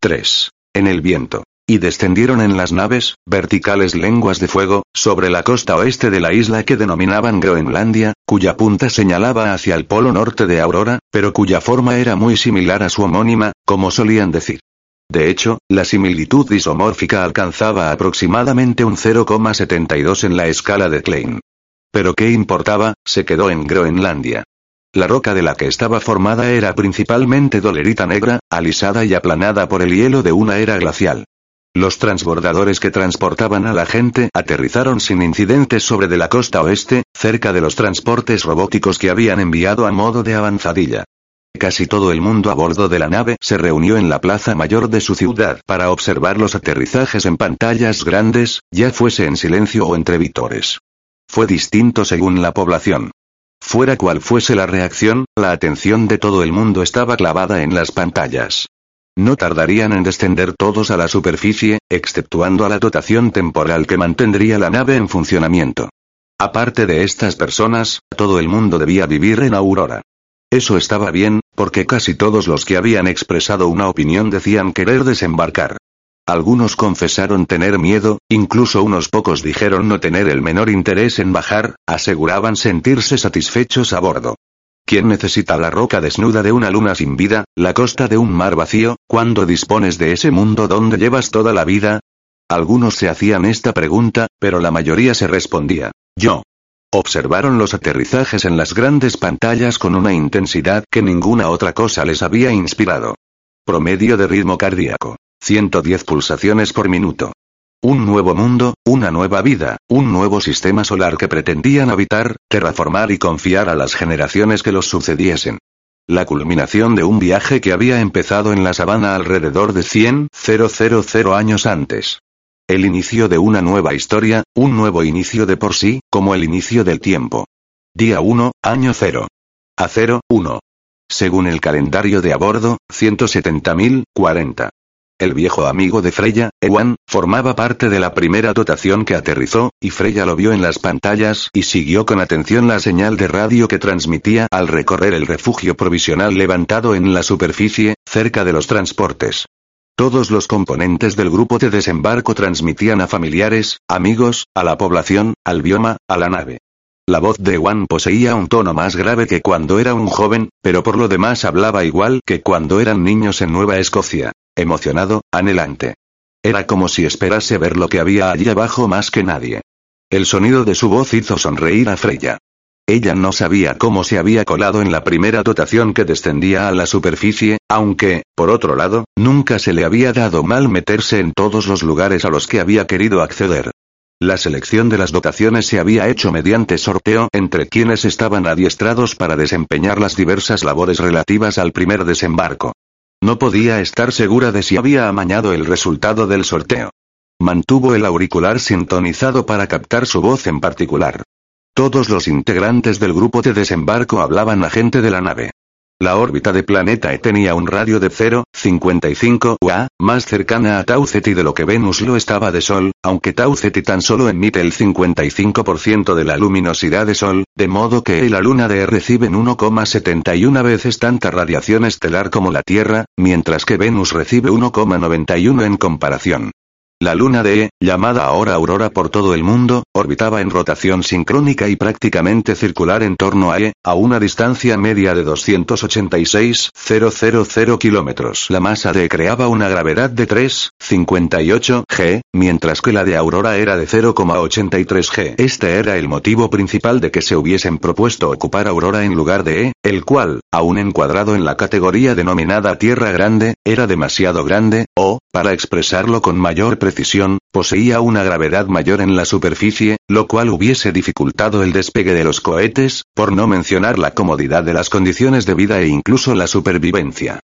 3. En el viento. Y descendieron en las naves, verticales lenguas de fuego, sobre la costa oeste de la isla que denominaban Groenlandia, cuya punta señalaba hacia el polo norte de Aurora, pero cuya forma era muy similar a su homónima, como solían decir. De hecho, la similitud isomórfica alcanzaba aproximadamente un 0,72 en la escala de Klein. Pero qué importaba, se quedó en Groenlandia. La roca de la que estaba formada era principalmente dolerita negra, alisada y aplanada por el hielo de una era glacial. Los transbordadores que transportaban a la gente aterrizaron sin incidentes sobre la costa oeste, cerca de los transportes robóticos que habían enviado a modo de avanzadilla. Casi todo el mundo a bordo de la nave se reunió en la plaza mayor de su ciudad para observar los aterrizajes en pantallas grandes, ya fuese en silencio o entre vítores. Fue distinto según la población. Fuera cual fuese la reacción, la atención de todo el mundo estaba clavada en las pantallas. No tardarían en descender todos a la superficie, exceptuando a la dotación temporal que mantendría la nave en funcionamiento. Aparte de estas personas, todo el mundo debía vivir en Aurora. Eso estaba bien, porque casi todos los que habían expresado una opinión decían querer desembarcar. Algunos confesaron tener miedo, incluso unos pocos dijeron no tener el menor interés en bajar, aseguraban sentirse satisfechos a bordo. ¿Quién necesita la roca desnuda de una luna sin vida, la costa de un mar vacío, cuando dispones de ese mundo donde llevas toda la vida? Algunos se hacían esta pregunta, pero la mayoría se respondía, yo. Observaron los aterrizajes en las grandes pantallas con una intensidad que ninguna otra cosa les había inspirado. Promedio de ritmo cardíaco. 110 pulsaciones por minuto. Un nuevo mundo, una nueva vida, un nuevo sistema solar que pretendían habitar, terraformar y confiar a las generaciones que los sucediesen. La culminación de un viaje que había empezado en la sabana alrededor de 100.000 años antes. El inicio de una nueva historia, un nuevo inicio de por sí, como el inicio del tiempo. Día 1, año 0. A 0, 1. Según el calendario de a bordo, 170.040. El viejo amigo de Freya, Ewan, formaba parte de la primera dotación que aterrizó, y Freya lo vio en las pantallas y siguió con atención la señal de radio que transmitía al recorrer el refugio provisional levantado en la superficie, cerca de los transportes. Todos los componentes del grupo de desembarco transmitían a familiares, amigos, a la población, al bioma, a la nave. La voz de Ewan poseía un tono más grave que cuando era un joven, pero por lo demás hablaba igual que cuando eran niños en Nueva Escocia emocionado, anhelante. Era como si esperase ver lo que había allí abajo más que nadie. El sonido de su voz hizo sonreír a Freya. Ella no sabía cómo se había colado en la primera dotación que descendía a la superficie, aunque, por otro lado, nunca se le había dado mal meterse en todos los lugares a los que había querido acceder. La selección de las dotaciones se había hecho mediante sorteo entre quienes estaban adiestrados para desempeñar las diversas labores relativas al primer desembarco. No podía estar segura de si había amañado el resultado del sorteo. Mantuvo el auricular sintonizado para captar su voz en particular. Todos los integrantes del grupo de desembarco hablaban a gente de la nave. La órbita de planeta E tenía un radio de 0,55 UA, más cercana a Tau Ceti de lo que Venus lo estaba de Sol, aunque Tau Ceti tan solo emite el 55% de la luminosidad de Sol, de modo que la Luna de E reciben 1,71 veces tanta radiación estelar como la Tierra, mientras que Venus recibe 1,91 en comparación. La luna de E, llamada ahora Aurora por todo el mundo, orbitaba en rotación sincrónica y prácticamente circular en torno a E, a una distancia media de 286.000 kilómetros. La masa de E creaba una gravedad de 3,58 g, mientras que la de Aurora era de 0,83 g. Este era el motivo principal de que se hubiesen propuesto ocupar Aurora en lugar de E, el cual, aún encuadrado en la categoría denominada Tierra Grande, era demasiado grande, o, para expresarlo con mayor precisión, poseía una gravedad mayor en la superficie, lo cual hubiese dificultado el despegue de los cohetes, por no mencionar la comodidad de las condiciones de vida e incluso la supervivencia.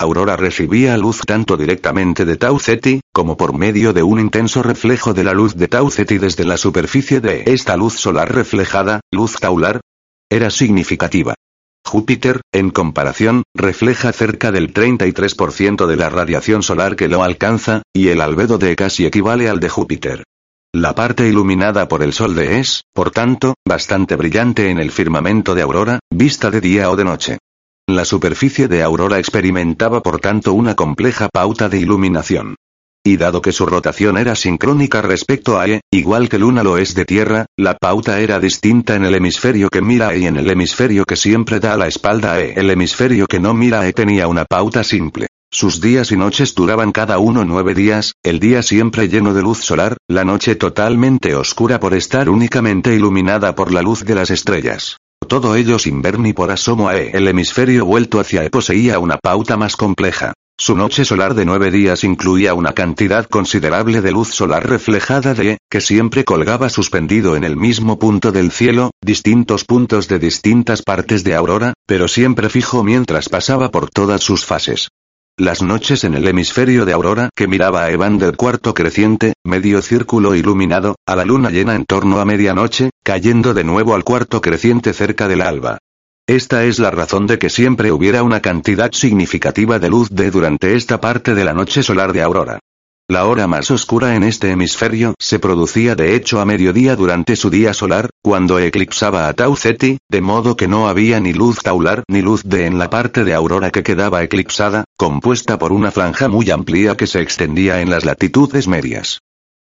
Aurora recibía luz tanto directamente de Tau Ceti, como por medio de un intenso reflejo de la luz de Tau Ceti desde la superficie de esta luz solar reflejada, luz taular. Era significativa. Júpiter, en comparación, refleja cerca del 33% de la radiación solar que lo alcanza, y el albedo de casi equivale al de Júpiter. La parte iluminada por el Sol de es, por tanto, bastante brillante en el firmamento de aurora, vista de día o de noche. La superficie de Aurora experimentaba por tanto una compleja pauta de iluminación. Y dado que su rotación era sincrónica respecto a E, igual que Luna lo es de Tierra, la pauta era distinta en el hemisferio que mira E y en el hemisferio que siempre da la espalda a E. El hemisferio que no mira E tenía una pauta simple. Sus días y noches duraban cada uno nueve días, el día siempre lleno de luz solar, la noche totalmente oscura por estar únicamente iluminada por la luz de las estrellas. Todo ello sin ver ni por asomo a E. El hemisferio vuelto hacia E poseía una pauta más compleja. Su noche solar de nueve días incluía una cantidad considerable de luz solar reflejada de que siempre colgaba suspendido en el mismo punto del cielo, distintos puntos de distintas partes de aurora, pero siempre fijo mientras pasaba por todas sus fases. Las noches en el hemisferio de Aurora que miraba a Evan del cuarto creciente, medio círculo iluminado, a la luna llena en torno a medianoche, cayendo de nuevo al cuarto creciente cerca del alba. Esta es la razón de que siempre hubiera una cantidad significativa de luz de durante esta parte de la noche solar de Aurora. La hora más oscura en este hemisferio se producía de hecho a mediodía durante su día solar, cuando eclipsaba a Tau Ceti, de modo que no había ni luz taular ni luz de en la parte de aurora que quedaba eclipsada, compuesta por una franja muy amplia que se extendía en las latitudes medias.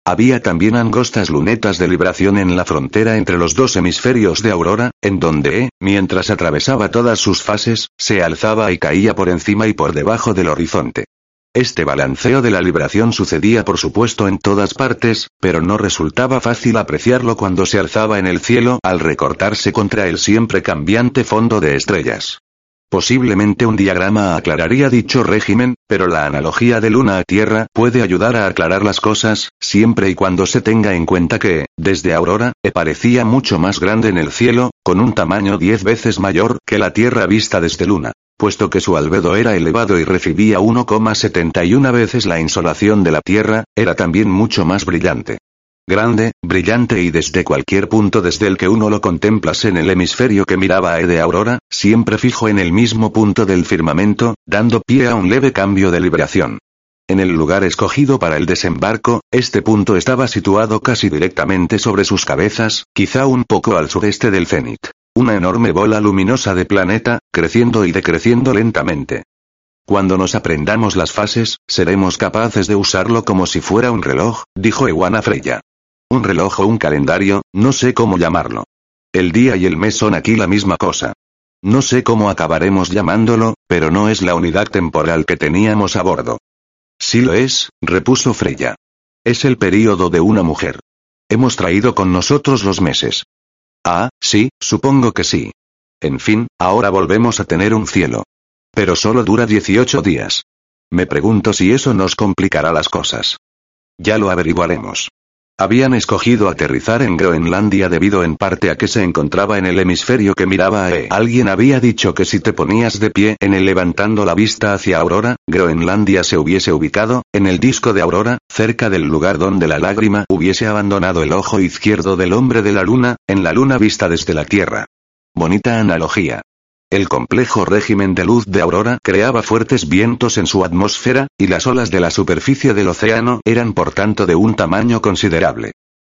Había también angostas lunetas de libración en la frontera entre los dos hemisferios de aurora, en donde E, mientras atravesaba todas sus fases, se alzaba y caía por encima y por debajo del horizonte. Este balanceo de la libración sucedía por supuesto en todas partes, pero no resultaba fácil apreciarlo cuando se alzaba en el cielo al recortarse contra el siempre cambiante fondo de estrellas. Posiblemente un diagrama aclararía dicho régimen, pero la analogía de luna a tierra puede ayudar a aclarar las cosas, siempre y cuando se tenga en cuenta que, desde Aurora, e parecía mucho más grande en el cielo, con un tamaño diez veces mayor que la Tierra vista desde Luna puesto que su albedo era elevado y recibía 1,71 veces la insolación de la Tierra, era también mucho más brillante. Grande, brillante y desde cualquier punto desde el que uno lo contemplase en el hemisferio que miraba a E de Aurora, siempre fijo en el mismo punto del firmamento, dando pie a un leve cambio de liberación. En el lugar escogido para el desembarco, este punto estaba situado casi directamente sobre sus cabezas, quizá un poco al sureste del cenit. Una enorme bola luminosa de planeta, creciendo y decreciendo lentamente. Cuando nos aprendamos las fases, seremos capaces de usarlo como si fuera un reloj, dijo Ewana Freya. Un reloj o un calendario, no sé cómo llamarlo. El día y el mes son aquí la misma cosa. No sé cómo acabaremos llamándolo, pero no es la unidad temporal que teníamos a bordo. Sí lo es, repuso Freya. Es el período de una mujer. Hemos traído con nosotros los meses. Ah, sí, supongo que sí. En fin, ahora volvemos a tener un cielo. Pero solo dura 18 días. Me pregunto si eso nos complicará las cosas. Ya lo averiguaremos. Habían escogido aterrizar en Groenlandia debido en parte a que se encontraba en el hemisferio que miraba a E. Alguien había dicho que si te ponías de pie en el levantando la vista hacia Aurora, Groenlandia se hubiese ubicado, en el disco de Aurora, cerca del lugar donde la lágrima hubiese abandonado el ojo izquierdo del hombre de la luna, en la luna vista desde la Tierra. Bonita analogía. El complejo régimen de luz de aurora creaba fuertes vientos en su atmósfera, y las olas de la superficie del océano eran por tanto de un tamaño considerable.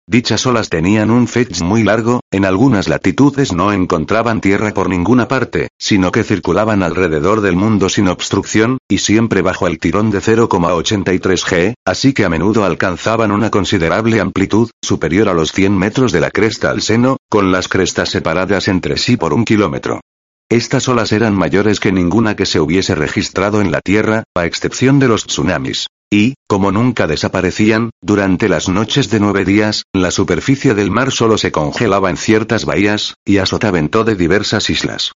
Dichas olas tenían un fetch muy largo, en algunas latitudes no encontraban tierra por ninguna parte, sino que circulaban alrededor del mundo sin obstrucción, y siempre bajo el tirón de 0,83 g, así que a menudo alcanzaban una considerable amplitud, superior a los 100 metros de la cresta al seno, con las crestas separadas entre sí por un kilómetro. Estas olas eran mayores que ninguna que se hubiese registrado en la Tierra, a excepción de los tsunamis. Y, como nunca desaparecían, durante las noches de nueve días, la superficie del mar solo se congelaba en ciertas bahías, y a sotavento de diversas islas.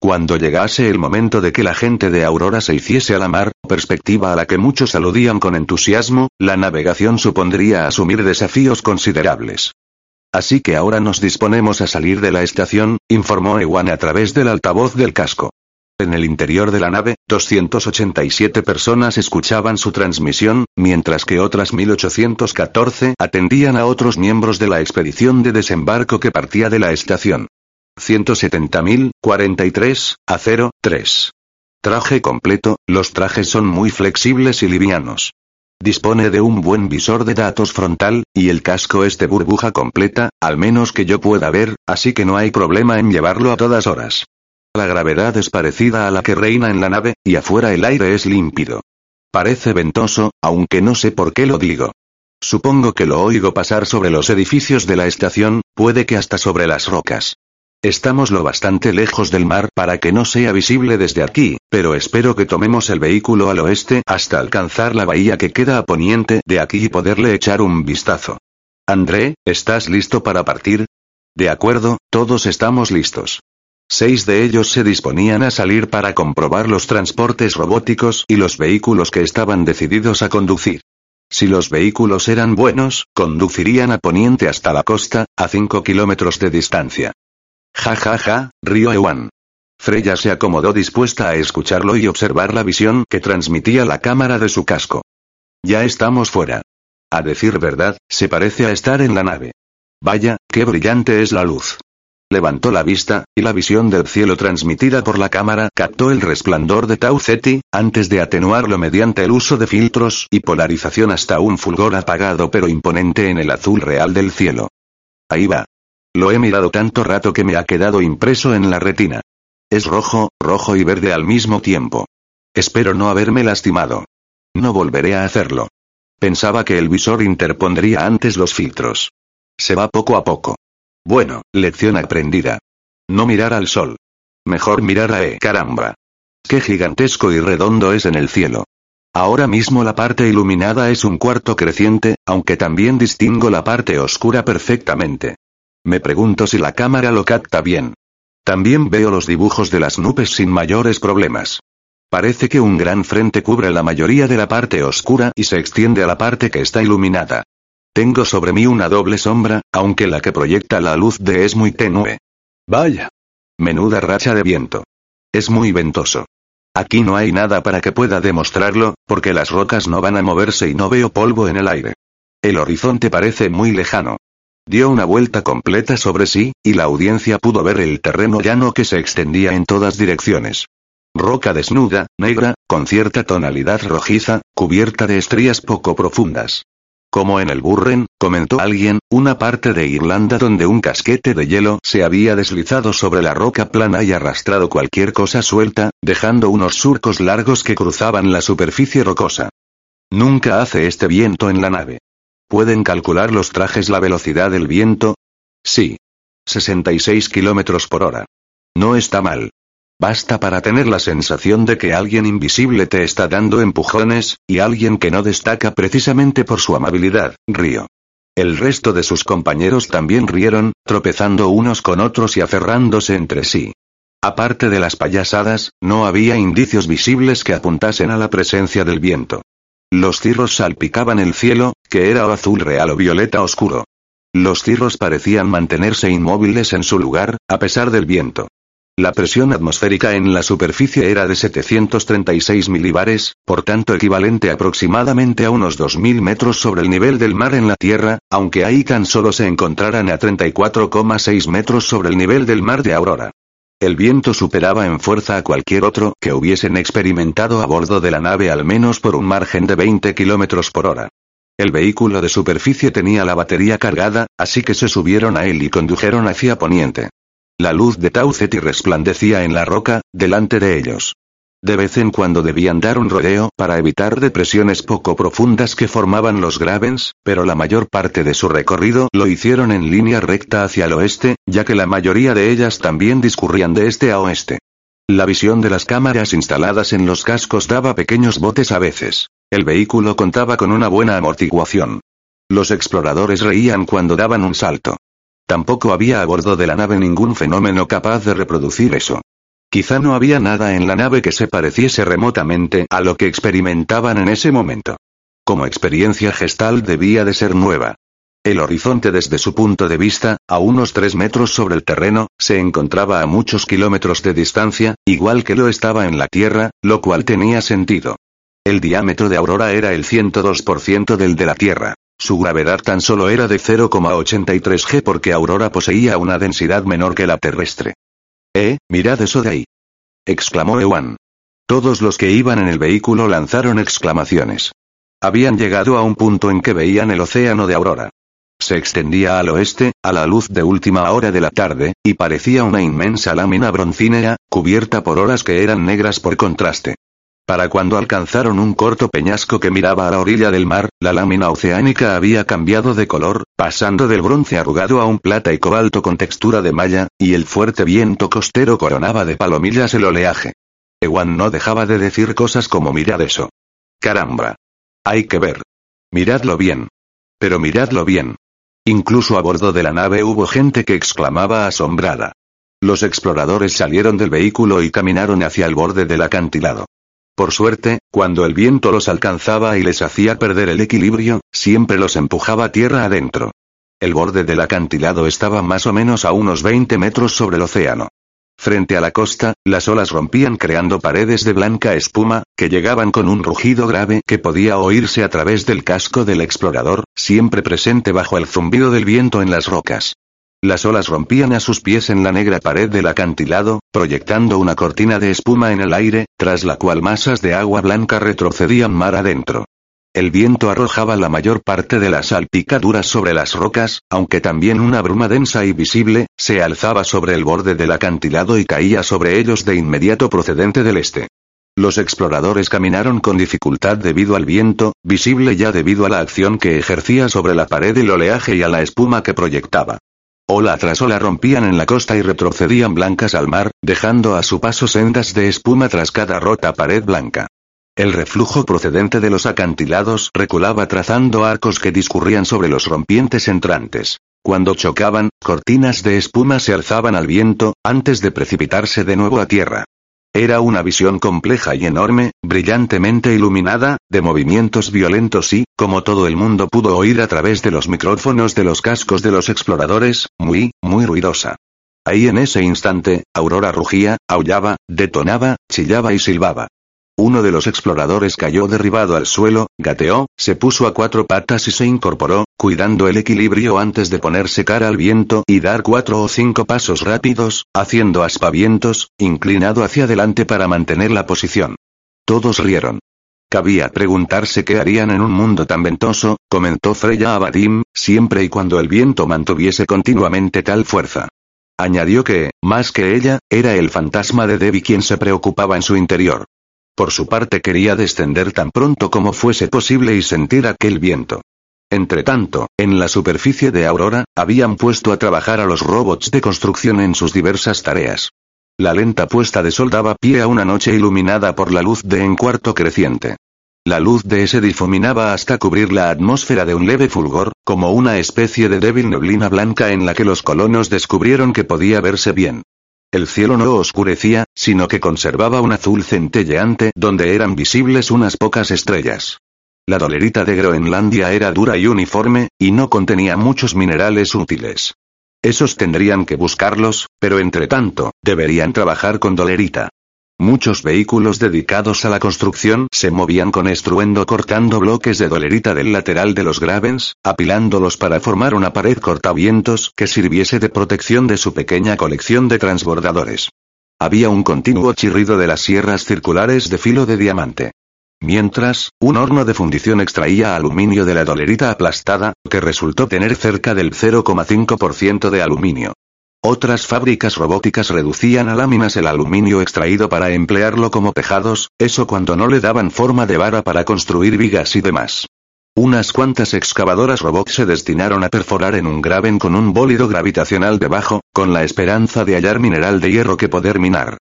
Cuando llegase el momento de que la gente de Aurora se hiciese a la mar, perspectiva a la que muchos aludían con entusiasmo, la navegación supondría asumir desafíos considerables. Así que ahora nos disponemos a salir de la estación, informó Ewan a través del altavoz del casco. En el interior de la nave, 287 personas escuchaban su transmisión, mientras que otras 1814 atendían a otros miembros de la expedición de desembarco que partía de la estación. 170.043, a 03. Traje completo, los trajes son muy flexibles y livianos. Dispone de un buen visor de datos frontal, y el casco es de burbuja completa, al menos que yo pueda ver, así que no hay problema en llevarlo a todas horas. La gravedad es parecida a la que reina en la nave, y afuera el aire es límpido. Parece ventoso, aunque no sé por qué lo digo. Supongo que lo oigo pasar sobre los edificios de la estación, puede que hasta sobre las rocas. Estamos lo bastante lejos del mar para que no sea visible desde aquí, pero espero que tomemos el vehículo al oeste hasta alcanzar la bahía que queda a poniente de aquí y poderle echar un vistazo. André, ¿estás listo para partir? De acuerdo, todos estamos listos. Seis de ellos se disponían a salir para comprobar los transportes robóticos y los vehículos que estaban decididos a conducir. Si los vehículos eran buenos, conducirían a poniente hasta la costa, a 5 kilómetros de distancia. Ja ja ja, río Ewan. Freya se acomodó dispuesta a escucharlo y observar la visión que transmitía la cámara de su casco. Ya estamos fuera. A decir verdad, se parece a estar en la nave. Vaya, qué brillante es la luz. Levantó la vista, y la visión del cielo transmitida por la cámara captó el resplandor de Tau Ceti, antes de atenuarlo mediante el uso de filtros y polarización hasta un fulgor apagado pero imponente en el azul real del cielo. Ahí va. Lo he mirado tanto rato que me ha quedado impreso en la retina. Es rojo, rojo y verde al mismo tiempo. Espero no haberme lastimado. No volveré a hacerlo. Pensaba que el visor interpondría antes los filtros. Se va poco a poco. Bueno, lección aprendida. No mirar al sol. Mejor mirar a E. Caramba. Qué gigantesco y redondo es en el cielo. Ahora mismo la parte iluminada es un cuarto creciente, aunque también distingo la parte oscura perfectamente. Me pregunto si la cámara lo capta bien. También veo los dibujos de las nubes sin mayores problemas. Parece que un gran frente cubre la mayoría de la parte oscura y se extiende a la parte que está iluminada. Tengo sobre mí una doble sombra, aunque la que proyecta la luz de es muy tenue. Vaya. Menuda racha de viento. Es muy ventoso. Aquí no hay nada para que pueda demostrarlo, porque las rocas no van a moverse y no veo polvo en el aire. El horizonte parece muy lejano. Dio una vuelta completa sobre sí, y la audiencia pudo ver el terreno llano que se extendía en todas direcciones. Roca desnuda, negra, con cierta tonalidad rojiza, cubierta de estrías poco profundas. Como en el Burren, comentó alguien, una parte de Irlanda donde un casquete de hielo se había deslizado sobre la roca plana y arrastrado cualquier cosa suelta, dejando unos surcos largos que cruzaban la superficie rocosa. Nunca hace este viento en la nave. ¿Pueden calcular los trajes la velocidad del viento? Sí. 66 kilómetros por hora. No está mal. Basta para tener la sensación de que alguien invisible te está dando empujones, y alguien que no destaca precisamente por su amabilidad, río. El resto de sus compañeros también rieron, tropezando unos con otros y aferrándose entre sí. Aparte de las payasadas, no había indicios visibles que apuntasen a la presencia del viento. Los cirros salpicaban el cielo, que era azul real o violeta oscuro. Los cirros parecían mantenerse inmóviles en su lugar, a pesar del viento. La presión atmosférica en la superficie era de 736 milibares, por tanto equivalente aproximadamente a unos 2.000 metros sobre el nivel del mar en la Tierra, aunque ahí tan solo se encontraran a 34,6 metros sobre el nivel del mar de Aurora. El viento superaba en fuerza a cualquier otro que hubiesen experimentado a bordo de la nave al menos por un margen de 20 kilómetros por hora. El vehículo de superficie tenía la batería cargada, así que se subieron a él y condujeron hacia poniente. La luz de Tau Ceti resplandecía en la roca, delante de ellos. De vez en cuando debían dar un rodeo para evitar depresiones poco profundas que formaban los gravens, pero la mayor parte de su recorrido lo hicieron en línea recta hacia el oeste, ya que la mayoría de ellas también discurrían de este a oeste. La visión de las cámaras instaladas en los cascos daba pequeños botes a veces. El vehículo contaba con una buena amortiguación. Los exploradores reían cuando daban un salto. Tampoco había a bordo de la nave ningún fenómeno capaz de reproducir eso. Quizá no había nada en la nave que se pareciese remotamente a lo que experimentaban en ese momento. Como experiencia gestal debía de ser nueva. El horizonte desde su punto de vista, a unos tres metros sobre el terreno, se encontraba a muchos kilómetros de distancia, igual que lo estaba en la Tierra, lo cual tenía sentido. El diámetro de Aurora era el 102% del de la Tierra. Su gravedad tan solo era de 0,83 g porque Aurora poseía una densidad menor que la terrestre. ¡Eh, mirad eso de ahí! exclamó Ewan. Todos los que iban en el vehículo lanzaron exclamaciones. Habían llegado a un punto en que veían el océano de Aurora. se extendía al oeste, a la luz de última hora de la tarde, y parecía una inmensa lámina broncínea, cubierta por olas que eran negras por contraste. Para cuando alcanzaron un corto peñasco que miraba a la orilla del mar, la lámina oceánica había cambiado de color, pasando del bronce arrugado a un plata y cobalto con textura de malla, y el fuerte viento costero coronaba de palomillas el oleaje. Ewan no dejaba de decir cosas como mirad eso. Caramba. Hay que ver. Miradlo bien. Pero miradlo bien. Incluso a bordo de la nave hubo gente que exclamaba asombrada. Los exploradores salieron del vehículo y caminaron hacia el borde del acantilado. Por suerte, cuando el viento los alcanzaba y les hacía perder el equilibrio, siempre los empujaba tierra adentro. El borde del acantilado estaba más o menos a unos 20 metros sobre el océano. Frente a la costa, las olas rompían creando paredes de blanca espuma, que llegaban con un rugido grave que podía oírse a través del casco del explorador, siempre presente bajo el zumbido del viento en las rocas. Las olas rompían a sus pies en la negra pared del acantilado, proyectando una cortina de espuma en el aire, tras la cual masas de agua blanca retrocedían mar adentro. El viento arrojaba la mayor parte de las salpicaduras sobre las rocas, aunque también una bruma densa y visible, se alzaba sobre el borde del acantilado y caía sobre ellos de inmediato procedente del este. Los exploradores caminaron con dificultad debido al viento, visible ya debido a la acción que ejercía sobre la pared el oleaje y a la espuma que proyectaba. Ola tras ola rompían en la costa y retrocedían blancas al mar, dejando a su paso sendas de espuma tras cada rota pared blanca. El reflujo procedente de los acantilados reculaba trazando arcos que discurrían sobre los rompientes entrantes. Cuando chocaban, cortinas de espuma se alzaban al viento, antes de precipitarse de nuevo a tierra. Era una visión compleja y enorme, brillantemente iluminada, de movimientos violentos y, como todo el mundo pudo oír a través de los micrófonos de los cascos de los exploradores, muy, muy ruidosa. Ahí en ese instante, Aurora rugía, aullaba, detonaba, chillaba y silbaba. Uno de los exploradores cayó derribado al suelo, gateó, se puso a cuatro patas y se incorporó, cuidando el equilibrio antes de ponerse cara al viento y dar cuatro o cinco pasos rápidos, haciendo aspavientos, inclinado hacia adelante para mantener la posición. Todos rieron. Cabía preguntarse qué harían en un mundo tan ventoso, comentó Freya a Vadim, siempre y cuando el viento mantuviese continuamente tal fuerza. Añadió que, más que ella, era el fantasma de Debbie quien se preocupaba en su interior. Por su parte quería descender tan pronto como fuese posible y sentir aquel viento. Entretanto, en la superficie de Aurora, habían puesto a trabajar a los robots de construcción en sus diversas tareas. La lenta puesta de sol daba pie a una noche iluminada por la luz de en cuarto creciente. La luz de ese difuminaba hasta cubrir la atmósfera de un leve fulgor, como una especie de débil neblina blanca en la que los colonos descubrieron que podía verse bien. El cielo no oscurecía, sino que conservaba un azul centelleante donde eran visibles unas pocas estrellas. La dolerita de Groenlandia era dura y uniforme, y no contenía muchos minerales útiles. Esos tendrían que buscarlos, pero entre tanto, deberían trabajar con dolerita. Muchos vehículos dedicados a la construcción se movían con estruendo cortando bloques de dolerita del lateral de los gravens, apilándolos para formar una pared cortavientos que sirviese de protección de su pequeña colección de transbordadores. Había un continuo chirrido de las sierras circulares de filo de diamante. Mientras, un horno de fundición extraía aluminio de la dolerita aplastada, que resultó tener cerca del 0,5% de aluminio. Otras fábricas robóticas reducían a láminas el aluminio extraído para emplearlo como tejados, eso cuando no le daban forma de vara para construir vigas y demás. Unas cuantas excavadoras robots se destinaron a perforar en un graven con un bólido gravitacional debajo, con la esperanza de hallar mineral de hierro que poder minar.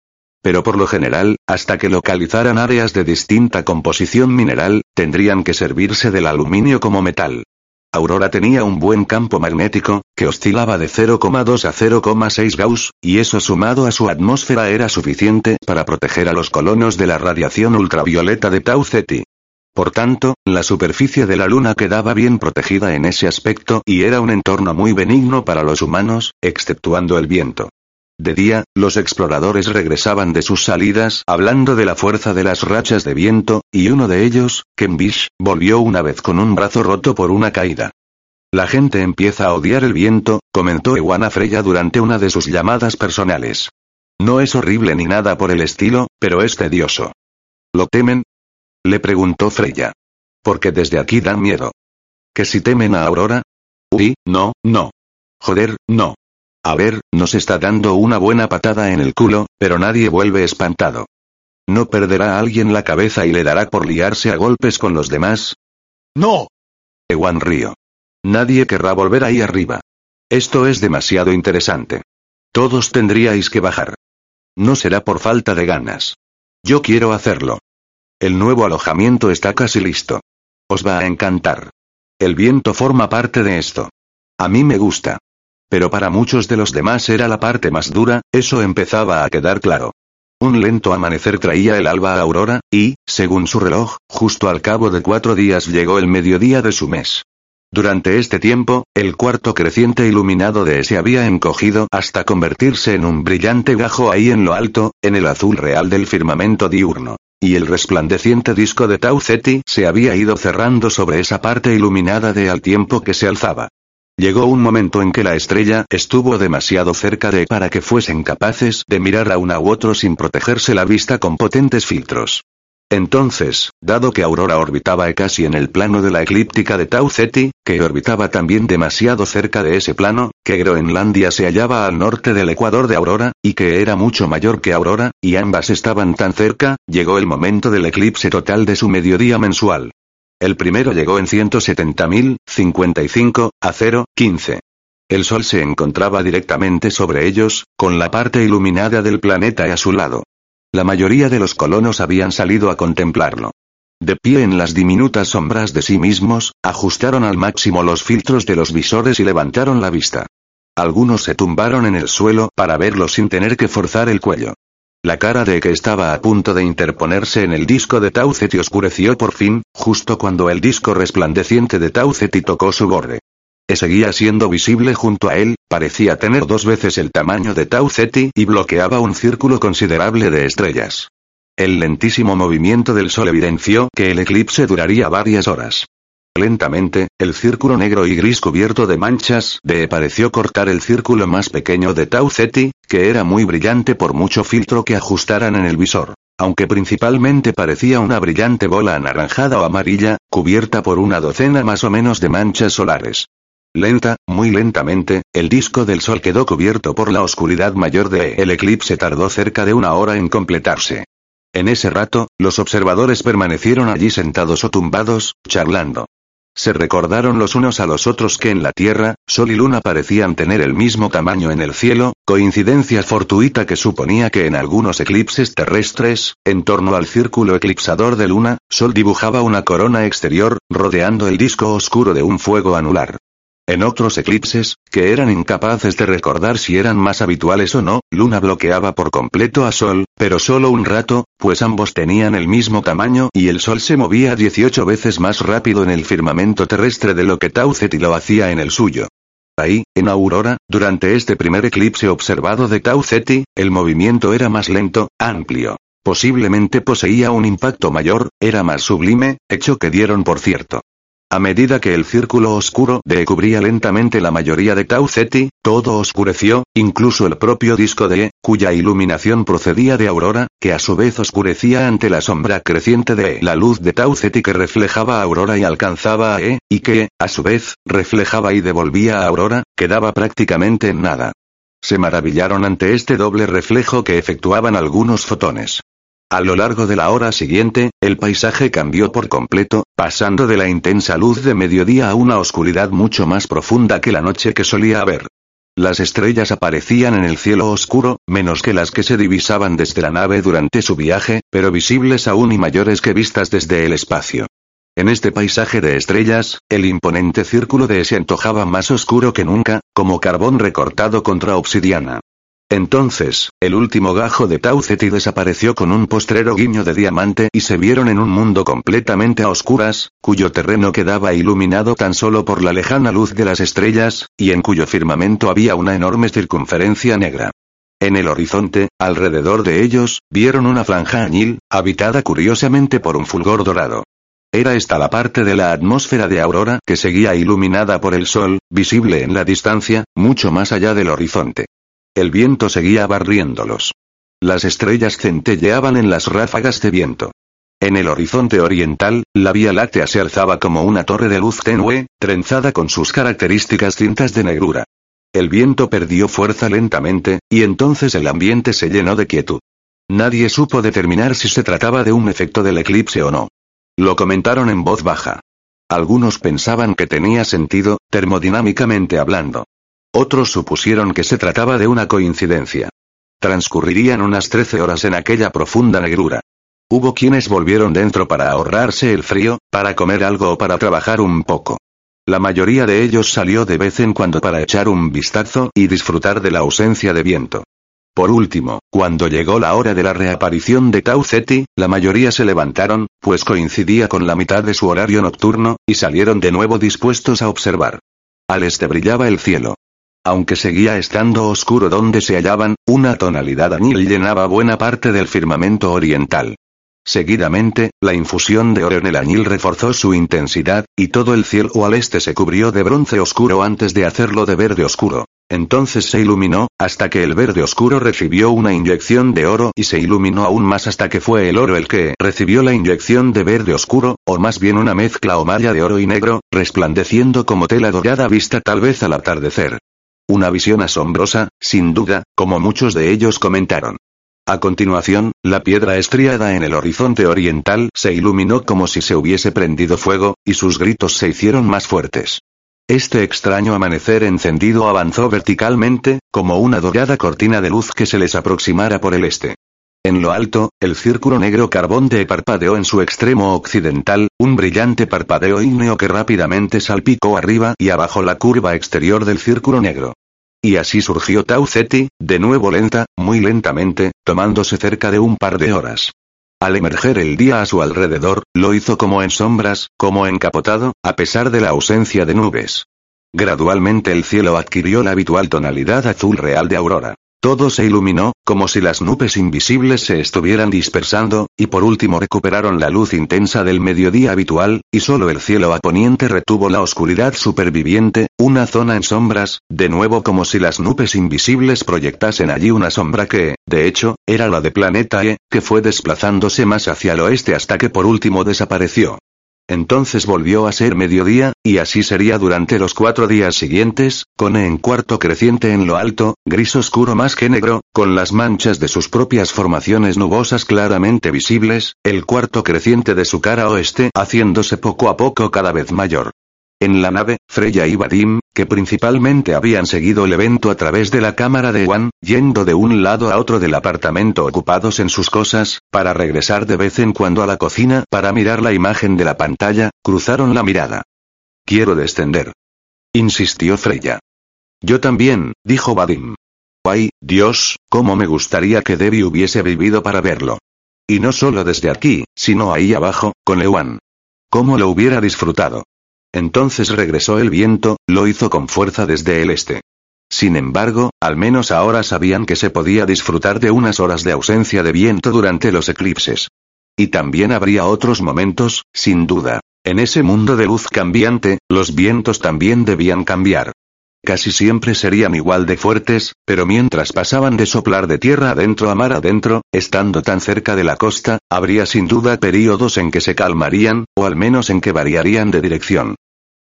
Pero por lo general, hasta que localizaran áreas de distinta composición mineral, tendrían que servirse del aluminio como metal. Aurora tenía un buen campo magnético, que oscilaba de 0,2 a 0,6 Gauss, y eso sumado a su atmósfera era suficiente para proteger a los colonos de la radiación ultravioleta de Tau Ceti. Por tanto, la superficie de la Luna quedaba bien protegida en ese aspecto y era un entorno muy benigno para los humanos, exceptuando el viento. De día, los exploradores regresaban de sus salidas hablando de la fuerza de las rachas de viento, y uno de ellos, Kenbish, volvió una vez con un brazo roto por una caída. La gente empieza a odiar el viento, comentó Ewana Freya durante una de sus llamadas personales. No es horrible ni nada por el estilo, pero es tedioso. ¿Lo temen? Le preguntó Freya. Porque desde aquí dan miedo. ¿Que si temen a Aurora? Uy, no, no. Joder, no. A ver, nos está dando una buena patada en el culo, pero nadie vuelve espantado. ¿No perderá a alguien la cabeza y le dará por liarse a golpes con los demás? ¡No! Ewan río. Nadie querrá volver ahí arriba. Esto es demasiado interesante. Todos tendríais que bajar. No será por falta de ganas. Yo quiero hacerlo. El nuevo alojamiento está casi listo. Os va a encantar. El viento forma parte de esto. A mí me gusta. Pero para muchos de los demás era la parte más dura, eso empezaba a quedar claro. Un lento amanecer traía el alba a Aurora, y, según su reloj, justo al cabo de cuatro días llegó el mediodía de su mes. Durante este tiempo, el cuarto creciente iluminado de ese había encogido hasta convertirse en un brillante gajo ahí en lo alto, en el azul real del firmamento diurno. Y el resplandeciente disco de Tau Ceti se había ido cerrando sobre esa parte iluminada de al tiempo que se alzaba. Llegó un momento en que la estrella estuvo demasiado cerca de para que fuesen capaces de mirar a una u otro sin protegerse la vista con potentes filtros. Entonces, dado que Aurora orbitaba casi en el plano de la eclíptica de Tau Ceti, que orbitaba también demasiado cerca de ese plano, que Groenlandia se hallaba al norte del ecuador de Aurora, y que era mucho mayor que Aurora, y ambas estaban tan cerca, llegó el momento del eclipse total de su mediodía mensual. El primero llegó en 170.000, 55, a 0, 15. El Sol se encontraba directamente sobre ellos, con la parte iluminada del planeta a su lado. La mayoría de los colonos habían salido a contemplarlo. De pie en las diminutas sombras de sí mismos, ajustaron al máximo los filtros de los visores y levantaron la vista. Algunos se tumbaron en el suelo para verlo sin tener que forzar el cuello. La cara de que estaba a punto de interponerse en el disco de Tauceti oscureció por fin, justo cuando el disco resplandeciente de Tauceti tocó su borde. E seguía siendo visible junto a él, parecía tener dos veces el tamaño de Tauceti y bloqueaba un círculo considerable de estrellas. El lentísimo movimiento del sol evidenció que el eclipse duraría varias horas. Lentamente, el círculo negro y gris cubierto de manchas de pareció cortar el círculo más pequeño de Tau Ceti, que era muy brillante por mucho filtro que ajustaran en el visor. Aunque principalmente parecía una brillante bola anaranjada o amarilla, cubierta por una docena más o menos de manchas solares. Lenta, muy lentamente, el disco del sol quedó cubierto por la oscuridad mayor de el eclipse tardó cerca de una hora en completarse. En ese rato, los observadores permanecieron allí sentados o tumbados, charlando. Se recordaron los unos a los otros que en la Tierra, Sol y Luna parecían tener el mismo tamaño en el cielo, coincidencia fortuita que suponía que en algunos eclipses terrestres, en torno al círculo eclipsador de Luna, Sol dibujaba una corona exterior, rodeando el disco oscuro de un fuego anular. En otros eclipses, que eran incapaces de recordar si eran más habituales o no, Luna bloqueaba por completo a Sol, pero solo un rato, pues ambos tenían el mismo tamaño y el Sol se movía 18 veces más rápido en el firmamento terrestre de lo que Tau Ceti lo hacía en el suyo. Ahí, en Aurora, durante este primer eclipse observado de Tau Ceti, el movimiento era más lento, amplio. Posiblemente poseía un impacto mayor, era más sublime, hecho que dieron por cierto. A medida que el círculo oscuro de cubría lentamente la mayoría de Tau Ceti, todo oscureció, incluso el propio disco de E, cuya iluminación procedía de Aurora, que a su vez oscurecía ante la sombra creciente de la luz de Tau Ceti que reflejaba Aurora y alcanzaba a E, y que, a su vez, reflejaba y devolvía a Aurora, quedaba prácticamente en nada. Se maravillaron ante este doble reflejo que efectuaban algunos fotones. A lo largo de la hora siguiente, el paisaje cambió por completo, pasando de la intensa luz de mediodía a una oscuridad mucho más profunda que la noche que solía haber. Las estrellas aparecían en el cielo oscuro, menos que las que se divisaban desde la nave durante su viaje, pero visibles aún y mayores que vistas desde el espacio. En este paisaje de estrellas, el imponente círculo de se antojaba más oscuro que nunca, como carbón recortado contra obsidiana. Entonces, el último gajo de Tau Ceti desapareció con un postrero guiño de diamante y se vieron en un mundo completamente a oscuras, cuyo terreno quedaba iluminado tan solo por la lejana luz de las estrellas, y en cuyo firmamento había una enorme circunferencia negra. En el horizonte, alrededor de ellos, vieron una franja añil, habitada curiosamente por un fulgor dorado. Era esta la parte de la atmósfera de Aurora que seguía iluminada por el sol, visible en la distancia, mucho más allá del horizonte. El viento seguía barriéndolos. Las estrellas centelleaban en las ráfagas de viento. En el horizonte oriental, la Vía Láctea se alzaba como una torre de luz tenue, trenzada con sus características cintas de negrura. El viento perdió fuerza lentamente, y entonces el ambiente se llenó de quietud. Nadie supo determinar si se trataba de un efecto del eclipse o no. Lo comentaron en voz baja. Algunos pensaban que tenía sentido, termodinámicamente hablando. Otros supusieron que se trataba de una coincidencia. Transcurrirían unas trece horas en aquella profunda negrura. Hubo quienes volvieron dentro para ahorrarse el frío, para comer algo o para trabajar un poco. La mayoría de ellos salió de vez en cuando para echar un vistazo y disfrutar de la ausencia de viento. Por último, cuando llegó la hora de la reaparición de Tau Ceti, la mayoría se levantaron, pues coincidía con la mitad de su horario nocturno, y salieron de nuevo dispuestos a observar. Al este brillaba el cielo. Aunque seguía estando oscuro donde se hallaban, una tonalidad añil llenaba buena parte del firmamento oriental. Seguidamente, la infusión de oro en el añil reforzó su intensidad, y todo el cielo al este se cubrió de bronce oscuro antes de hacerlo de verde oscuro. Entonces se iluminó, hasta que el verde oscuro recibió una inyección de oro y se iluminó aún más hasta que fue el oro el que recibió la inyección de verde oscuro, o más bien una mezcla o malla de oro y negro, resplandeciendo como tela dorada vista tal vez al atardecer. Una visión asombrosa, sin duda, como muchos de ellos comentaron. A continuación, la piedra estriada en el horizonte oriental se iluminó como si se hubiese prendido fuego, y sus gritos se hicieron más fuertes. Este extraño amanecer encendido avanzó verticalmente, como una dorada cortina de luz que se les aproximara por el este. En lo alto, el círculo negro carbón de parpadeó en su extremo occidental, un brillante parpadeo ígneo que rápidamente salpicó arriba y abajo la curva exterior del círculo negro. Y así surgió Tau Ceti, de nuevo lenta, muy lentamente, tomándose cerca de un par de horas. Al emerger el día a su alrededor, lo hizo como en sombras, como encapotado, a pesar de la ausencia de nubes. Gradualmente el cielo adquirió la habitual tonalidad azul real de aurora. Todo se iluminó, como si las nubes invisibles se estuvieran dispersando, y por último recuperaron la luz intensa del mediodía habitual, y solo el cielo a poniente retuvo la oscuridad superviviente, una zona en sombras, de nuevo como si las nubes invisibles proyectasen allí una sombra que, de hecho, era la de Planeta E, que fue desplazándose más hacia el oeste hasta que por último desapareció. Entonces volvió a ser mediodía, y así sería durante los cuatro días siguientes, con en cuarto creciente en lo alto, gris oscuro más que negro, con las manchas de sus propias formaciones nubosas claramente visibles, el cuarto creciente de su cara oeste haciéndose poco a poco cada vez mayor. En la nave, Freya y Vadim, que principalmente habían seguido el evento a través de la cámara de Wan, yendo de un lado a otro del apartamento ocupados en sus cosas, para regresar de vez en cuando a la cocina para mirar la imagen de la pantalla, cruzaron la mirada. Quiero descender. Insistió Freya. Yo también, dijo Vadim. Ay, Dios, cómo me gustaría que Debbie hubiese vivido para verlo. Y no solo desde aquí, sino ahí abajo, con Ewan. Cómo lo hubiera disfrutado. Entonces regresó el viento, lo hizo con fuerza desde el este. Sin embargo, al menos ahora sabían que se podía disfrutar de unas horas de ausencia de viento durante los eclipses. Y también habría otros momentos, sin duda. En ese mundo de luz cambiante, los vientos también debían cambiar. Casi siempre serían igual de fuertes, pero mientras pasaban de soplar de tierra adentro a mar adentro, estando tan cerca de la costa, habría sin duda períodos en que se calmarían, o al menos en que variarían de dirección.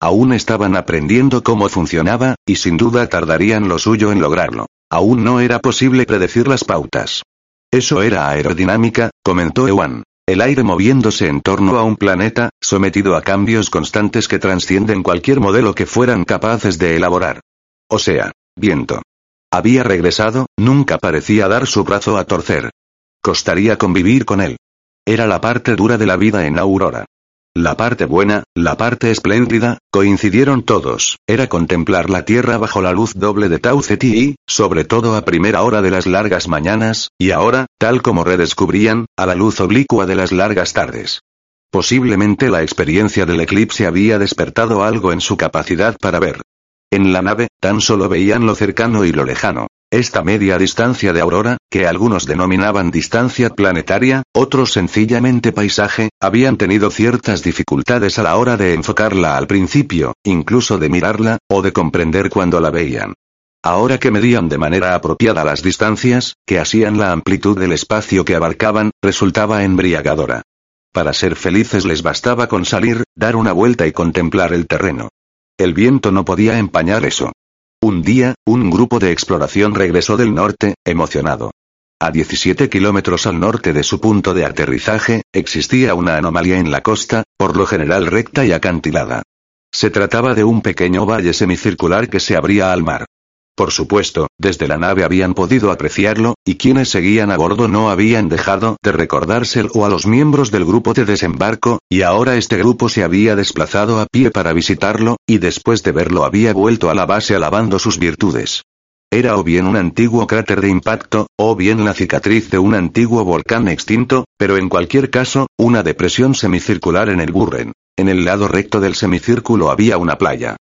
Aún estaban aprendiendo cómo funcionaba, y sin duda tardarían lo suyo en lograrlo. Aún no era posible predecir las pautas. Eso era aerodinámica, comentó Ewan. El aire moviéndose en torno a un planeta, sometido a cambios constantes que trascienden cualquier modelo que fueran capaces de elaborar. O sea, viento. Había regresado, nunca parecía dar su brazo a torcer. Costaría convivir con él. Era la parte dura de la vida en Aurora. La parte buena, la parte espléndida, coincidieron todos, era contemplar la tierra bajo la luz doble de Tau Ceti sobre todo a primera hora de las largas mañanas, y ahora, tal como redescubrían, a la luz oblicua de las largas tardes. Posiblemente la experiencia del eclipse había despertado algo en su capacidad para ver. En la nave, tan solo veían lo cercano y lo lejano. Esta media distancia de aurora, que algunos denominaban distancia planetaria, otros sencillamente paisaje, habían tenido ciertas dificultades a la hora de enfocarla al principio, incluso de mirarla, o de comprender cuando la veían. Ahora que medían de manera apropiada las distancias, que hacían la amplitud del espacio que abarcaban, resultaba embriagadora. Para ser felices les bastaba con salir, dar una vuelta y contemplar el terreno. El viento no podía empañar eso. Un día, un grupo de exploración regresó del norte, emocionado. A 17 kilómetros al norte de su punto de aterrizaje, existía una anomalía en la costa, por lo general recta y acantilada. Se trataba de un pequeño valle semicircular que se abría al mar. Por supuesto, desde la nave habían podido apreciarlo, y quienes seguían a bordo no habían dejado de recordárselo a los miembros del grupo de desembarco, y ahora este grupo se había desplazado a pie para visitarlo, y después de verlo había vuelto a la base alabando sus virtudes. Era o bien un antiguo cráter de impacto, o bien la cicatriz de un antiguo volcán extinto, pero en cualquier caso, una depresión semicircular en el Burren. En el lado recto del semicírculo había una playa.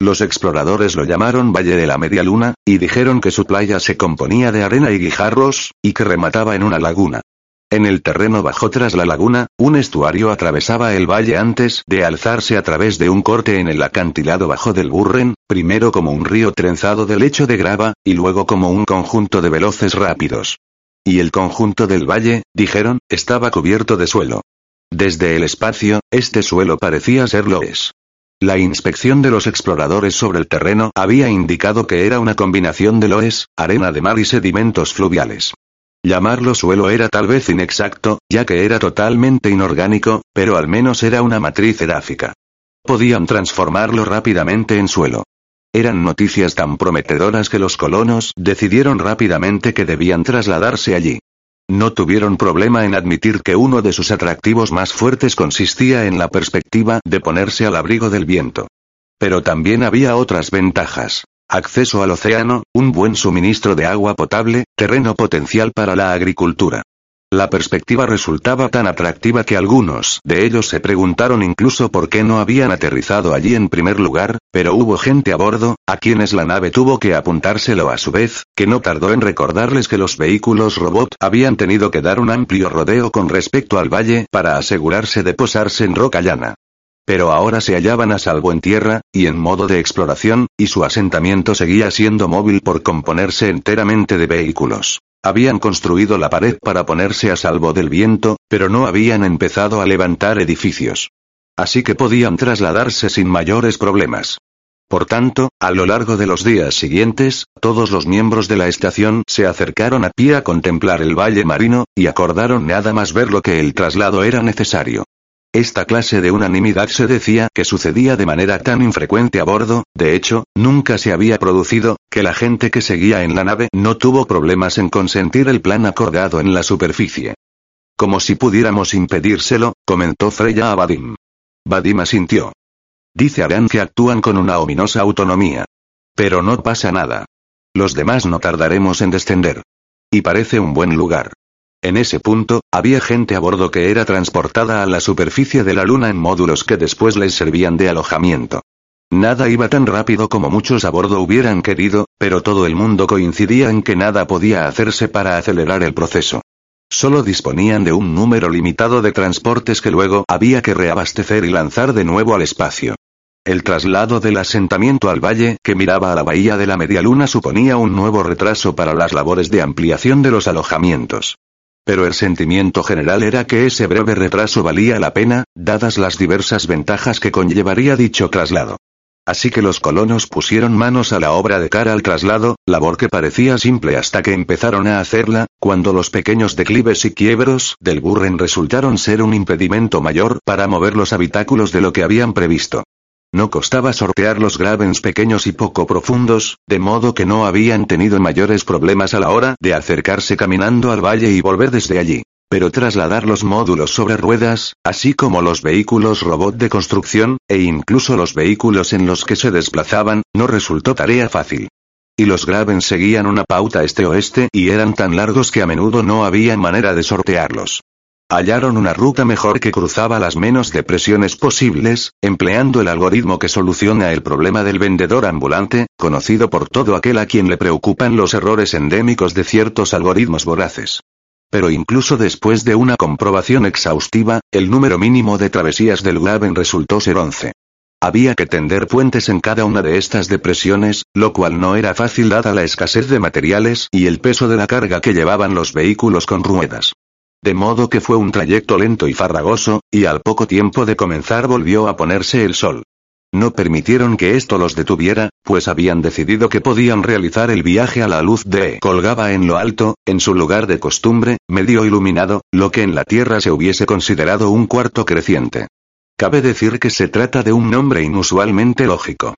Los exploradores lo llamaron Valle de la Media Luna, y dijeron que su playa se componía de arena y guijarros, y que remataba en una laguna. En el terreno bajo tras la laguna, un estuario atravesaba el valle antes de alzarse a través de un corte en el acantilado bajo del Burren, primero como un río trenzado de lecho de grava, y luego como un conjunto de veloces rápidos. Y el conjunto del valle, dijeron, estaba cubierto de suelo. Desde el espacio, este suelo parecía ser loes. La inspección de los exploradores sobre el terreno había indicado que era una combinación de loes, arena de mar y sedimentos fluviales. Llamarlo suelo era tal vez inexacto, ya que era totalmente inorgánico, pero al menos era una matriz edáfica. Podían transformarlo rápidamente en suelo. Eran noticias tan prometedoras que los colonos decidieron rápidamente que debían trasladarse allí. No tuvieron problema en admitir que uno de sus atractivos más fuertes consistía en la perspectiva de ponerse al abrigo del viento. Pero también había otras ventajas. Acceso al océano, un buen suministro de agua potable, terreno potencial para la agricultura. La perspectiva resultaba tan atractiva que algunos de ellos se preguntaron incluso por qué no habían aterrizado allí en primer lugar, pero hubo gente a bordo, a quienes la nave tuvo que apuntárselo a su vez, que no tardó en recordarles que los vehículos robot habían tenido que dar un amplio rodeo con respecto al valle para asegurarse de posarse en roca llana. Pero ahora se hallaban a salvo en tierra, y en modo de exploración, y su asentamiento seguía siendo móvil por componerse enteramente de vehículos. Habían construido la pared para ponerse a salvo del viento, pero no habían empezado a levantar edificios. Así que podían trasladarse sin mayores problemas. Por tanto, a lo largo de los días siguientes, todos los miembros de la estación se acercaron a pie a contemplar el valle marino, y acordaron nada más ver lo que el traslado era necesario. Esta clase de unanimidad se decía que sucedía de manera tan infrecuente a bordo, de hecho, nunca se había producido, que la gente que seguía en la nave no tuvo problemas en consentir el plan acordado en la superficie. Como si pudiéramos impedírselo, comentó Freya a Vadim. Vadim asintió. Dice Aran que actúan con una ominosa autonomía. Pero no pasa nada. Los demás no tardaremos en descender. Y parece un buen lugar. En ese punto, había gente a bordo que era transportada a la superficie de la Luna en módulos que después les servían de alojamiento. Nada iba tan rápido como muchos a bordo hubieran querido, pero todo el mundo coincidía en que nada podía hacerse para acelerar el proceso. Solo disponían de un número limitado de transportes que luego había que reabastecer y lanzar de nuevo al espacio. El traslado del asentamiento al valle que miraba a la bahía de la Media Luna suponía un nuevo retraso para las labores de ampliación de los alojamientos. Pero el sentimiento general era que ese breve retraso valía la pena, dadas las diversas ventajas que conllevaría dicho traslado. Así que los colonos pusieron manos a la obra de cara al traslado, labor que parecía simple hasta que empezaron a hacerla, cuando los pequeños declives y quiebros del Burren resultaron ser un impedimento mayor para mover los habitáculos de lo que habían previsto. No costaba sortear los gravens pequeños y poco profundos, de modo que no habían tenido mayores problemas a la hora de acercarse caminando al valle y volver desde allí. Pero trasladar los módulos sobre ruedas, así como los vehículos robot de construcción, e incluso los vehículos en los que se desplazaban, no resultó tarea fácil. Y los Gravens seguían una pauta este-oeste y eran tan largos que a menudo no había manera de sortearlos. Hallaron una ruta mejor que cruzaba las menos depresiones posibles, empleando el algoritmo que soluciona el problema del vendedor ambulante, conocido por todo aquel a quien le preocupan los errores endémicos de ciertos algoritmos voraces. Pero incluso después de una comprobación exhaustiva, el número mínimo de travesías del Graben resultó ser 11. Había que tender puentes en cada una de estas depresiones, lo cual no era fácil dada la escasez de materiales y el peso de la carga que llevaban los vehículos con ruedas. De modo que fue un trayecto lento y farragoso, y al poco tiempo de comenzar volvió a ponerse el sol. No permitieron que esto los detuviera, pues habían decidido que podían realizar el viaje a la luz de colgaba en lo alto, en su lugar de costumbre, medio iluminado, lo que en la Tierra se hubiese considerado un cuarto creciente. Cabe decir que se trata de un nombre inusualmente lógico.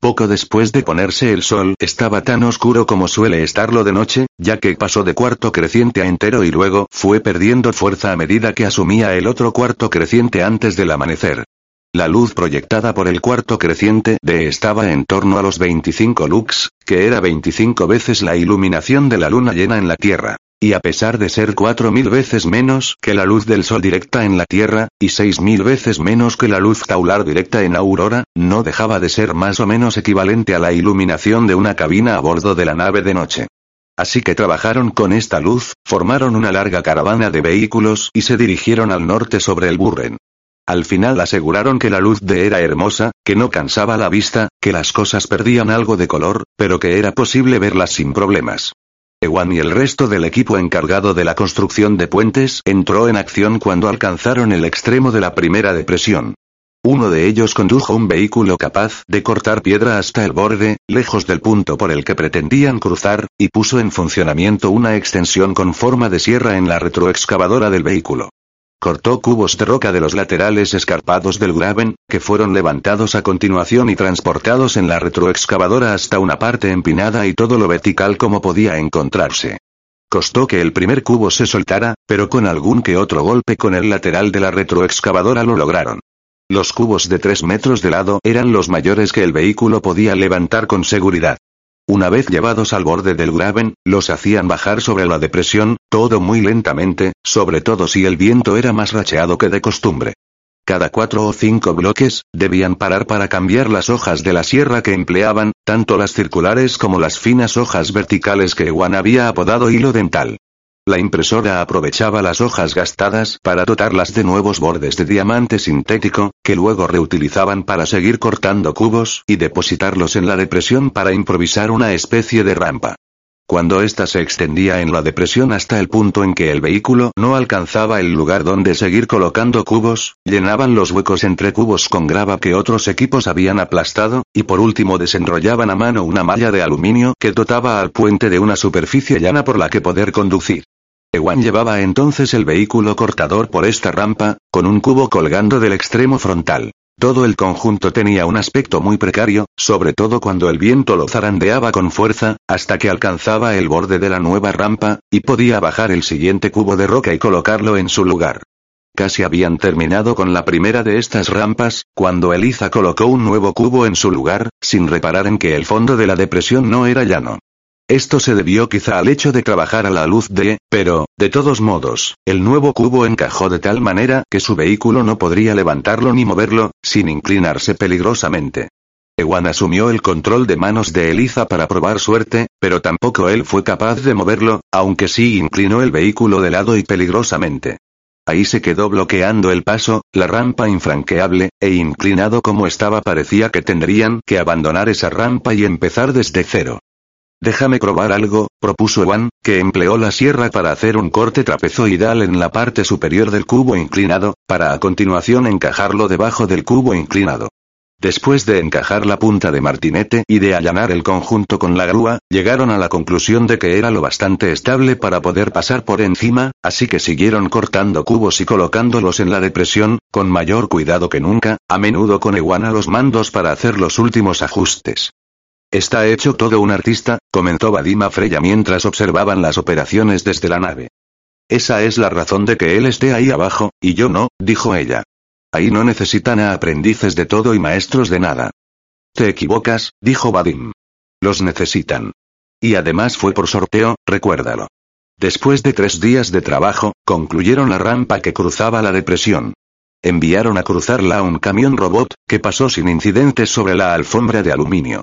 Poco después de ponerse el sol estaba tan oscuro como suele estarlo de noche, ya que pasó de cuarto creciente a entero y luego fue perdiendo fuerza a medida que asumía el otro cuarto creciente antes del amanecer. La luz proyectada por el cuarto creciente de estaba en torno a los 25 lux, que era 25 veces la iluminación de la luna llena en la Tierra. Y a pesar de ser cuatro mil veces menos que la luz del sol directa en la Tierra, y seis mil veces menos que la luz taular directa en Aurora, no dejaba de ser más o menos equivalente a la iluminación de una cabina a bordo de la nave de noche. Así que trabajaron con esta luz, formaron una larga caravana de vehículos y se dirigieron al norte sobre el Burren. Al final aseguraron que la luz de era hermosa, que no cansaba la vista, que las cosas perdían algo de color, pero que era posible verlas sin problemas. Ewan y el resto del equipo encargado de la construcción de puentes entró en acción cuando alcanzaron el extremo de la primera depresión. Uno de ellos condujo un vehículo capaz de cortar piedra hasta el borde, lejos del punto por el que pretendían cruzar, y puso en funcionamiento una extensión con forma de sierra en la retroexcavadora del vehículo. Cortó cubos de roca de los laterales escarpados del graben, que fueron levantados a continuación y transportados en la retroexcavadora hasta una parte empinada y todo lo vertical como podía encontrarse. Costó que el primer cubo se soltara, pero con algún que otro golpe con el lateral de la retroexcavadora lo lograron. Los cubos de 3 metros de lado eran los mayores que el vehículo podía levantar con seguridad. Una vez llevados al borde del graben, los hacían bajar sobre la depresión, todo muy lentamente, sobre todo si el viento era más racheado que de costumbre. Cada cuatro o cinco bloques, debían parar para cambiar las hojas de la sierra que empleaban, tanto las circulares como las finas hojas verticales que Juan había apodado hilo dental. La impresora aprovechaba las hojas gastadas para dotarlas de nuevos bordes de diamante sintético, que luego reutilizaban para seguir cortando cubos y depositarlos en la depresión para improvisar una especie de rampa. Cuando ésta se extendía en la depresión hasta el punto en que el vehículo no alcanzaba el lugar donde seguir colocando cubos, llenaban los huecos entre cubos con grava que otros equipos habían aplastado, y por último desenrollaban a mano una malla de aluminio que dotaba al puente de una superficie llana por la que poder conducir. Ewan llevaba entonces el vehículo cortador por esta rampa, con un cubo colgando del extremo frontal. Todo el conjunto tenía un aspecto muy precario, sobre todo cuando el viento lo zarandeaba con fuerza, hasta que alcanzaba el borde de la nueva rampa, y podía bajar el siguiente cubo de roca y colocarlo en su lugar. Casi habían terminado con la primera de estas rampas, cuando Eliza colocó un nuevo cubo en su lugar, sin reparar en que el fondo de la depresión no era llano. Esto se debió quizá al hecho de trabajar a la luz de, pero, de todos modos, el nuevo cubo encajó de tal manera que su vehículo no podría levantarlo ni moverlo, sin inclinarse peligrosamente. Ewan asumió el control de manos de Eliza para probar suerte, pero tampoco él fue capaz de moverlo, aunque sí inclinó el vehículo de lado y peligrosamente. Ahí se quedó bloqueando el paso, la rampa infranqueable, e inclinado como estaba parecía que tendrían que abandonar esa rampa y empezar desde cero. Déjame probar algo, propuso Ewan, que empleó la sierra para hacer un corte trapezoidal en la parte superior del cubo inclinado, para a continuación encajarlo debajo del cubo inclinado. Después de encajar la punta de martinete y de allanar el conjunto con la grúa, llegaron a la conclusión de que era lo bastante estable para poder pasar por encima, así que siguieron cortando cubos y colocándolos en la depresión, con mayor cuidado que nunca, a menudo con Ewan a los mandos para hacer los últimos ajustes. Está hecho todo un artista, comentó Vadima Freya mientras observaban las operaciones desde la nave. Esa es la razón de que él esté ahí abajo, y yo no, dijo ella. Ahí no necesitan a aprendices de todo y maestros de nada. Te equivocas, dijo Vadim. Los necesitan. Y además fue por sorteo, recuérdalo. Después de tres días de trabajo, concluyeron la rampa que cruzaba la depresión. Enviaron a cruzarla a un camión robot, que pasó sin incidentes sobre la alfombra de aluminio.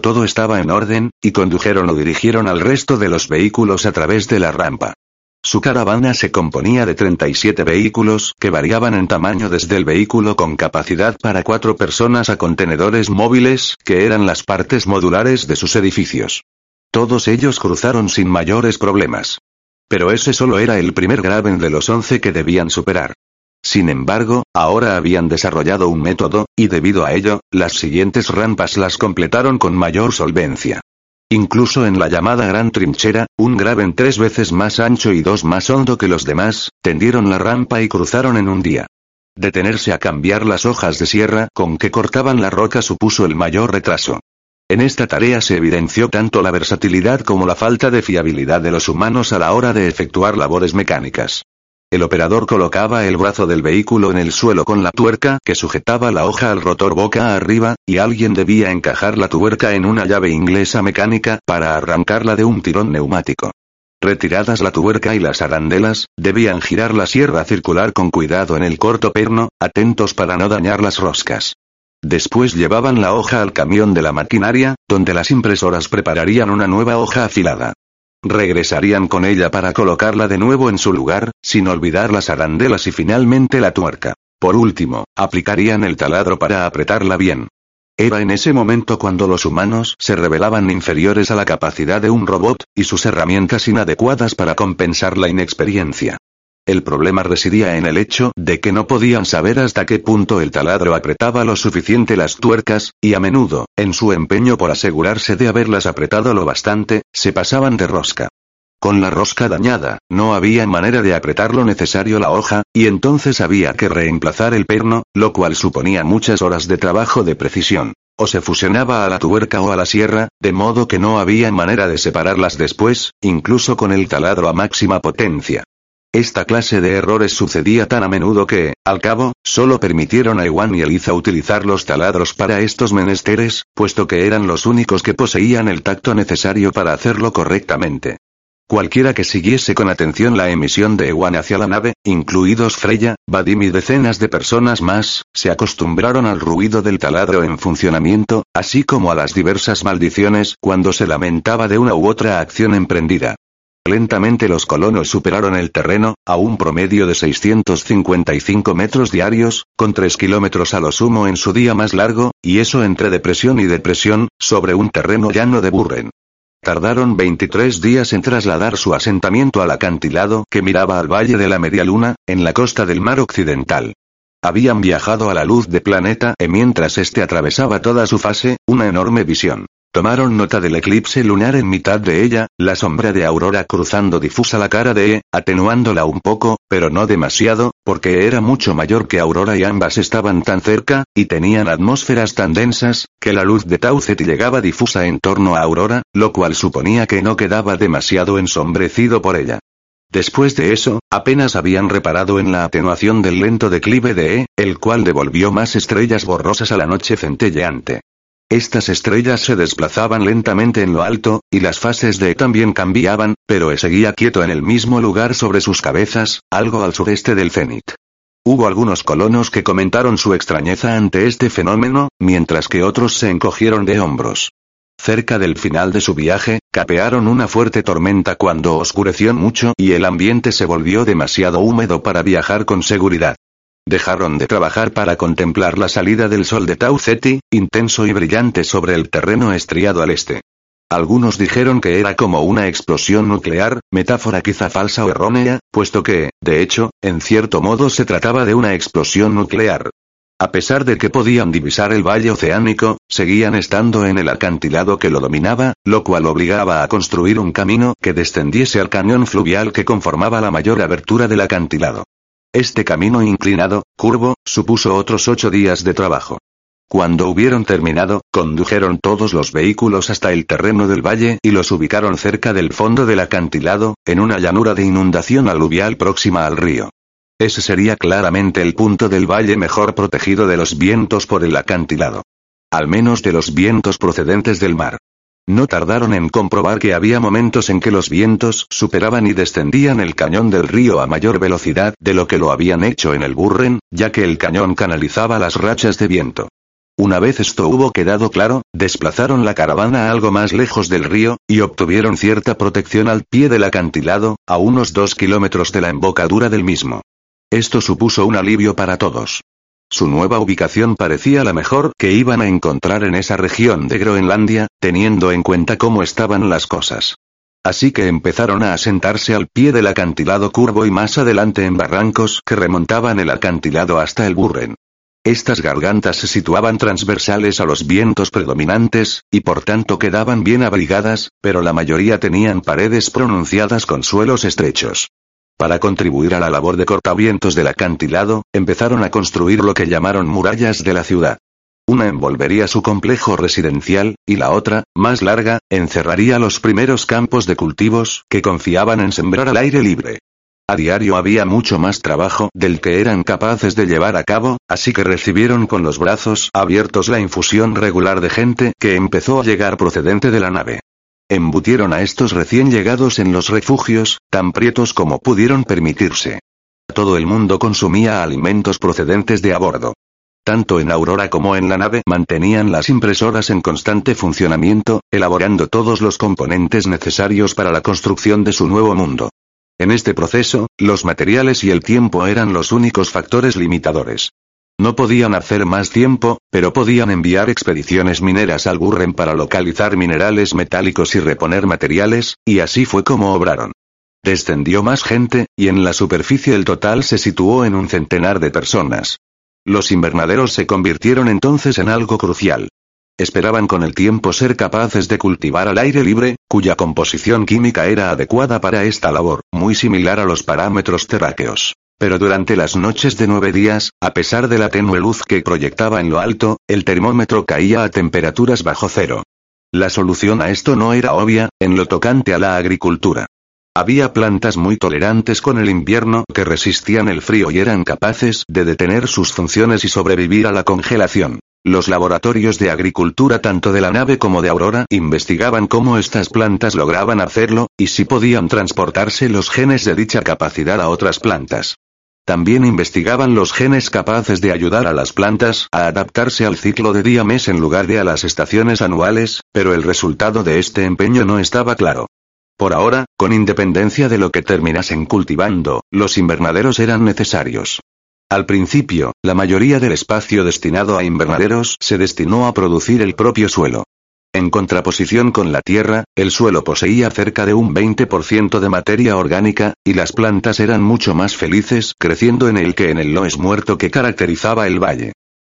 Todo estaba en orden, y condujeron o dirigieron al resto de los vehículos a través de la rampa. Su caravana se componía de 37 vehículos que variaban en tamaño desde el vehículo con capacidad para cuatro personas a contenedores móviles, que eran las partes modulares de sus edificios. Todos ellos cruzaron sin mayores problemas. Pero ese solo era el primer graben de los once que debían superar. Sin embargo, ahora habían desarrollado un método, y debido a ello, las siguientes rampas las completaron con mayor solvencia. Incluso en la llamada Gran Trinchera, un graben tres veces más ancho y dos más hondo que los demás, tendieron la rampa y cruzaron en un día. Detenerse a cambiar las hojas de sierra con que cortaban la roca supuso el mayor retraso. En esta tarea se evidenció tanto la versatilidad como la falta de fiabilidad de los humanos a la hora de efectuar labores mecánicas. El operador colocaba el brazo del vehículo en el suelo con la tuerca que sujetaba la hoja al rotor boca arriba, y alguien debía encajar la tuerca en una llave inglesa mecánica para arrancarla de un tirón neumático. Retiradas la tuerca y las arandelas, debían girar la sierra circular con cuidado en el corto perno, atentos para no dañar las roscas. Después llevaban la hoja al camión de la maquinaria, donde las impresoras prepararían una nueva hoja afilada. Regresarían con ella para colocarla de nuevo en su lugar, sin olvidar las arandelas y finalmente la tuerca. Por último, aplicarían el taladro para apretarla bien. Era en ese momento cuando los humanos se revelaban inferiores a la capacidad de un robot, y sus herramientas inadecuadas para compensar la inexperiencia. El problema residía en el hecho de que no podían saber hasta qué punto el taladro apretaba lo suficiente las tuercas, y a menudo, en su empeño por asegurarse de haberlas apretado lo bastante, se pasaban de rosca. Con la rosca dañada, no había manera de apretar lo necesario la hoja, y entonces había que reemplazar el perno, lo cual suponía muchas horas de trabajo de precisión. O se fusionaba a la tuerca o a la sierra, de modo que no había manera de separarlas después, incluso con el taladro a máxima potencia. Esta clase de errores sucedía tan a menudo que, al cabo, solo permitieron a Iwan y Eliza utilizar los taladros para estos menesteres, puesto que eran los únicos que poseían el tacto necesario para hacerlo correctamente. Cualquiera que siguiese con atención la emisión de Ewan hacia la nave, incluidos Freya, Vadim y decenas de personas más, se acostumbraron al ruido del taladro en funcionamiento, así como a las diversas maldiciones cuando se lamentaba de una u otra acción emprendida. Lentamente los colonos superaron el terreno, a un promedio de 655 metros diarios, con 3 kilómetros a lo sumo en su día más largo, y eso entre depresión y depresión, sobre un terreno llano de Burren. Tardaron 23 días en trasladar su asentamiento al acantilado que miraba al Valle de la Media Luna, en la costa del mar occidental. Habían viajado a la luz de planeta E mientras este atravesaba toda su fase, una enorme visión. Tomaron nota del eclipse lunar en mitad de ella, la sombra de Aurora cruzando difusa la cara de E, atenuándola un poco, pero no demasiado, porque era mucho mayor que Aurora y ambas estaban tan cerca, y tenían atmósferas tan densas, que la luz de Taucet llegaba difusa en torno a Aurora, lo cual suponía que no quedaba demasiado ensombrecido por ella. Después de eso, apenas habían reparado en la atenuación del lento declive de E, el cual devolvió más estrellas borrosas a la noche centelleante. Estas estrellas se desplazaban lentamente en lo alto, y las fases de E también cambiaban, pero E seguía quieto en el mismo lugar sobre sus cabezas, algo al sureste del cenit. Hubo algunos colonos que comentaron su extrañeza ante este fenómeno, mientras que otros se encogieron de hombros. Cerca del final de su viaje, capearon una fuerte tormenta cuando oscureció mucho y el ambiente se volvió demasiado húmedo para viajar con seguridad. Dejaron de trabajar para contemplar la salida del sol de Tau Ceti, intenso y brillante sobre el terreno estriado al este. Algunos dijeron que era como una explosión nuclear, metáfora quizá falsa o errónea, puesto que, de hecho, en cierto modo se trataba de una explosión nuclear. A pesar de que podían divisar el valle oceánico, seguían estando en el acantilado que lo dominaba, lo cual obligaba a construir un camino que descendiese al cañón fluvial que conformaba la mayor abertura del acantilado. Este camino inclinado, curvo, supuso otros ocho días de trabajo. Cuando hubieron terminado, condujeron todos los vehículos hasta el terreno del valle y los ubicaron cerca del fondo del acantilado, en una llanura de inundación aluvial próxima al río. Ese sería claramente el punto del valle mejor protegido de los vientos por el acantilado. Al menos de los vientos procedentes del mar. No tardaron en comprobar que había momentos en que los vientos superaban y descendían el cañón del río a mayor velocidad de lo que lo habían hecho en el Burren, ya que el cañón canalizaba las rachas de viento. Una vez esto hubo quedado claro, desplazaron la caravana algo más lejos del río, y obtuvieron cierta protección al pie del acantilado, a unos dos kilómetros de la embocadura del mismo. Esto supuso un alivio para todos. Su nueva ubicación parecía la mejor que iban a encontrar en esa región de Groenlandia, teniendo en cuenta cómo estaban las cosas. Así que empezaron a asentarse al pie del acantilado curvo y más adelante en barrancos que remontaban el acantilado hasta el Burren. Estas gargantas se situaban transversales a los vientos predominantes, y por tanto quedaban bien abrigadas, pero la mayoría tenían paredes pronunciadas con suelos estrechos. Para contribuir a la labor de cortavientos del acantilado, empezaron a construir lo que llamaron murallas de la ciudad. Una envolvería su complejo residencial, y la otra, más larga, encerraría los primeros campos de cultivos que confiaban en sembrar al aire libre. A diario había mucho más trabajo del que eran capaces de llevar a cabo, así que recibieron con los brazos abiertos la infusión regular de gente que empezó a llegar procedente de la nave. Embutieron a estos recién llegados en los refugios, tan prietos como pudieron permitirse. Todo el mundo consumía alimentos procedentes de a bordo. Tanto en Aurora como en la nave mantenían las impresoras en constante funcionamiento, elaborando todos los componentes necesarios para la construcción de su nuevo mundo. En este proceso, los materiales y el tiempo eran los únicos factores limitadores. No podían hacer más tiempo, pero podían enviar expediciones mineras al Gurren para localizar minerales metálicos y reponer materiales, y así fue como obraron. Descendió más gente, y en la superficie el total se situó en un centenar de personas. Los invernaderos se convirtieron entonces en algo crucial. Esperaban con el tiempo ser capaces de cultivar al aire libre, cuya composición química era adecuada para esta labor, muy similar a los parámetros terráqueos. Pero durante las noches de nueve días, a pesar de la tenue luz que proyectaba en lo alto, el termómetro caía a temperaturas bajo cero. La solución a esto no era obvia, en lo tocante a la agricultura. Había plantas muy tolerantes con el invierno que resistían el frío y eran capaces de detener sus funciones y sobrevivir a la congelación. Los laboratorios de agricultura tanto de la nave como de Aurora investigaban cómo estas plantas lograban hacerlo, y si podían transportarse los genes de dicha capacidad a otras plantas. También investigaban los genes capaces de ayudar a las plantas a adaptarse al ciclo de día-mes en lugar de a las estaciones anuales, pero el resultado de este empeño no estaba claro. Por ahora, con independencia de lo que terminasen cultivando, los invernaderos eran necesarios. Al principio, la mayoría del espacio destinado a invernaderos se destinó a producir el propio suelo. En contraposición con la tierra, el suelo poseía cerca de un 20% de materia orgánica, y las plantas eran mucho más felices creciendo en el que en el loes muerto que caracterizaba el valle.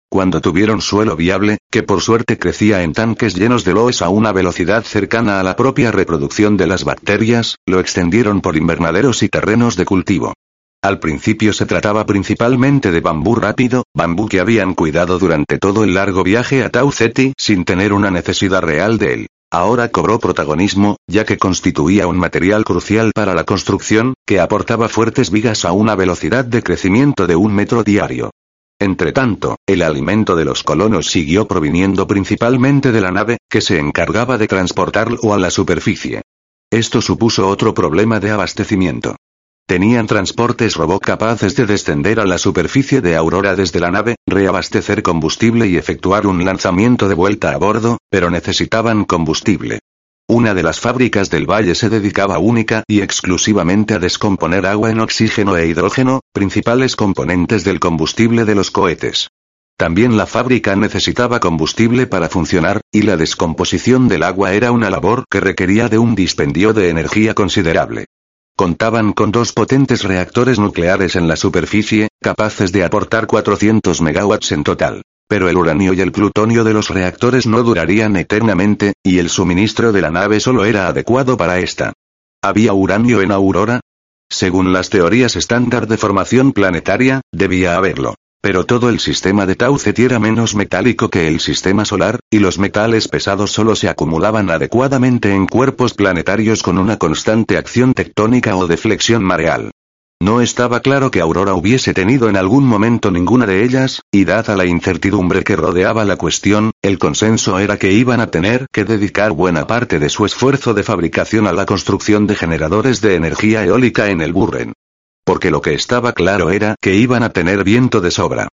Cuando tuvieron suelo viable, que por suerte crecía en tanques llenos de loes a una velocidad cercana a la propia reproducción de las bacterias, lo extendieron por invernaderos y terrenos de cultivo. Al principio se trataba principalmente de bambú rápido, bambú que habían cuidado durante todo el largo viaje a Tau Ceti sin tener una necesidad real de él. Ahora cobró protagonismo, ya que constituía un material crucial para la construcción, que aportaba fuertes vigas a una velocidad de crecimiento de un metro diario. Entretanto, el alimento de los colonos siguió proviniendo principalmente de la nave, que se encargaba de transportarlo a la superficie. Esto supuso otro problema de abastecimiento. Tenían transportes robot capaces de descender a la superficie de Aurora desde la nave, reabastecer combustible y efectuar un lanzamiento de vuelta a bordo, pero necesitaban combustible. Una de las fábricas del valle se dedicaba única y exclusivamente a descomponer agua en oxígeno e hidrógeno, principales componentes del combustible de los cohetes. También la fábrica necesitaba combustible para funcionar, y la descomposición del agua era una labor que requería de un dispendio de energía considerable. Contaban con dos potentes reactores nucleares en la superficie, capaces de aportar 400 megawatts en total. Pero el uranio y el plutonio de los reactores no durarían eternamente, y el suministro de la nave solo era adecuado para esta. ¿Había uranio en Aurora? Según las teorías estándar de formación planetaria, debía haberlo. Pero todo el sistema de Tau Ceti era menos metálico que el sistema solar, y los metales pesados solo se acumulaban adecuadamente en cuerpos planetarios con una constante acción tectónica o de flexión mareal. No estaba claro que Aurora hubiese tenido en algún momento ninguna de ellas, y dada la incertidumbre que rodeaba la cuestión, el consenso era que iban a tener que dedicar buena parte de su esfuerzo de fabricación a la construcción de generadores de energía eólica en el Burren. Porque lo que estaba claro era que iban a tener viento de sobra.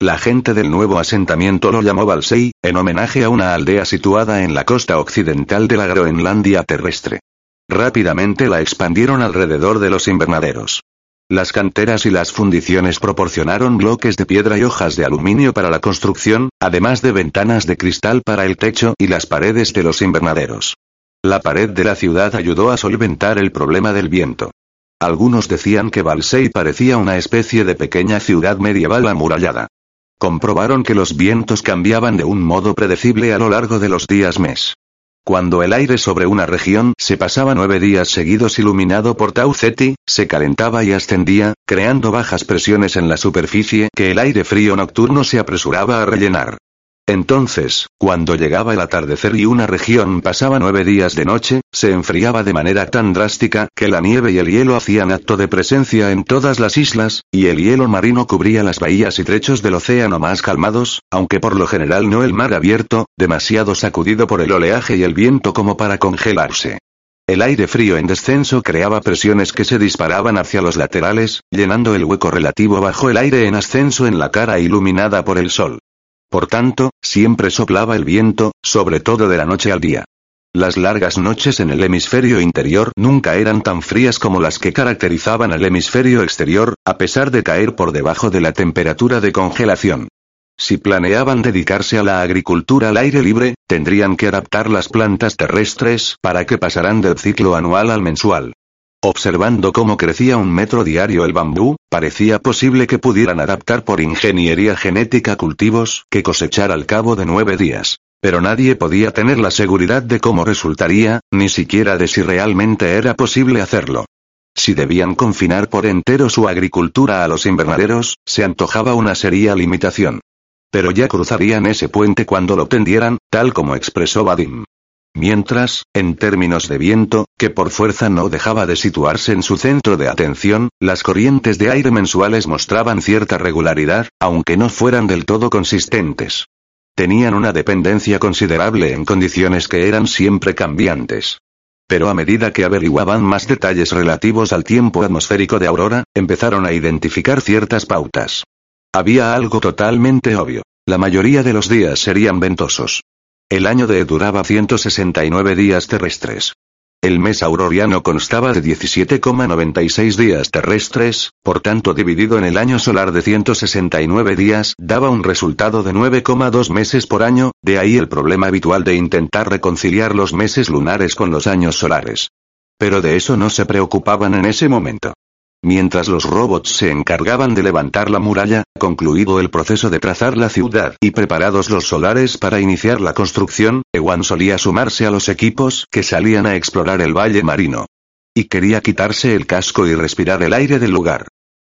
La gente del nuevo asentamiento lo llamó Balsei, en homenaje a una aldea situada en la costa occidental de la Groenlandia terrestre. Rápidamente la expandieron alrededor de los invernaderos. Las canteras y las fundiciones proporcionaron bloques de piedra y hojas de aluminio para la construcción, además de ventanas de cristal para el techo y las paredes de los invernaderos. La pared de la ciudad ayudó a solventar el problema del viento. Algunos decían que Balsei parecía una especie de pequeña ciudad medieval amurallada. Comprobaron que los vientos cambiaban de un modo predecible a lo largo de los días mes. Cuando el aire sobre una región se pasaba nueve días seguidos iluminado por Tau Ceti, se calentaba y ascendía, creando bajas presiones en la superficie que el aire frío nocturno se apresuraba a rellenar. Entonces, cuando llegaba el atardecer y una región pasaba nueve días de noche, se enfriaba de manera tan drástica que la nieve y el hielo hacían acto de presencia en todas las islas, y el hielo marino cubría las bahías y trechos del océano más calmados, aunque por lo general no el mar abierto, demasiado sacudido por el oleaje y el viento como para congelarse. El aire frío en descenso creaba presiones que se disparaban hacia los laterales, llenando el hueco relativo bajo el aire en ascenso en la cara iluminada por el sol. Por tanto, siempre soplaba el viento, sobre todo de la noche al día. Las largas noches en el hemisferio interior nunca eran tan frías como las que caracterizaban al hemisferio exterior, a pesar de caer por debajo de la temperatura de congelación. Si planeaban dedicarse a la agricultura al aire libre, tendrían que adaptar las plantas terrestres para que pasaran del ciclo anual al mensual. Observando cómo crecía un metro diario el bambú, parecía posible que pudieran adaptar por ingeniería genética cultivos que cosechar al cabo de nueve días. Pero nadie podía tener la seguridad de cómo resultaría, ni siquiera de si realmente era posible hacerlo. Si debían confinar por entero su agricultura a los invernaderos, se antojaba una seria limitación. Pero ya cruzarían ese puente cuando lo tendieran, tal como expresó Vadim. Mientras, en términos de viento, que por fuerza no dejaba de situarse en su centro de atención, las corrientes de aire mensuales mostraban cierta regularidad, aunque no fueran del todo consistentes. Tenían una dependencia considerable en condiciones que eran siempre cambiantes. Pero a medida que averiguaban más detalles relativos al tiempo atmosférico de Aurora, empezaron a identificar ciertas pautas. Había algo totalmente obvio. La mayoría de los días serían ventosos. El año de duraba 169 días terrestres. El mes auroriano constaba de 17,96 días terrestres, por tanto dividido en el año solar de 169 días, daba un resultado de 9,2 meses por año, de ahí el problema habitual de intentar reconciliar los meses lunares con los años solares. Pero de eso no se preocupaban en ese momento. Mientras los robots se encargaban de levantar la muralla, concluido el proceso de trazar la ciudad y preparados los solares para iniciar la construcción, Ewan solía sumarse a los equipos que salían a explorar el valle marino. Y quería quitarse el casco y respirar el aire del lugar.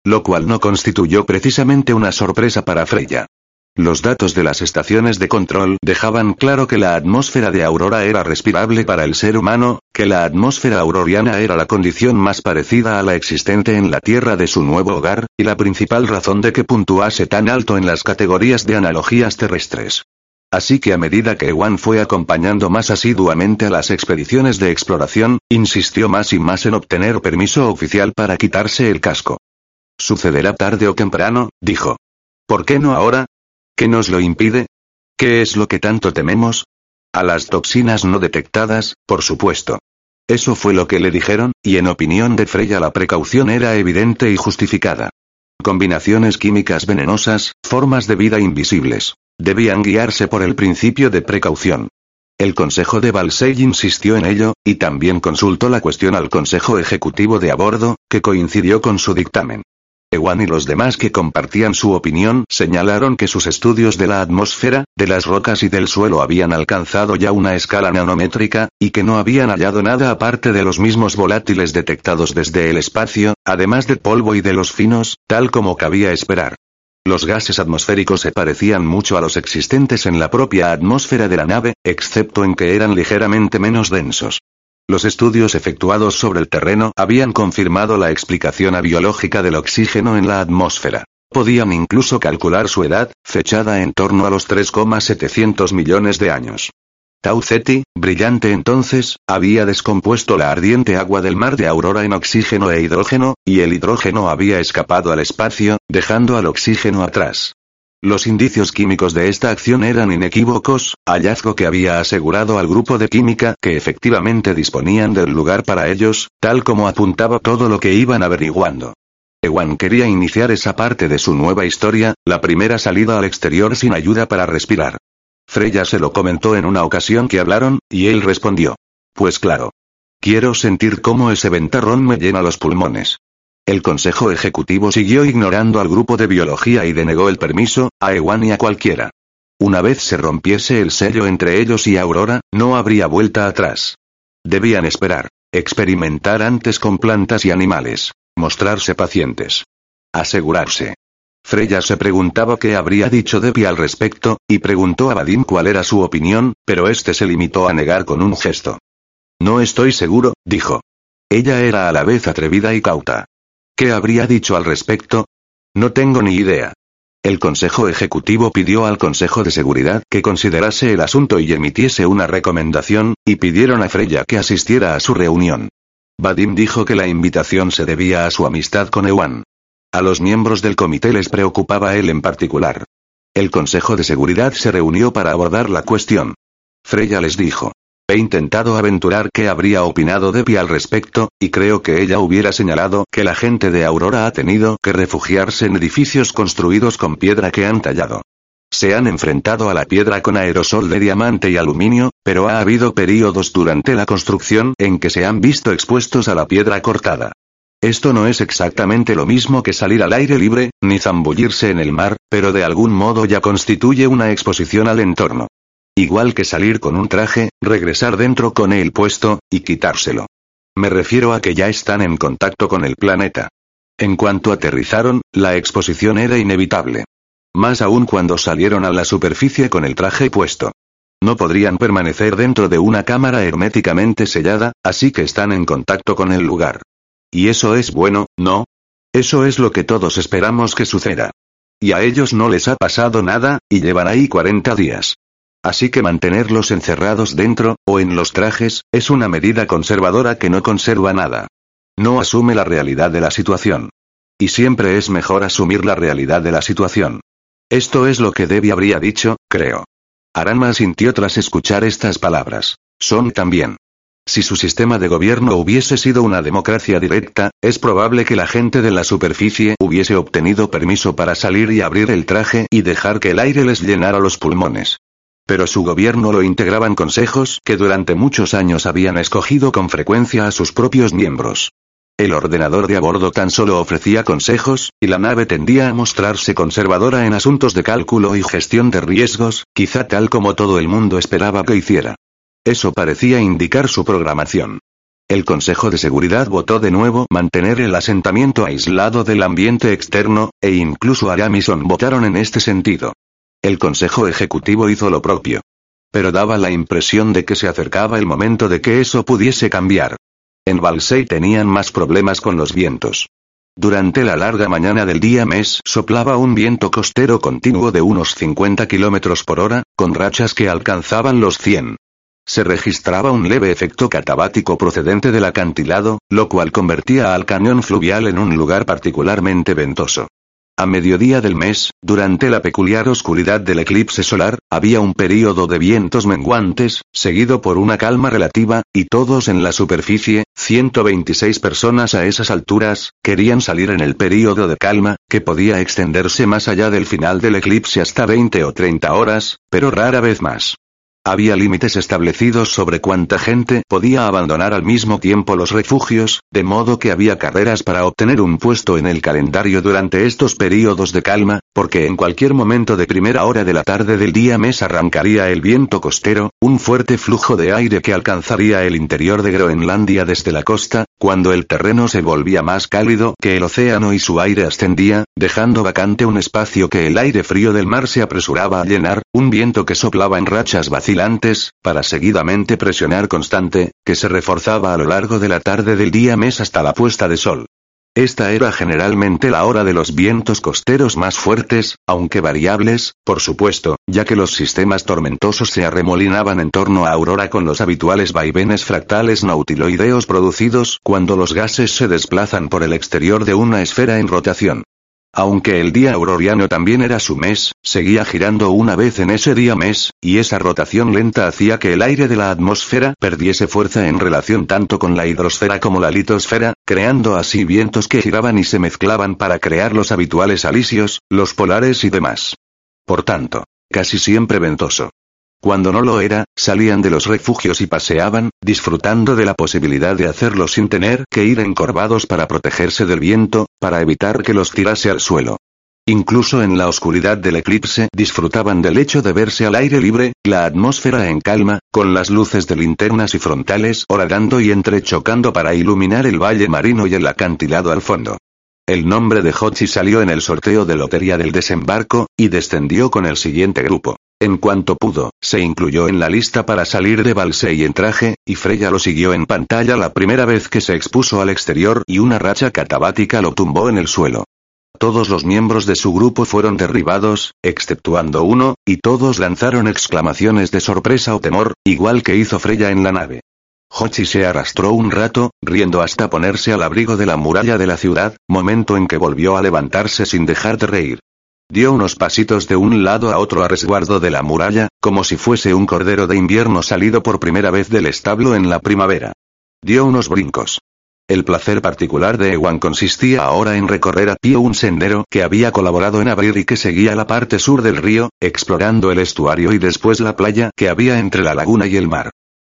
Lo cual no constituyó precisamente una sorpresa para Freya. Los datos de las estaciones de control dejaban claro que la atmósfera de Aurora era respirable para el ser humano, que la atmósfera auroriana era la condición más parecida a la existente en la Tierra de su nuevo hogar, y la principal razón de que puntuase tan alto en las categorías de analogías terrestres. Así que a medida que Ewan fue acompañando más asiduamente a las expediciones de exploración, insistió más y más en obtener permiso oficial para quitarse el casco. Sucederá tarde o temprano, dijo. ¿Por qué no ahora? ¿Qué nos lo impide? ¿Qué es lo que tanto tememos? A las toxinas no detectadas, por supuesto. Eso fue lo que le dijeron, y en opinión de Freya la precaución era evidente y justificada. Combinaciones químicas venenosas, formas de vida invisibles. Debían guiarse por el principio de precaución. El Consejo de Balsei insistió en ello, y también consultó la cuestión al Consejo Ejecutivo de a bordo, que coincidió con su dictamen. Ewan y los demás que compartían su opinión señalaron que sus estudios de la atmósfera, de las rocas y del suelo habían alcanzado ya una escala nanométrica, y que no habían hallado nada aparte de los mismos volátiles detectados desde el espacio, además de polvo y de los finos, tal como cabía esperar. Los gases atmosféricos se parecían mucho a los existentes en la propia atmósfera de la nave, excepto en que eran ligeramente menos densos. Los estudios efectuados sobre el terreno habían confirmado la explicación abiológica del oxígeno en la atmósfera. Podían incluso calcular su edad, fechada en torno a los 3,700 millones de años. Tau Ceti, brillante entonces, había descompuesto la ardiente agua del mar de Aurora en oxígeno e hidrógeno, y el hidrógeno había escapado al espacio, dejando al oxígeno atrás. Los indicios químicos de esta acción eran inequívocos, hallazgo que había asegurado al grupo de química que efectivamente disponían del lugar para ellos, tal como apuntaba todo lo que iban averiguando. Ewan quería iniciar esa parte de su nueva historia, la primera salida al exterior sin ayuda para respirar. Freya se lo comentó en una ocasión que hablaron, y él respondió. Pues claro. Quiero sentir cómo ese ventarrón me llena los pulmones. El Consejo Ejecutivo siguió ignorando al grupo de biología y denegó el permiso, a Ewan y a cualquiera. Una vez se rompiese el sello entre ellos y Aurora, no habría vuelta atrás. Debían esperar. Experimentar antes con plantas y animales. Mostrarse pacientes. Asegurarse. Freya se preguntaba qué habría dicho Debbie al respecto, y preguntó a Vadim cuál era su opinión, pero este se limitó a negar con un gesto. No estoy seguro, dijo. Ella era a la vez atrevida y cauta. ¿Qué habría dicho al respecto? No tengo ni idea. El Consejo Ejecutivo pidió al Consejo de Seguridad que considerase el asunto y emitiese una recomendación, y pidieron a Freya que asistiera a su reunión. Vadim dijo que la invitación se debía a su amistad con Ewan. A los miembros del comité les preocupaba él en particular. El Consejo de Seguridad se reunió para abordar la cuestión. Freya les dijo. He intentado aventurar qué habría opinado Debbie al respecto, y creo que ella hubiera señalado que la gente de Aurora ha tenido que refugiarse en edificios construidos con piedra que han tallado. Se han enfrentado a la piedra con aerosol de diamante y aluminio, pero ha habido períodos durante la construcción en que se han visto expuestos a la piedra cortada. Esto no es exactamente lo mismo que salir al aire libre, ni zambullirse en el mar, pero de algún modo ya constituye una exposición al entorno. Igual que salir con un traje, regresar dentro con él puesto, y quitárselo. Me refiero a que ya están en contacto con el planeta. En cuanto aterrizaron, la exposición era inevitable. Más aún cuando salieron a la superficie con el traje puesto. No podrían permanecer dentro de una cámara herméticamente sellada, así que están en contacto con el lugar. Y eso es bueno, ¿no? Eso es lo que todos esperamos que suceda. Y a ellos no les ha pasado nada, y llevan ahí 40 días. Así que mantenerlos encerrados dentro, o en los trajes, es una medida conservadora que no conserva nada. No asume la realidad de la situación. Y siempre es mejor asumir la realidad de la situación. Esto es lo que Debbie habría dicho, creo. Arama sintió tras escuchar estas palabras. Son también. Si su sistema de gobierno hubiese sido una democracia directa, es probable que la gente de la superficie hubiese obtenido permiso para salir y abrir el traje y dejar que el aire les llenara los pulmones. Pero su gobierno lo integraban consejos que durante muchos años habían escogido con frecuencia a sus propios miembros. El ordenador de a bordo tan solo ofrecía consejos, y la nave tendía a mostrarse conservadora en asuntos de cálculo y gestión de riesgos, quizá tal como todo el mundo esperaba que hiciera. Eso parecía indicar su programación. El Consejo de Seguridad votó de nuevo mantener el asentamiento aislado del ambiente externo, e incluso Aramison votaron en este sentido. El Consejo Ejecutivo hizo lo propio. Pero daba la impresión de que se acercaba el momento de que eso pudiese cambiar. En Balsei tenían más problemas con los vientos. Durante la larga mañana del día mes soplaba un viento costero continuo de unos 50 kilómetros por hora, con rachas que alcanzaban los 100. Se registraba un leve efecto catabático procedente del acantilado, lo cual convertía al cañón fluvial en un lugar particularmente ventoso. A mediodía del mes, durante la peculiar oscuridad del eclipse solar, había un período de vientos menguantes, seguido por una calma relativa, y todos en la superficie, 126 personas a esas alturas, querían salir en el período de calma, que podía extenderse más allá del final del eclipse hasta 20 o 30 horas, pero rara vez más. Había límites establecidos sobre cuánta gente podía abandonar al mismo tiempo los refugios, de modo que había carreras para obtener un puesto en el calendario durante estos períodos de calma, porque en cualquier momento de primera hora de la tarde del día mes arrancaría el viento costero, un fuerte flujo de aire que alcanzaría el interior de Groenlandia desde la costa, cuando el terreno se volvía más cálido que el océano y su aire ascendía, dejando vacante un espacio que el aire frío del mar se apresuraba a llenar, un viento que soplaba en rachas para seguidamente presionar constante, que se reforzaba a lo largo de la tarde del día mes hasta la puesta de sol. Esta era generalmente la hora de los vientos costeros más fuertes, aunque variables, por supuesto, ya que los sistemas tormentosos se arremolinaban en torno a Aurora con los habituales vaivenes fractales nautiloideos producidos cuando los gases se desplazan por el exterior de una esfera en rotación. Aunque el día auroriano también era su mes, seguía girando una vez en ese día mes, y esa rotación lenta hacía que el aire de la atmósfera perdiese fuerza en relación tanto con la hidrosfera como la litosfera, creando así vientos que giraban y se mezclaban para crear los habituales alisios, los polares y demás. Por tanto, casi siempre ventoso. Cuando no lo era, salían de los refugios y paseaban, disfrutando de la posibilidad de hacerlo sin tener que ir encorvados para protegerse del viento, para evitar que los tirase al suelo. Incluso en la oscuridad del eclipse disfrutaban del hecho de verse al aire libre, la atmósfera en calma, con las luces de linternas y frontales horadando y entrechocando para iluminar el valle marino y el acantilado al fondo. El nombre de Hochi salió en el sorteo de lotería del desembarco, y descendió con el siguiente grupo. En cuanto pudo, se incluyó en la lista para salir de Balsei en traje, y Freya lo siguió en pantalla la primera vez que se expuso al exterior y una racha catabática lo tumbó en el suelo. Todos los miembros de su grupo fueron derribados, exceptuando uno, y todos lanzaron exclamaciones de sorpresa o temor, igual que hizo Freya en la nave. Hochi se arrastró un rato, riendo hasta ponerse al abrigo de la muralla de la ciudad, momento en que volvió a levantarse sin dejar de reír. Dio unos pasitos de un lado a otro a resguardo de la muralla, como si fuese un cordero de invierno salido por primera vez del establo en la primavera. Dio unos brincos. El placer particular de Ewan consistía ahora en recorrer a pie un sendero que había colaborado en abrir y que seguía la parte sur del río, explorando el estuario y después la playa que había entre la laguna y el mar.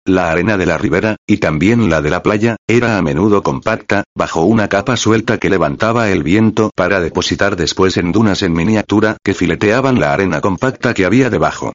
La arena de la ribera, y también la de la playa, era a menudo compacta, bajo una capa suelta que levantaba el viento para depositar después en dunas en miniatura que fileteaban la arena compacta que había debajo.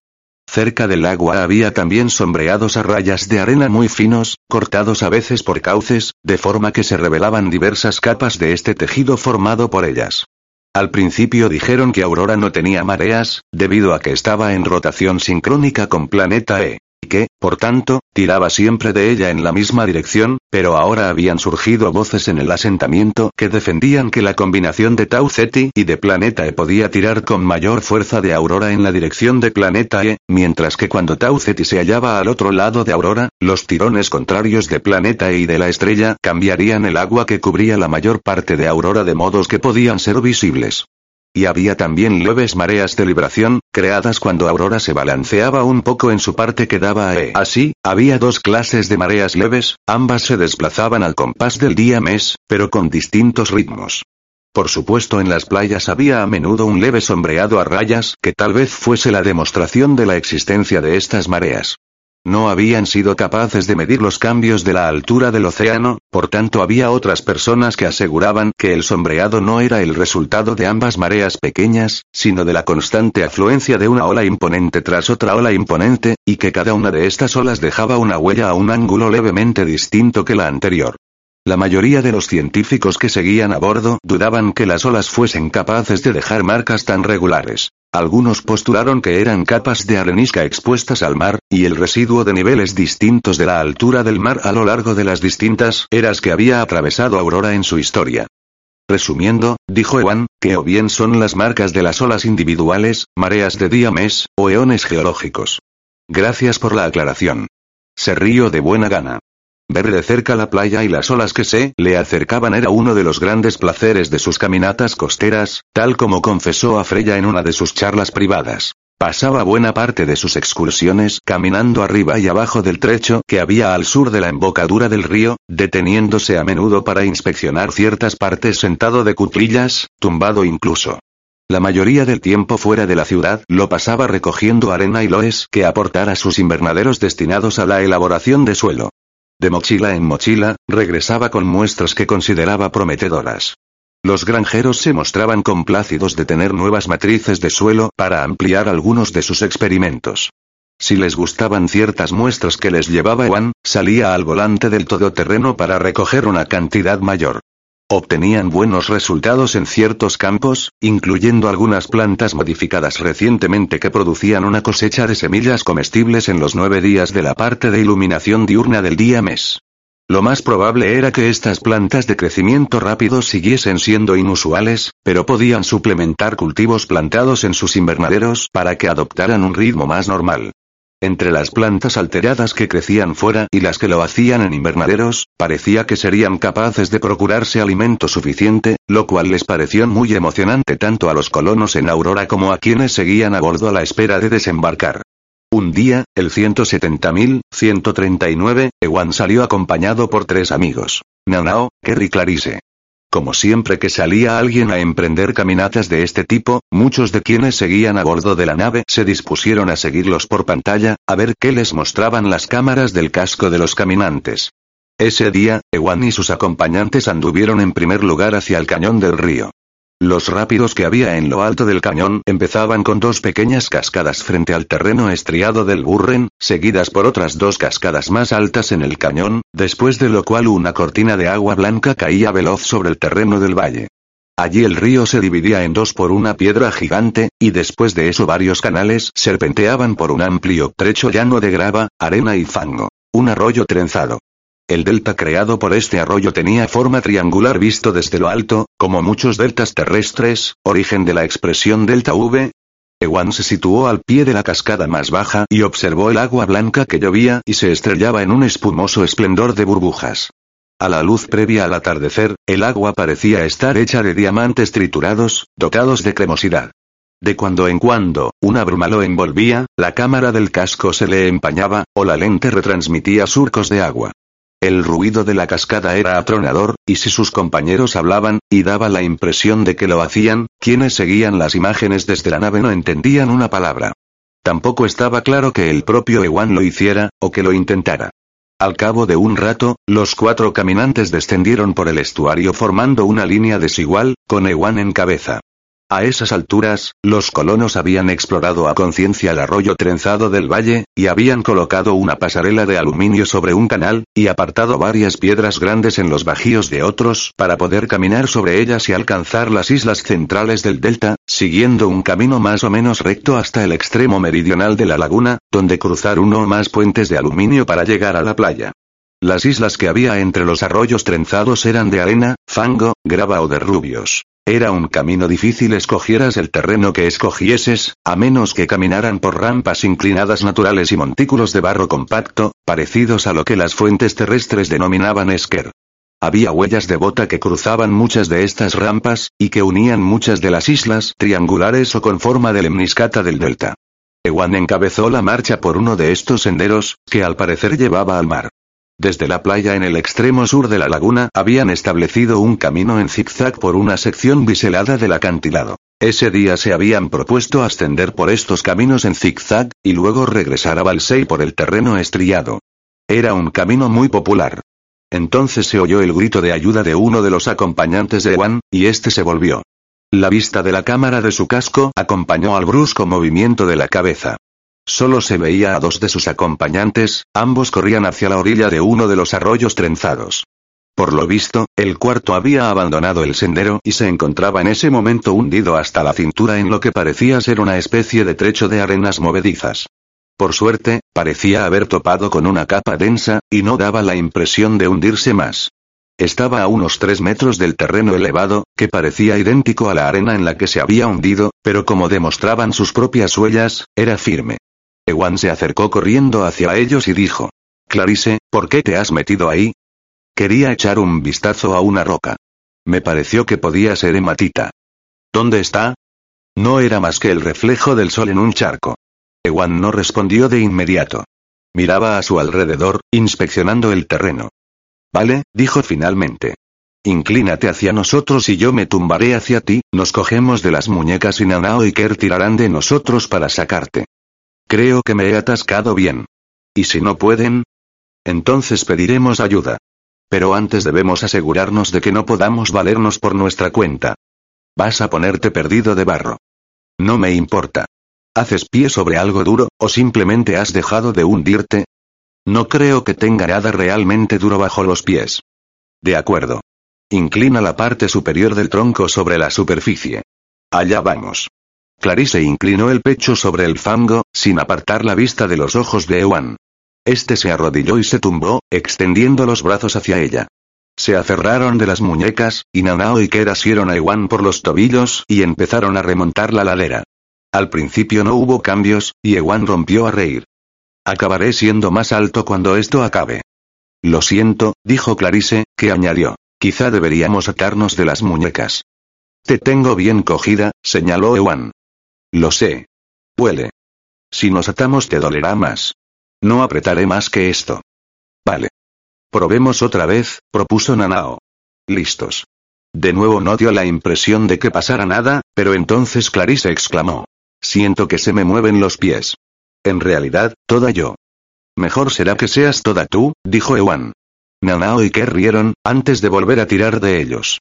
Cerca del agua había también sombreados a rayas de arena muy finos, cortados a veces por cauces, de forma que se revelaban diversas capas de este tejido formado por ellas. Al principio dijeron que Aurora no tenía mareas, debido a que estaba en rotación sincrónica con Planeta E que, por tanto, tiraba siempre de ella en la misma dirección, pero ahora habían surgido voces en el asentamiento que defendían que la combinación de Tau Ceti y de Planeta E podía tirar con mayor fuerza de Aurora en la dirección de Planeta E, mientras que cuando Tau Ceti se hallaba al otro lado de Aurora, los tirones contrarios de Planeta E y de la estrella cambiarían el agua que cubría la mayor parte de Aurora de modos que podían ser visibles. Y había también leves mareas de libración, creadas cuando Aurora se balanceaba un poco en su parte que daba a E. Así, había dos clases de mareas leves, ambas se desplazaban al compás del día-mes, pero con distintos ritmos. Por supuesto en las playas había a menudo un leve sombreado a rayas que tal vez fuese la demostración de la existencia de estas mareas. No habían sido capaces de medir los cambios de la altura del océano, por tanto había otras personas que aseguraban que el sombreado no era el resultado de ambas mareas pequeñas, sino de la constante afluencia de una ola imponente tras otra ola imponente, y que cada una de estas olas dejaba una huella a un ángulo levemente distinto que la anterior. La mayoría de los científicos que seguían a bordo dudaban que las olas fuesen capaces de dejar marcas tan regulares. Algunos postularon que eran capas de arenisca expuestas al mar, y el residuo de niveles distintos de la altura del mar a lo largo de las distintas eras que había atravesado Aurora en su historia. Resumiendo, dijo Ewan, que o bien son las marcas de las olas individuales, mareas de día-mes, o eones geológicos. Gracias por la aclaración. Se río de buena gana. Ver de cerca la playa y las olas que se le acercaban era uno de los grandes placeres de sus caminatas costeras, tal como confesó a Freya en una de sus charlas privadas. Pasaba buena parte de sus excursiones caminando arriba y abajo del trecho que había al sur de la embocadura del río, deteniéndose a menudo para inspeccionar ciertas partes sentado de cuclillas, tumbado incluso. La mayoría del tiempo fuera de la ciudad lo pasaba recogiendo arena y loes que aportar a sus invernaderos destinados a la elaboración de suelo. De mochila en mochila, regresaba con muestras que consideraba prometedoras. Los granjeros se mostraban complácidos de tener nuevas matrices de suelo para ampliar algunos de sus experimentos. Si les gustaban ciertas muestras que les llevaba Juan, salía al volante del todoterreno para recoger una cantidad mayor. Obtenían buenos resultados en ciertos campos, incluyendo algunas plantas modificadas recientemente que producían una cosecha de semillas comestibles en los nueve días de la parte de iluminación diurna del día mes. Lo más probable era que estas plantas de crecimiento rápido siguiesen siendo inusuales, pero podían suplementar cultivos plantados en sus invernaderos para que adoptaran un ritmo más normal. Entre las plantas alteradas que crecían fuera y las que lo hacían en invernaderos, parecía que serían capaces de procurarse alimento suficiente, lo cual les pareció muy emocionante tanto a los colonos en Aurora como a quienes seguían a bordo a la espera de desembarcar. Un día, el 170.139, Ewan salió acompañado por tres amigos. Nanao, Kerry Clarice. Como siempre que salía alguien a emprender caminatas de este tipo, muchos de quienes seguían a bordo de la nave se dispusieron a seguirlos por pantalla, a ver qué les mostraban las cámaras del casco de los caminantes. Ese día, Ewan y sus acompañantes anduvieron en primer lugar hacia el cañón del río. Los rápidos que había en lo alto del cañón empezaban con dos pequeñas cascadas frente al terreno estriado del Burren, seguidas por otras dos cascadas más altas en el cañón, después de lo cual una cortina de agua blanca caía veloz sobre el terreno del valle. Allí el río se dividía en dos por una piedra gigante, y después de eso varios canales serpenteaban por un amplio trecho llano de grava, arena y fango. Un arroyo trenzado. El delta creado por este arroyo tenía forma triangular visto desde lo alto, como muchos deltas terrestres, origen de la expresión delta V. Ewan se situó al pie de la cascada más baja y observó el agua blanca que llovía y se estrellaba en un espumoso esplendor de burbujas. A la luz previa al atardecer, el agua parecía estar hecha de diamantes triturados, dotados de cremosidad. De cuando en cuando, una bruma lo envolvía, la cámara del casco se le empañaba, o la lente retransmitía surcos de agua. El ruido de la cascada era atronador, y si sus compañeros hablaban, y daba la impresión de que lo hacían, quienes seguían las imágenes desde la nave no entendían una palabra. Tampoco estaba claro que el propio Ewan lo hiciera, o que lo intentara. Al cabo de un rato, los cuatro caminantes descendieron por el estuario formando una línea desigual, con Ewan en cabeza. A esas alturas, los colonos habían explorado a conciencia el arroyo trenzado del valle, y habían colocado una pasarela de aluminio sobre un canal, y apartado varias piedras grandes en los bajíos de otros para poder caminar sobre ellas y alcanzar las islas centrales del delta, siguiendo un camino más o menos recto hasta el extremo meridional de la laguna, donde cruzar uno o más puentes de aluminio para llegar a la playa. Las islas que había entre los arroyos trenzados eran de arena, fango, grava o de rubios. Era un camino difícil escogieras el terreno que escogieses, a menos que caminaran por rampas inclinadas naturales y montículos de barro compacto, parecidos a lo que las fuentes terrestres denominaban esker. Había huellas de bota que cruzaban muchas de estas rampas, y que unían muchas de las islas triangulares o con forma de lemniscata del delta. Ewan encabezó la marcha por uno de estos senderos, que al parecer llevaba al mar. Desde la playa en el extremo sur de la laguna habían establecido un camino en zigzag por una sección biselada del acantilado. Ese día se habían propuesto ascender por estos caminos en zigzag, y luego regresar a Balsei por el terreno estrillado. Era un camino muy popular. Entonces se oyó el grito de ayuda de uno de los acompañantes de Juan, y este se volvió. La vista de la cámara de su casco acompañó al brusco movimiento de la cabeza. Solo se veía a dos de sus acompañantes, ambos corrían hacia la orilla de uno de los arroyos trenzados. Por lo visto, el cuarto había abandonado el sendero y se encontraba en ese momento hundido hasta la cintura en lo que parecía ser una especie de trecho de arenas movedizas. Por suerte, parecía haber topado con una capa densa, y no daba la impresión de hundirse más. Estaba a unos tres metros del terreno elevado, que parecía idéntico a la arena en la que se había hundido, pero como demostraban sus propias huellas, era firme. Ewan se acercó corriendo hacia ellos y dijo. Clarice, ¿por qué te has metido ahí? Quería echar un vistazo a una roca. Me pareció que podía ser hematita. ¿Dónde está? No era más que el reflejo del sol en un charco. Ewan no respondió de inmediato. Miraba a su alrededor, inspeccionando el terreno. Vale, dijo finalmente. Inclínate hacia nosotros y yo me tumbaré hacia ti, nos cogemos de las muñecas y Nanao y Ker tirarán de nosotros para sacarte. Creo que me he atascado bien. ¿Y si no pueden? Entonces pediremos ayuda. Pero antes debemos asegurarnos de que no podamos valernos por nuestra cuenta. Vas a ponerte perdido de barro. No me importa. ¿Haces pie sobre algo duro, o simplemente has dejado de hundirte? No creo que tenga nada realmente duro bajo los pies. De acuerdo. Inclina la parte superior del tronco sobre la superficie. Allá vamos. Clarice inclinó el pecho sobre el fango, sin apartar la vista de los ojos de Ewan. Este se arrodilló y se tumbó, extendiendo los brazos hacia ella. Se aferraron de las muñecas, y Nanao y Kera asieron a Ewan por los tobillos y empezaron a remontar la ladera. Al principio no hubo cambios, y Ewan rompió a reír. Acabaré siendo más alto cuando esto acabe. Lo siento, dijo Clarice, que añadió. Quizá deberíamos atarnos de las muñecas. Te tengo bien cogida, señaló Ewan. Lo sé. Huele. Si nos atamos te dolerá más. No apretaré más que esto. Vale. Probemos otra vez, propuso Nanao. Listos. De nuevo no dio la impresión de que pasara nada, pero entonces Clarice exclamó. Siento que se me mueven los pies. En realidad, toda yo. Mejor será que seas toda tú, dijo Ewan. Nanao y Kerr rieron, antes de volver a tirar de ellos.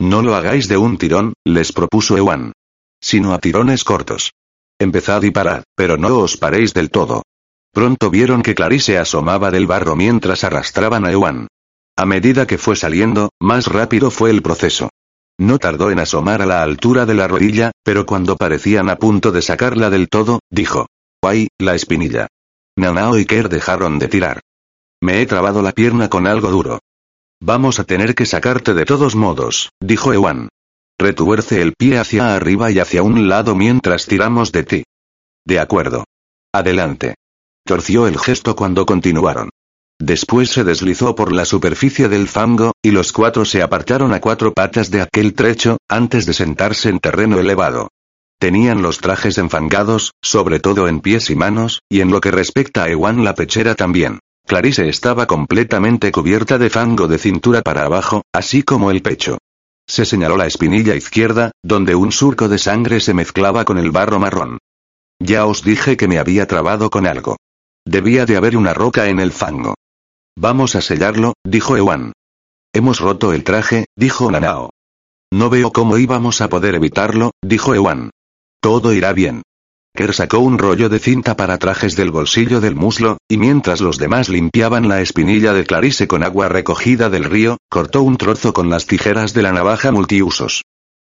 No lo hagáis de un tirón, les propuso Ewan. Sino a tirones cortos. Empezad y parad, pero no os paréis del todo. Pronto vieron que Clarice asomaba del barro mientras arrastraban a Ewan. A medida que fue saliendo, más rápido fue el proceso. No tardó en asomar a la altura de la rodilla, pero cuando parecían a punto de sacarla del todo, dijo. ¡Ay, la espinilla! Nanao y Kerr dejaron de tirar. Me he trabado la pierna con algo duro. Vamos a tener que sacarte de todos modos, dijo Ewan. Retuerce el pie hacia arriba y hacia un lado mientras tiramos de ti. De acuerdo. Adelante. Torció el gesto cuando continuaron. Después se deslizó por la superficie del fango, y los cuatro se apartaron a cuatro patas de aquel trecho, antes de sentarse en terreno elevado. Tenían los trajes enfangados, sobre todo en pies y manos, y en lo que respecta a Ewan la pechera también. Clarice estaba completamente cubierta de fango de cintura para abajo, así como el pecho. Se señaló la espinilla izquierda, donde un surco de sangre se mezclaba con el barro marrón. Ya os dije que me había trabado con algo. Debía de haber una roca en el fango. Vamos a sellarlo, dijo Ewan. Hemos roto el traje, dijo Nanao. No veo cómo íbamos a poder evitarlo, dijo Ewan. Todo irá bien. Sacó un rollo de cinta para trajes del bolsillo del muslo, y mientras los demás limpiaban la espinilla de Clarice con agua recogida del río, cortó un trozo con las tijeras de la navaja multiusos.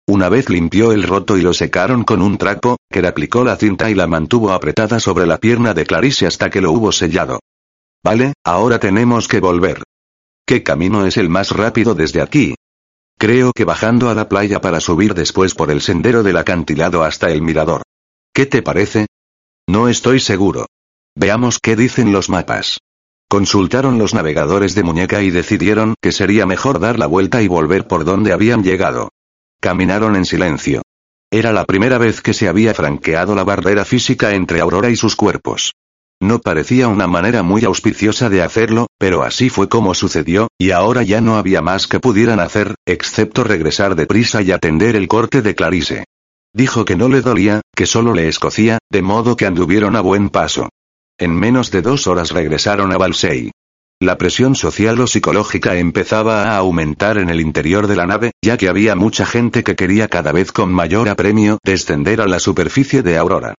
Una vez limpió el roto y lo secaron con un trapo, Kerr aplicó la cinta y la mantuvo apretada sobre la pierna de Clarice hasta que lo hubo sellado. Vale, ahora tenemos que volver. ¿Qué camino es el más rápido desde aquí? Creo que bajando a la playa para subir después por el sendero del acantilado hasta el mirador. ¿Qué te parece? No estoy seguro. Veamos qué dicen los mapas. Consultaron los navegadores de muñeca y decidieron que sería mejor dar la vuelta y volver por donde habían llegado. Caminaron en silencio. Era la primera vez que se había franqueado la barrera física entre Aurora y sus cuerpos. No parecía una manera muy auspiciosa de hacerlo, pero así fue como sucedió, y ahora ya no había más que pudieran hacer, excepto regresar deprisa y atender el corte de Clarice. Dijo que no le dolía, que solo le escocía, de modo que anduvieron a buen paso. En menos de dos horas regresaron a Balsei. La presión social o psicológica empezaba a aumentar en el interior de la nave, ya que había mucha gente que quería cada vez con mayor apremio descender a la superficie de Aurora.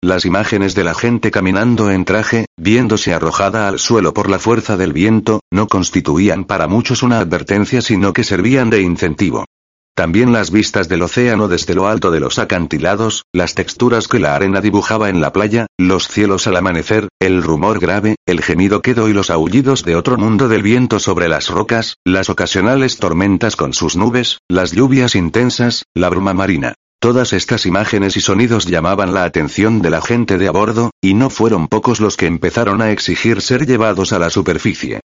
Las imágenes de la gente caminando en traje, viéndose arrojada al suelo por la fuerza del viento, no constituían para muchos una advertencia sino que servían de incentivo. También las vistas del océano desde lo alto de los acantilados, las texturas que la arena dibujaba en la playa, los cielos al amanecer, el rumor grave, el gemido quedo y los aullidos de otro mundo del viento sobre las rocas, las ocasionales tormentas con sus nubes, las lluvias intensas, la bruma marina. Todas estas imágenes y sonidos llamaban la atención de la gente de a bordo, y no fueron pocos los que empezaron a exigir ser llevados a la superficie.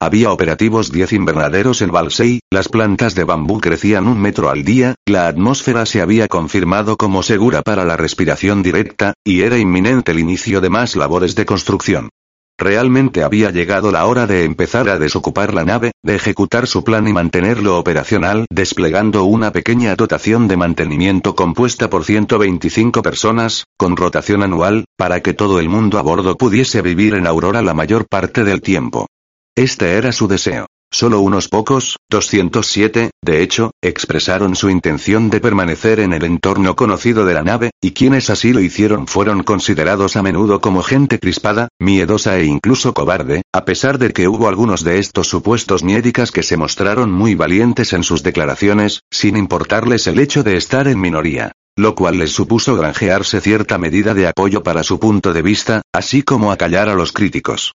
Había operativos 10 invernaderos en Balsei, las plantas de bambú crecían un metro al día, la atmósfera se había confirmado como segura para la respiración directa, y era inminente el inicio de más labores de construcción. Realmente había llegado la hora de empezar a desocupar la nave, de ejecutar su plan y mantenerlo operacional, desplegando una pequeña dotación de mantenimiento compuesta por 125 personas, con rotación anual, para que todo el mundo a bordo pudiese vivir en Aurora la mayor parte del tiempo. Este era su deseo. Solo unos pocos, 207, de hecho, expresaron su intención de permanecer en el entorno conocido de la nave, y quienes así lo hicieron fueron considerados a menudo como gente crispada, miedosa e incluso cobarde, a pesar de que hubo algunos de estos supuestos miédicas que se mostraron muy valientes en sus declaraciones, sin importarles el hecho de estar en minoría. Lo cual les supuso granjearse cierta medida de apoyo para su punto de vista, así como acallar a los críticos.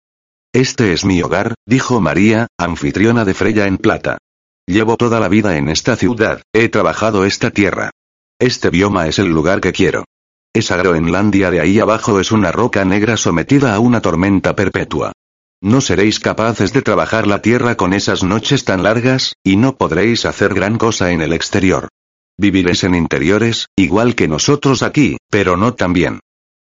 Este es mi hogar, dijo María, anfitriona de Freya en Plata. Llevo toda la vida en esta ciudad, he trabajado esta tierra. Este bioma es el lugar que quiero. Esa Groenlandia de ahí abajo es una roca negra sometida a una tormenta perpetua. No seréis capaces de trabajar la tierra con esas noches tan largas, y no podréis hacer gran cosa en el exterior. Viviréis en interiores, igual que nosotros aquí, pero no tan bien.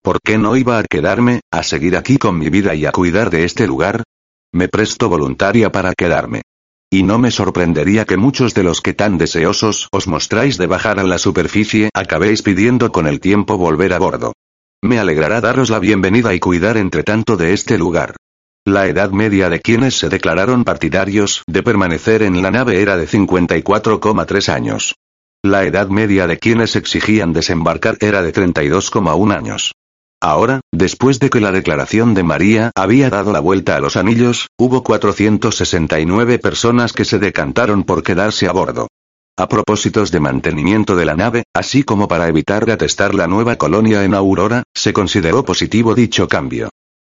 ¿Por qué no iba a quedarme, a seguir aquí con mi vida y a cuidar de este lugar? Me presto voluntaria para quedarme. Y no me sorprendería que muchos de los que tan deseosos os mostráis de bajar a la superficie acabéis pidiendo con el tiempo volver a bordo. Me alegrará daros la bienvenida y cuidar entre tanto de este lugar. La edad media de quienes se declararon partidarios de permanecer en la nave era de 54,3 años. La edad media de quienes exigían desembarcar era de 32,1 años. Ahora, después de que la declaración de María había dado la vuelta a los anillos, hubo 469 personas que se decantaron por quedarse a bordo. A propósitos de mantenimiento de la nave, así como para evitar atestar la nueva colonia en Aurora, se consideró positivo dicho cambio.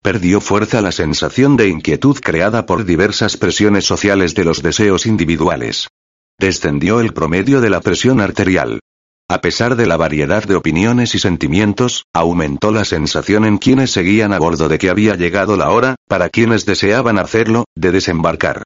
Perdió fuerza la sensación de inquietud creada por diversas presiones sociales de los deseos individuales. Descendió el promedio de la presión arterial. A pesar de la variedad de opiniones y sentimientos, aumentó la sensación en quienes seguían a bordo de que había llegado la hora, para quienes deseaban hacerlo, de desembarcar.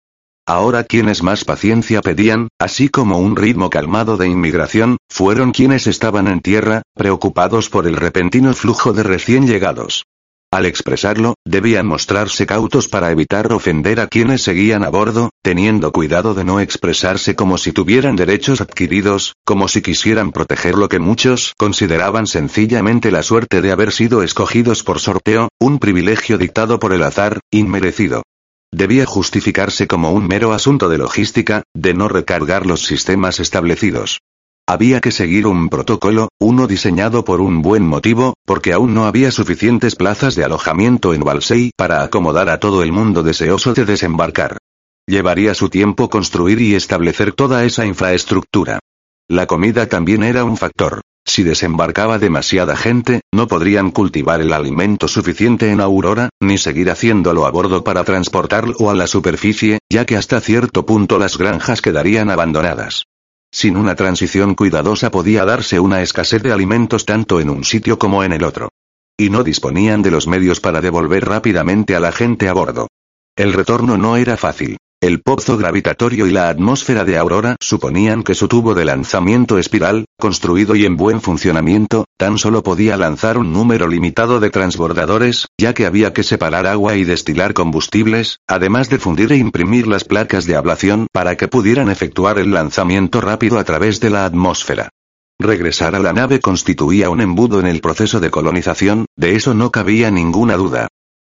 Ahora quienes más paciencia pedían, así como un ritmo calmado de inmigración, fueron quienes estaban en tierra, preocupados por el repentino flujo de recién llegados. Al expresarlo, debían mostrarse cautos para evitar ofender a quienes seguían a bordo, teniendo cuidado de no expresarse como si tuvieran derechos adquiridos, como si quisieran proteger lo que muchos consideraban sencillamente la suerte de haber sido escogidos por sorteo, un privilegio dictado por el azar, inmerecido. Debía justificarse como un mero asunto de logística, de no recargar los sistemas establecidos. Había que seguir un protocolo, uno diseñado por un buen motivo, porque aún no había suficientes plazas de alojamiento en Balsei para acomodar a todo el mundo deseoso de desembarcar. Llevaría su tiempo construir y establecer toda esa infraestructura. La comida también era un factor. Si desembarcaba demasiada gente, no podrían cultivar el alimento suficiente en Aurora, ni seguir haciéndolo a bordo para transportarlo a la superficie, ya que hasta cierto punto las granjas quedarían abandonadas. Sin una transición cuidadosa podía darse una escasez de alimentos tanto en un sitio como en el otro. Y no disponían de los medios para devolver rápidamente a la gente a bordo. El retorno no era fácil. El pozo gravitatorio y la atmósfera de Aurora suponían que su tubo de lanzamiento espiral, construido y en buen funcionamiento, tan solo podía lanzar un número limitado de transbordadores, ya que había que separar agua y destilar combustibles, además de fundir e imprimir las placas de ablación para que pudieran efectuar el lanzamiento rápido a través de la atmósfera. Regresar a la nave constituía un embudo en el proceso de colonización, de eso no cabía ninguna duda.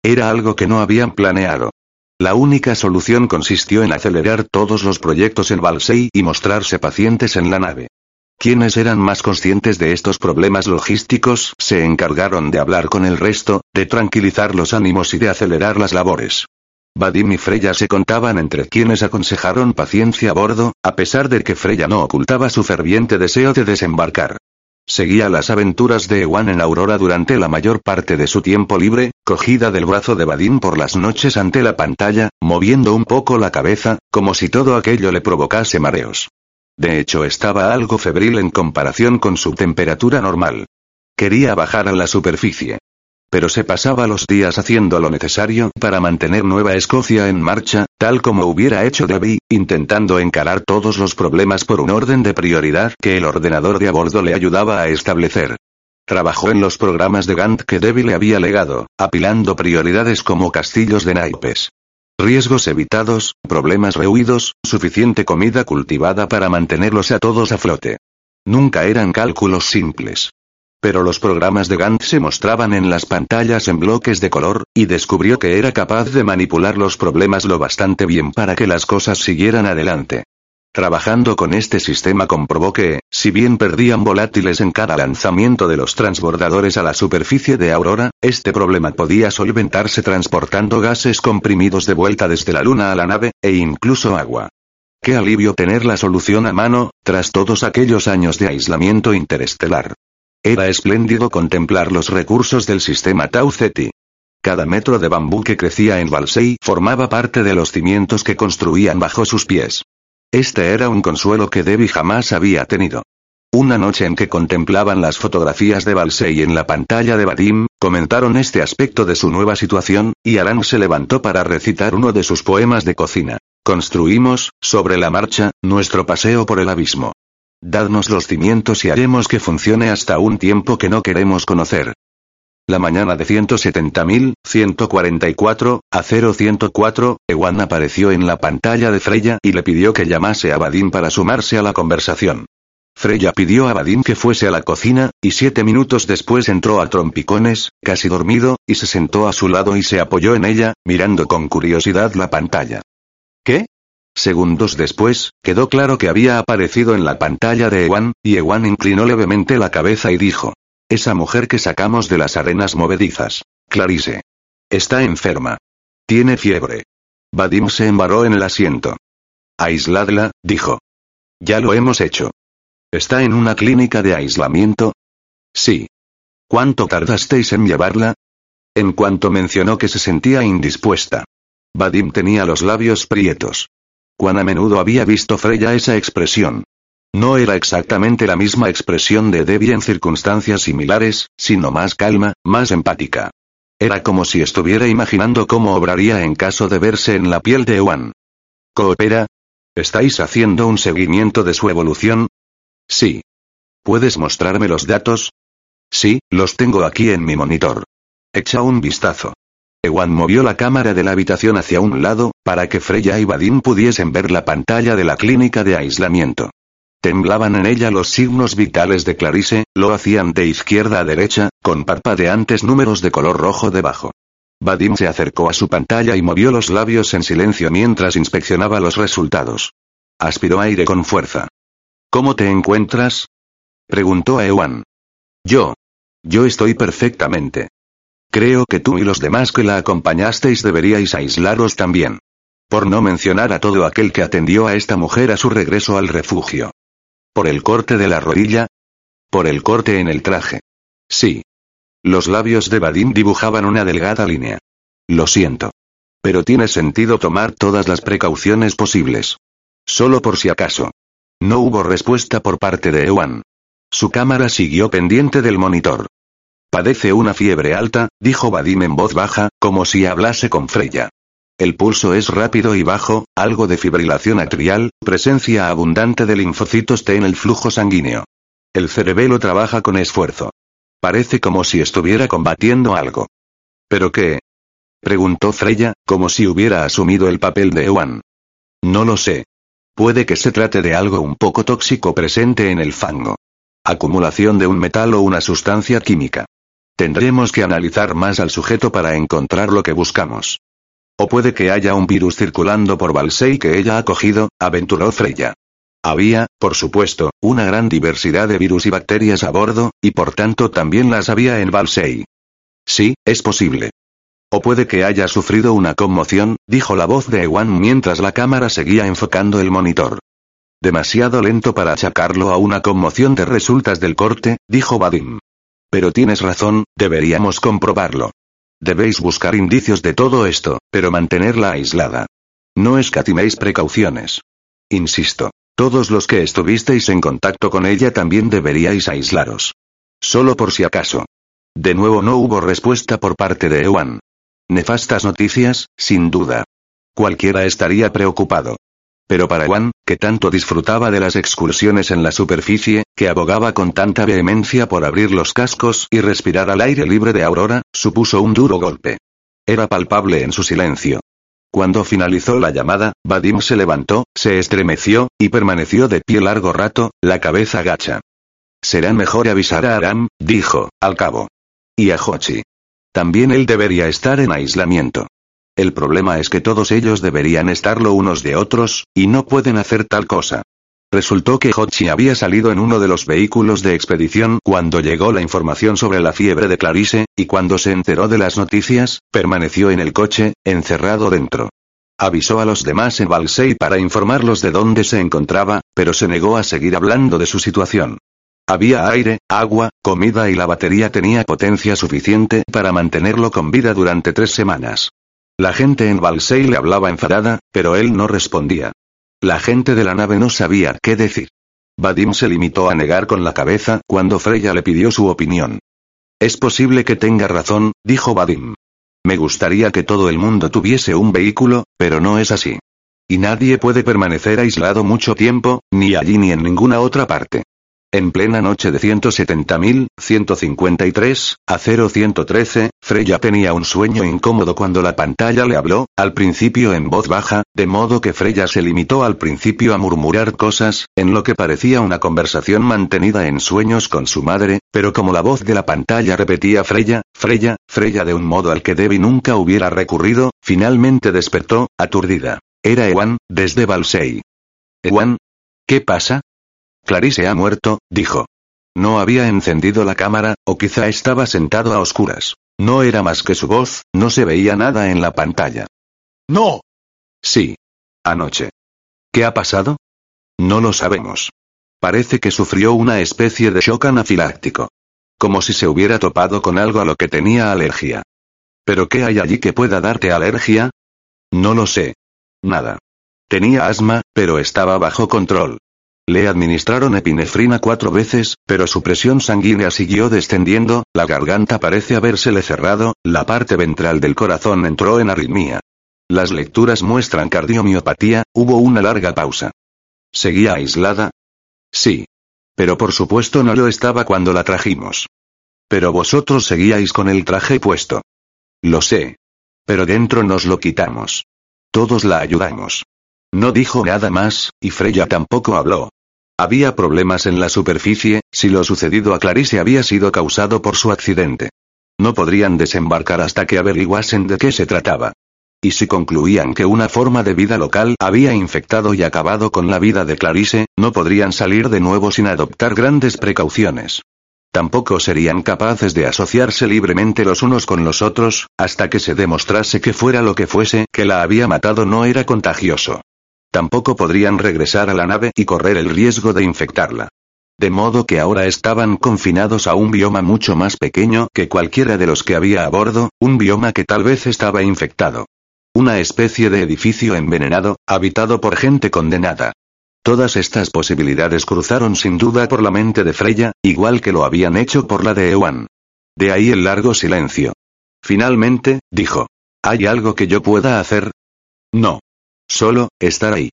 Era algo que no habían planeado. La única solución consistió en acelerar todos los proyectos en Balsei y mostrarse pacientes en la nave. Quienes eran más conscientes de estos problemas logísticos se encargaron de hablar con el resto, de tranquilizar los ánimos y de acelerar las labores. Vadim y Freya se contaban entre quienes aconsejaron paciencia a bordo, a pesar de que Freya no ocultaba su ferviente deseo de desembarcar. Seguía las aventuras de Ewan en Aurora durante la mayor parte de su tiempo libre, cogida del brazo de Vadim por las noches ante la pantalla, moviendo un poco la cabeza, como si todo aquello le provocase mareos. De hecho estaba algo febril en comparación con su temperatura normal. Quería bajar a la superficie. Pero se pasaba los días haciendo lo necesario para mantener Nueva Escocia en marcha, tal como hubiera hecho Debbie, intentando encarar todos los problemas por un orden de prioridad que el ordenador de a bordo le ayudaba a establecer. Trabajó en los programas de Gantt que Debbie le había legado, apilando prioridades como castillos de naipes. Riesgos evitados, problemas rehuidos, suficiente comida cultivada para mantenerlos a todos a flote. Nunca eran cálculos simples. Pero los programas de Gantt se mostraban en las pantallas en bloques de color, y descubrió que era capaz de manipular los problemas lo bastante bien para que las cosas siguieran adelante. Trabajando con este sistema comprobó que, si bien perdían volátiles en cada lanzamiento de los transbordadores a la superficie de Aurora, este problema podía solventarse transportando gases comprimidos de vuelta desde la Luna a la nave, e incluso agua. Qué alivio tener la solución a mano, tras todos aquellos años de aislamiento interestelar. Era espléndido contemplar los recursos del sistema Tau Ceti. Cada metro de bambú que crecía en Balsei formaba parte de los cimientos que construían bajo sus pies. Este era un consuelo que Debbie jamás había tenido. Una noche en que contemplaban las fotografías de Balsei en la pantalla de Vadim, comentaron este aspecto de su nueva situación, y Alan se levantó para recitar uno de sus poemas de cocina. Construimos, sobre la marcha, nuestro paseo por el abismo. Dadnos los cimientos y haremos que funcione hasta un tiempo que no queremos conocer. La mañana de 170.144, a 0104, Ewan apareció en la pantalla de Freya y le pidió que llamase a Vadim para sumarse a la conversación. Freya pidió a Vadim que fuese a la cocina, y siete minutos después entró a trompicones, casi dormido, y se sentó a su lado y se apoyó en ella, mirando con curiosidad la pantalla. ¿Qué? Segundos después, quedó claro que había aparecido en la pantalla de Ewan, y Ewan inclinó levemente la cabeza y dijo. Esa mujer que sacamos de las arenas movedizas. Clarice. Está enferma. Tiene fiebre. Vadim se embaró en el asiento. Aisladla, dijo. Ya lo hemos hecho. ¿Está en una clínica de aislamiento? Sí. ¿Cuánto tardasteis en llevarla? En cuanto mencionó que se sentía indispuesta. Vadim tenía los labios prietos. Cuán a menudo había visto Freya esa expresión. No era exactamente la misma expresión de Debbie en circunstancias similares, sino más calma, más empática. Era como si estuviera imaginando cómo obraría en caso de verse en la piel de Ewan. ¿Coopera? ¿Estáis haciendo un seguimiento de su evolución? Sí. ¿Puedes mostrarme los datos? Sí, los tengo aquí en mi monitor. Echa un vistazo. Ewan movió la cámara de la habitación hacia un lado, para que Freya y Vadim pudiesen ver la pantalla de la clínica de aislamiento. Temblaban en ella los signos vitales de Clarice, lo hacían de izquierda a derecha, con parpadeantes números de color rojo debajo. Vadim se acercó a su pantalla y movió los labios en silencio mientras inspeccionaba los resultados. Aspiró aire con fuerza. ¿Cómo te encuentras? preguntó a Ewan. Yo. Yo estoy perfectamente. Creo que tú y los demás que la acompañasteis deberíais aislaros también. Por no mencionar a todo aquel que atendió a esta mujer a su regreso al refugio. ¿Por el corte de la rodilla? Por el corte en el traje. Sí. Los labios de Vadim dibujaban una delgada línea. Lo siento. Pero tiene sentido tomar todas las precauciones posibles. Solo por si acaso. No hubo respuesta por parte de Ewan. Su cámara siguió pendiente del monitor. Padece una fiebre alta, dijo Vadim en voz baja, como si hablase con Freya. El pulso es rápido y bajo, algo de fibrilación atrial, presencia abundante de linfocitos T en el flujo sanguíneo. El cerebelo trabaja con esfuerzo. Parece como si estuviera combatiendo algo. ¿Pero qué? preguntó Freya, como si hubiera asumido el papel de Ewan. No lo sé. Puede que se trate de algo un poco tóxico presente en el fango. Acumulación de un metal o una sustancia química. Tendremos que analizar más al sujeto para encontrar lo que buscamos. O puede que haya un virus circulando por Balsei que ella ha cogido, aventuró Freya. Había, por supuesto, una gran diversidad de virus y bacterias a bordo, y por tanto también las había en Balsei. Sí, es posible. O puede que haya sufrido una conmoción, dijo la voz de Ewan mientras la cámara seguía enfocando el monitor. Demasiado lento para achacarlo a una conmoción de resultas del corte, dijo Vadim. Pero tienes razón, deberíamos comprobarlo. Debéis buscar indicios de todo esto, pero mantenerla aislada. No escatiméis precauciones. Insisto, todos los que estuvisteis en contacto con ella también deberíais aislaros. Solo por si acaso. De nuevo no hubo respuesta por parte de Ewan. Nefastas noticias, sin duda. Cualquiera estaría preocupado. Pero para Juan, que tanto disfrutaba de las excursiones en la superficie, que abogaba con tanta vehemencia por abrir los cascos y respirar al aire libre de Aurora, supuso un duro golpe. Era palpable en su silencio. Cuando finalizó la llamada, Vadim se levantó, se estremeció, y permaneció de pie largo rato, la cabeza gacha. Será mejor avisar a Aram, dijo, al cabo. Y a Hochi. También él debería estar en aislamiento. El problema es que todos ellos deberían estarlo unos de otros, y no pueden hacer tal cosa. Resultó que Hochi había salido en uno de los vehículos de expedición cuando llegó la información sobre la fiebre de Clarice, y cuando se enteró de las noticias, permaneció en el coche, encerrado dentro. Avisó a los demás en Balsei para informarlos de dónde se encontraba, pero se negó a seguir hablando de su situación. Había aire, agua, comida y la batería tenía potencia suficiente para mantenerlo con vida durante tres semanas. La gente en Balsei le hablaba enfadada, pero él no respondía. La gente de la nave no sabía qué decir. Vadim se limitó a negar con la cabeza cuando Freya le pidió su opinión. Es posible que tenga razón, dijo Vadim. Me gustaría que todo el mundo tuviese un vehículo, pero no es así. Y nadie puede permanecer aislado mucho tiempo, ni allí ni en ninguna otra parte. En plena noche de 170.153, a 0113, Freya tenía un sueño incómodo cuando la pantalla le habló, al principio en voz baja, de modo que Freya se limitó al principio a murmurar cosas, en lo que parecía una conversación mantenida en sueños con su madre, pero como la voz de la pantalla repetía Freya, Freya, Freya de un modo al que Debbie nunca hubiera recurrido, finalmente despertó, aturdida. Era Ewan, desde Balsei. Ewan. ¿Qué pasa? Clarice ha muerto, dijo. No había encendido la cámara, o quizá estaba sentado a oscuras. No era más que su voz, no se veía nada en la pantalla. No. Sí. Anoche. ¿Qué ha pasado? No lo sabemos. Parece que sufrió una especie de shock anafiláctico. Como si se hubiera topado con algo a lo que tenía alergia. ¿Pero qué hay allí que pueda darte alergia? No lo sé. Nada. Tenía asma, pero estaba bajo control. Le administraron epinefrina cuatro veces, pero su presión sanguínea siguió descendiendo, la garganta parece habérsele cerrado, la parte ventral del corazón entró en arritmia. Las lecturas muestran cardiomiopatía, hubo una larga pausa. ¿Seguía aislada? Sí. Pero por supuesto no lo estaba cuando la trajimos. Pero vosotros seguíais con el traje puesto. Lo sé. Pero dentro nos lo quitamos. Todos la ayudamos. No dijo nada más, y Freya tampoco habló. Había problemas en la superficie, si lo sucedido a Clarice había sido causado por su accidente. No podrían desembarcar hasta que averiguasen de qué se trataba. Y si concluían que una forma de vida local había infectado y acabado con la vida de Clarice, no podrían salir de nuevo sin adoptar grandes precauciones. Tampoco serían capaces de asociarse libremente los unos con los otros, hasta que se demostrase que fuera lo que fuese que la había matado no era contagioso. Tampoco podrían regresar a la nave y correr el riesgo de infectarla. De modo que ahora estaban confinados a un bioma mucho más pequeño que cualquiera de los que había a bordo, un bioma que tal vez estaba infectado. Una especie de edificio envenenado, habitado por gente condenada. Todas estas posibilidades cruzaron sin duda por la mente de Freya, igual que lo habían hecho por la de Ewan. De ahí el largo silencio. Finalmente, dijo. ¿Hay algo que yo pueda hacer? No. Solo, estar ahí.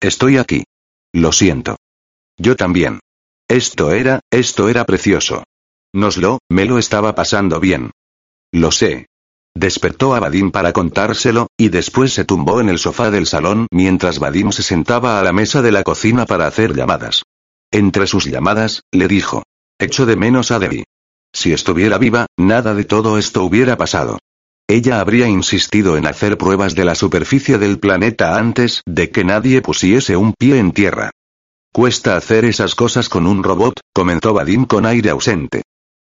Estoy aquí. Lo siento. Yo también. Esto era, esto era precioso. Noslo, me lo estaba pasando bien. Lo sé. Despertó a Vadim para contárselo, y después se tumbó en el sofá del salón mientras Vadim se sentaba a la mesa de la cocina para hacer llamadas. Entre sus llamadas, le dijo. Echo de menos a Debbie. Si estuviera viva, nada de todo esto hubiera pasado. Ella habría insistido en hacer pruebas de la superficie del planeta antes de que nadie pusiese un pie en tierra. Cuesta hacer esas cosas con un robot, comentó Vadim con aire ausente.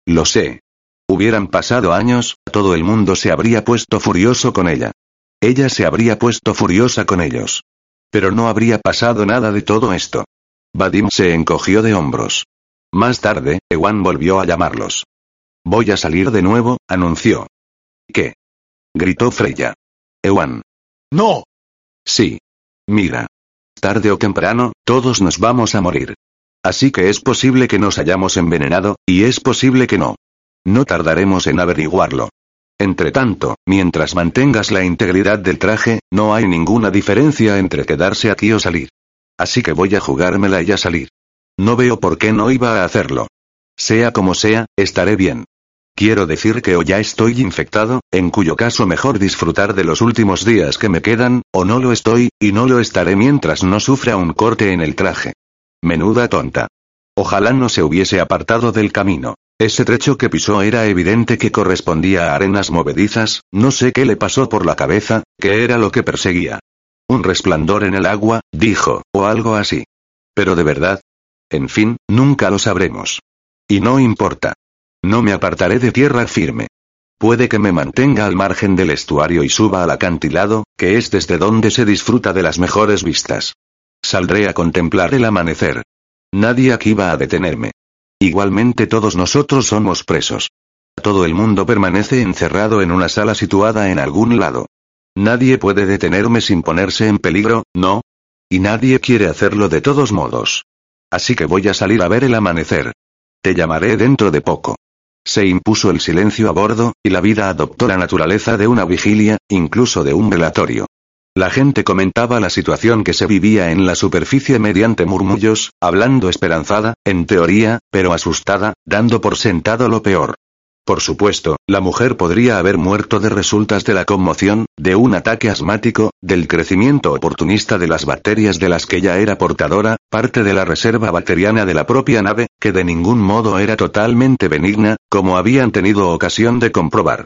Lo sé. Hubieran pasado años, todo el mundo se habría puesto furioso con ella. Ella se habría puesto furiosa con ellos. Pero no habría pasado nada de todo esto. Vadim se encogió de hombros. Más tarde, Ewan volvió a llamarlos. Voy a salir de nuevo, anunció. ¿Qué? Gritó Freya. Ewan. No. Sí. Mira. Tarde o temprano, todos nos vamos a morir. Así que es posible que nos hayamos envenenado, y es posible que no. No tardaremos en averiguarlo. Entre tanto, mientras mantengas la integridad del traje, no hay ninguna diferencia entre quedarse aquí o salir. Así que voy a jugármela y a salir. No veo por qué no iba a hacerlo. Sea como sea, estaré bien. Quiero decir que o ya estoy infectado, en cuyo caso mejor disfrutar de los últimos días que me quedan, o no lo estoy, y no lo estaré mientras no sufra un corte en el traje. Menuda tonta. Ojalá no se hubiese apartado del camino. Ese trecho que pisó era evidente que correspondía a arenas movedizas, no sé qué le pasó por la cabeza, qué era lo que perseguía. Un resplandor en el agua, dijo, o algo así. Pero de verdad. En fin, nunca lo sabremos. Y no importa. No me apartaré de tierra firme. Puede que me mantenga al margen del estuario y suba al acantilado, que es desde donde se disfruta de las mejores vistas. Saldré a contemplar el amanecer. Nadie aquí va a detenerme. Igualmente todos nosotros somos presos. Todo el mundo permanece encerrado en una sala situada en algún lado. Nadie puede detenerme sin ponerse en peligro, ¿no? Y nadie quiere hacerlo de todos modos. Así que voy a salir a ver el amanecer. Te llamaré dentro de poco. Se impuso el silencio a bordo, y la vida adoptó la naturaleza de una vigilia, incluso de un velatorio. La gente comentaba la situación que se vivía en la superficie mediante murmullos, hablando esperanzada, en teoría, pero asustada, dando por sentado lo peor. Por supuesto, la mujer podría haber muerto de resultas de la conmoción, de un ataque asmático, del crecimiento oportunista de las bacterias de las que ya era portadora, parte de la reserva bacteriana de la propia nave, que de ningún modo era totalmente benigna, como habían tenido ocasión de comprobar.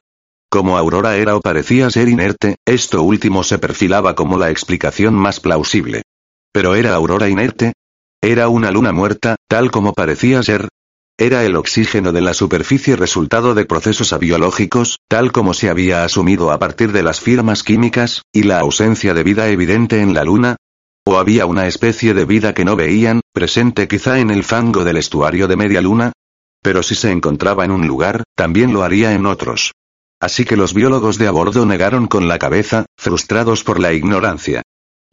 Como Aurora era o parecía ser inerte, esto último se perfilaba como la explicación más plausible. ¿Pero era Aurora inerte? ¿Era una luna muerta, tal como parecía ser? ¿Era el oxígeno de la superficie resultado de procesos abiológicos, tal como se había asumido a partir de las firmas químicas, y la ausencia de vida evidente en la luna? ¿O había una especie de vida que no veían, presente quizá en el fango del estuario de media luna? Pero si se encontraba en un lugar, también lo haría en otros. Así que los biólogos de a bordo negaron con la cabeza, frustrados por la ignorancia.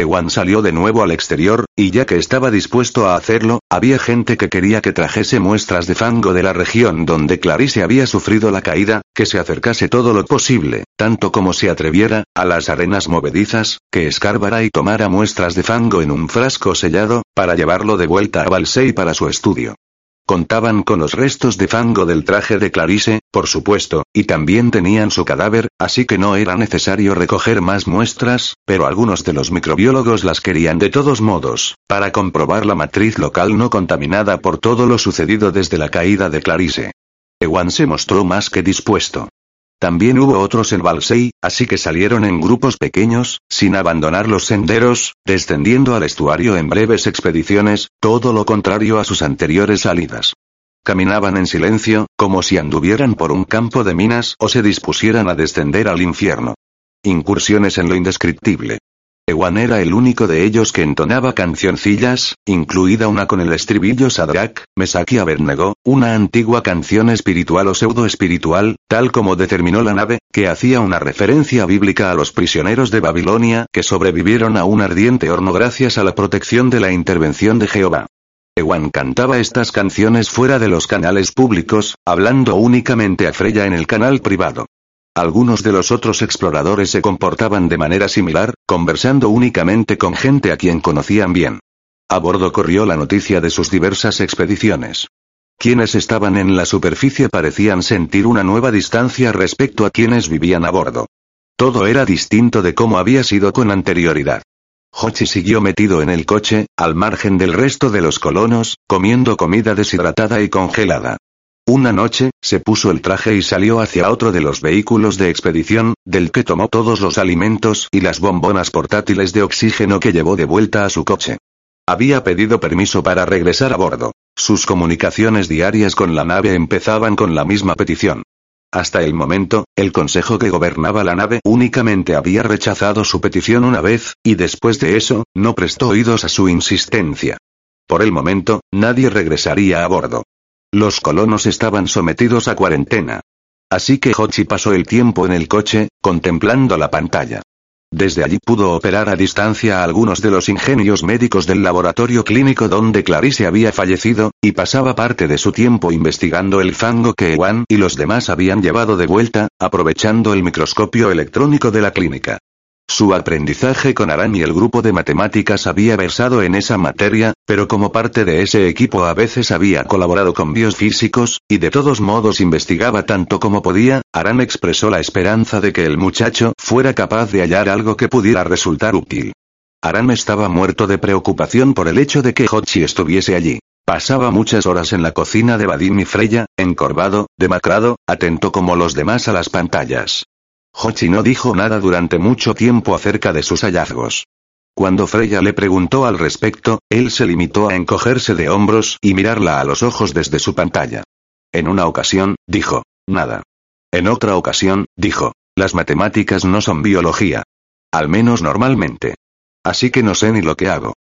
Ewan salió de nuevo al exterior, y ya que estaba dispuesto a hacerlo, había gente que quería que trajese muestras de fango de la región donde Clarice había sufrido la caída, que se acercase todo lo posible, tanto como se atreviera, a las arenas movedizas, que escarbara y tomara muestras de fango en un frasco sellado, para llevarlo de vuelta a Balsei para su estudio. Contaban con los restos de fango del traje de Clarice, por supuesto, y también tenían su cadáver, así que no era necesario recoger más muestras, pero algunos de los microbiólogos las querían de todos modos, para comprobar la matriz local no contaminada por todo lo sucedido desde la caída de Clarice. Ewan se mostró más que dispuesto. También hubo otros en Balsei, así que salieron en grupos pequeños, sin abandonar los senderos, descendiendo al estuario en breves expediciones, todo lo contrario a sus anteriores salidas. Caminaban en silencio, como si anduvieran por un campo de minas o se dispusieran a descender al infierno. Incursiones en lo indescriptible. Ewan era el único de ellos que entonaba cancioncillas, incluida una con el estribillo Sadrak, Mesaki Abednego, una antigua canción espiritual o pseudo-espiritual, tal como determinó la nave, que hacía una referencia bíblica a los prisioneros de Babilonia que sobrevivieron a un ardiente horno gracias a la protección de la intervención de Jehová. Ewan cantaba estas canciones fuera de los canales públicos, hablando únicamente a Freya en el canal privado. Algunos de los otros exploradores se comportaban de manera similar, conversando únicamente con gente a quien conocían bien. A bordo corrió la noticia de sus diversas expediciones. Quienes estaban en la superficie parecían sentir una nueva distancia respecto a quienes vivían a bordo. Todo era distinto de cómo había sido con anterioridad. Hochi siguió metido en el coche, al margen del resto de los colonos, comiendo comida deshidratada y congelada. Una noche, se puso el traje y salió hacia otro de los vehículos de expedición, del que tomó todos los alimentos y las bombonas portátiles de oxígeno que llevó de vuelta a su coche. Había pedido permiso para regresar a bordo. Sus comunicaciones diarias con la nave empezaban con la misma petición. Hasta el momento, el consejo que gobernaba la nave únicamente había rechazado su petición una vez, y después de eso, no prestó oídos a su insistencia. Por el momento, nadie regresaría a bordo. Los colonos estaban sometidos a cuarentena. Así que Hochi pasó el tiempo en el coche, contemplando la pantalla. Desde allí pudo operar a distancia a algunos de los ingenios médicos del laboratorio clínico donde Clarice había fallecido, y pasaba parte de su tiempo investigando el fango que Ewan y los demás habían llevado de vuelta, aprovechando el microscopio electrónico de la clínica. Su aprendizaje con Aran y el grupo de matemáticas había versado en esa materia, pero como parte de ese equipo a veces había colaborado con biofísicos, y de todos modos investigaba tanto como podía, Aran expresó la esperanza de que el muchacho fuera capaz de hallar algo que pudiera resultar útil. Aran estaba muerto de preocupación por el hecho de que Hochi estuviese allí. Pasaba muchas horas en la cocina de Vadim y Freya, encorvado, demacrado, atento como los demás a las pantallas. Hochi no dijo nada durante mucho tiempo acerca de sus hallazgos. Cuando Freya le preguntó al respecto, él se limitó a encogerse de hombros y mirarla a los ojos desde su pantalla. En una ocasión, dijo, nada. En otra ocasión, dijo, las matemáticas no son biología. Al menos normalmente. Así que no sé ni lo que hago.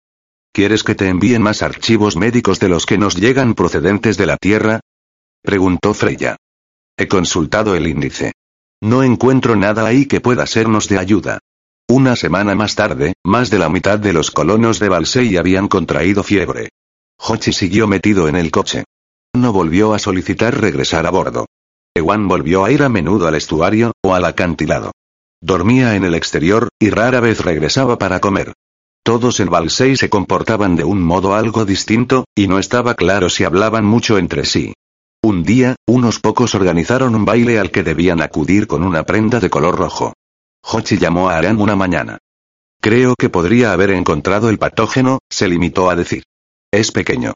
¿Quieres que te envíen más archivos médicos de los que nos llegan procedentes de la Tierra? Preguntó Freya. He consultado el índice. No encuentro nada ahí que pueda sernos de ayuda. Una semana más tarde, más de la mitad de los colonos de Balsei habían contraído fiebre. Hochi siguió metido en el coche. No volvió a solicitar regresar a bordo. Ewan volvió a ir a menudo al estuario, o al acantilado. Dormía en el exterior, y rara vez regresaba para comer. Todos en Valsei se comportaban de un modo algo distinto, y no estaba claro si hablaban mucho entre sí. Un día, unos pocos organizaron un baile al que debían acudir con una prenda de color rojo. Hochi llamó a Aran una mañana. Creo que podría haber encontrado el patógeno, se limitó a decir. Es pequeño.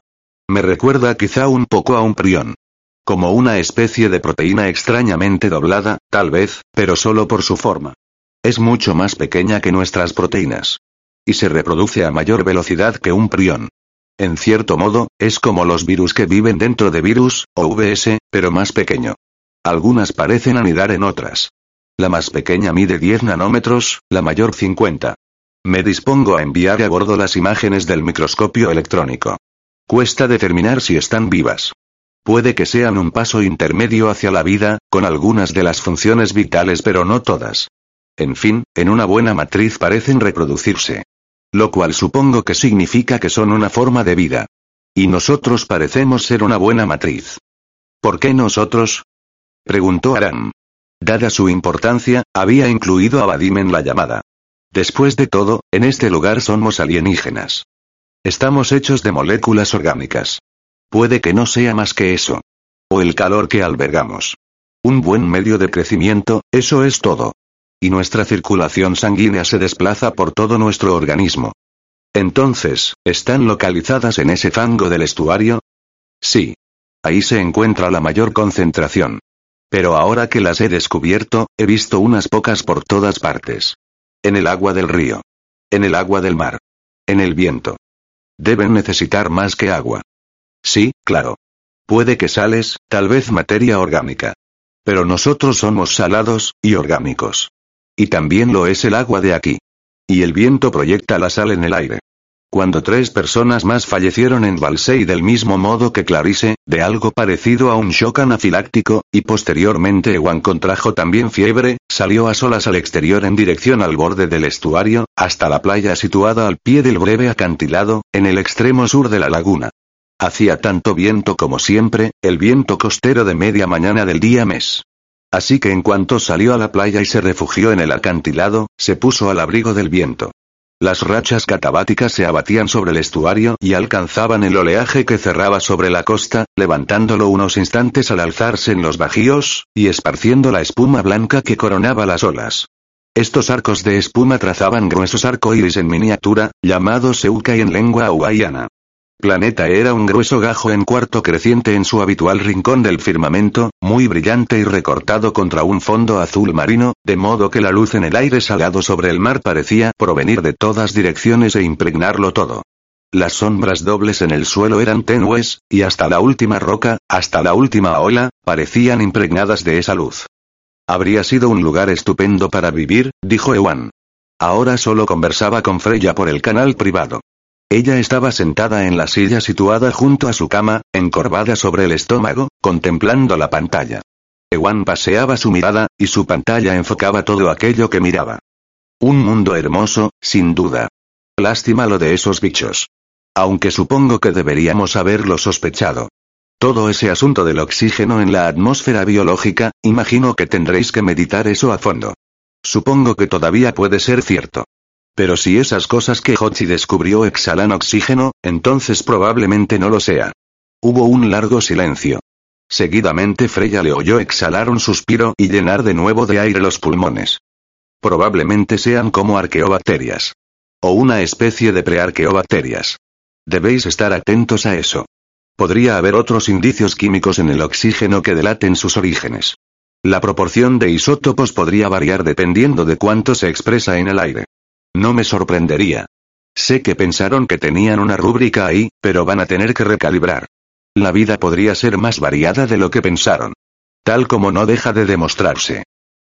Me recuerda quizá un poco a un prión. Como una especie de proteína extrañamente doblada, tal vez, pero solo por su forma. Es mucho más pequeña que nuestras proteínas. Y se reproduce a mayor velocidad que un prión. En cierto modo, es como los virus que viven dentro de virus, o VS, pero más pequeño. Algunas parecen anidar en otras. La más pequeña mide 10 nanómetros, la mayor 50. Me dispongo a enviar a bordo las imágenes del microscopio electrónico. Cuesta determinar si están vivas. Puede que sean un paso intermedio hacia la vida, con algunas de las funciones vitales pero no todas. En fin, en una buena matriz parecen reproducirse. Lo cual supongo que significa que son una forma de vida. Y nosotros parecemos ser una buena matriz. ¿Por qué nosotros? preguntó Aram. Dada su importancia, había incluido a Vadim en la llamada. Después de todo, en este lugar somos alienígenas. Estamos hechos de moléculas orgánicas. Puede que no sea más que eso. O el calor que albergamos. Un buen medio de crecimiento, eso es todo. Y nuestra circulación sanguínea se desplaza por todo nuestro organismo. Entonces, ¿están localizadas en ese fango del estuario? Sí. Ahí se encuentra la mayor concentración. Pero ahora que las he descubierto, he visto unas pocas por todas partes. En el agua del río. En el agua del mar. En el viento. Deben necesitar más que agua. Sí, claro. Puede que sales, tal vez materia orgánica. Pero nosotros somos salados, y orgánicos. Y también lo es el agua de aquí. Y el viento proyecta la sal en el aire. Cuando tres personas más fallecieron en Valsei del mismo modo que Clarice, de algo parecido a un shock anafiláctico, y posteriormente Ewan contrajo también fiebre, salió a solas al exterior en dirección al borde del estuario, hasta la playa situada al pie del breve acantilado, en el extremo sur de la laguna. Hacía tanto viento como siempre, el viento costero de media mañana del día mes. Así que en cuanto salió a la playa y se refugió en el acantilado, se puso al abrigo del viento. Las rachas catabáticas se abatían sobre el estuario y alcanzaban el oleaje que cerraba sobre la costa, levantándolo unos instantes al alzarse en los bajíos, y esparciendo la espuma blanca que coronaba las olas. Estos arcos de espuma trazaban gruesos arcoíris en miniatura, llamados Seukai en lengua hawaiana. Planeta era un grueso gajo en cuarto creciente en su habitual rincón del firmamento, muy brillante y recortado contra un fondo azul marino, de modo que la luz en el aire salado sobre el mar parecía provenir de todas direcciones e impregnarlo todo. Las sombras dobles en el suelo eran tenues, y hasta la última roca, hasta la última ola, parecían impregnadas de esa luz. Habría sido un lugar estupendo para vivir, dijo Ewan. Ahora solo conversaba con Freya por el canal privado. Ella estaba sentada en la silla situada junto a su cama, encorvada sobre el estómago, contemplando la pantalla. Ewan paseaba su mirada, y su pantalla enfocaba todo aquello que miraba. Un mundo hermoso, sin duda. Lástima lo de esos bichos. Aunque supongo que deberíamos haberlo sospechado. Todo ese asunto del oxígeno en la atmósfera biológica, imagino que tendréis que meditar eso a fondo. Supongo que todavía puede ser cierto. Pero si esas cosas que Hochi descubrió exhalan oxígeno, entonces probablemente no lo sea. Hubo un largo silencio. Seguidamente Freya le oyó exhalar un suspiro y llenar de nuevo de aire los pulmones. Probablemente sean como arqueobacterias. O una especie de prearqueobacterias. Debéis estar atentos a eso. Podría haber otros indicios químicos en el oxígeno que delaten sus orígenes. La proporción de isótopos podría variar dependiendo de cuánto se expresa en el aire. No me sorprendería. Sé que pensaron que tenían una rúbrica ahí, pero van a tener que recalibrar. La vida podría ser más variada de lo que pensaron. Tal como no deja de demostrarse.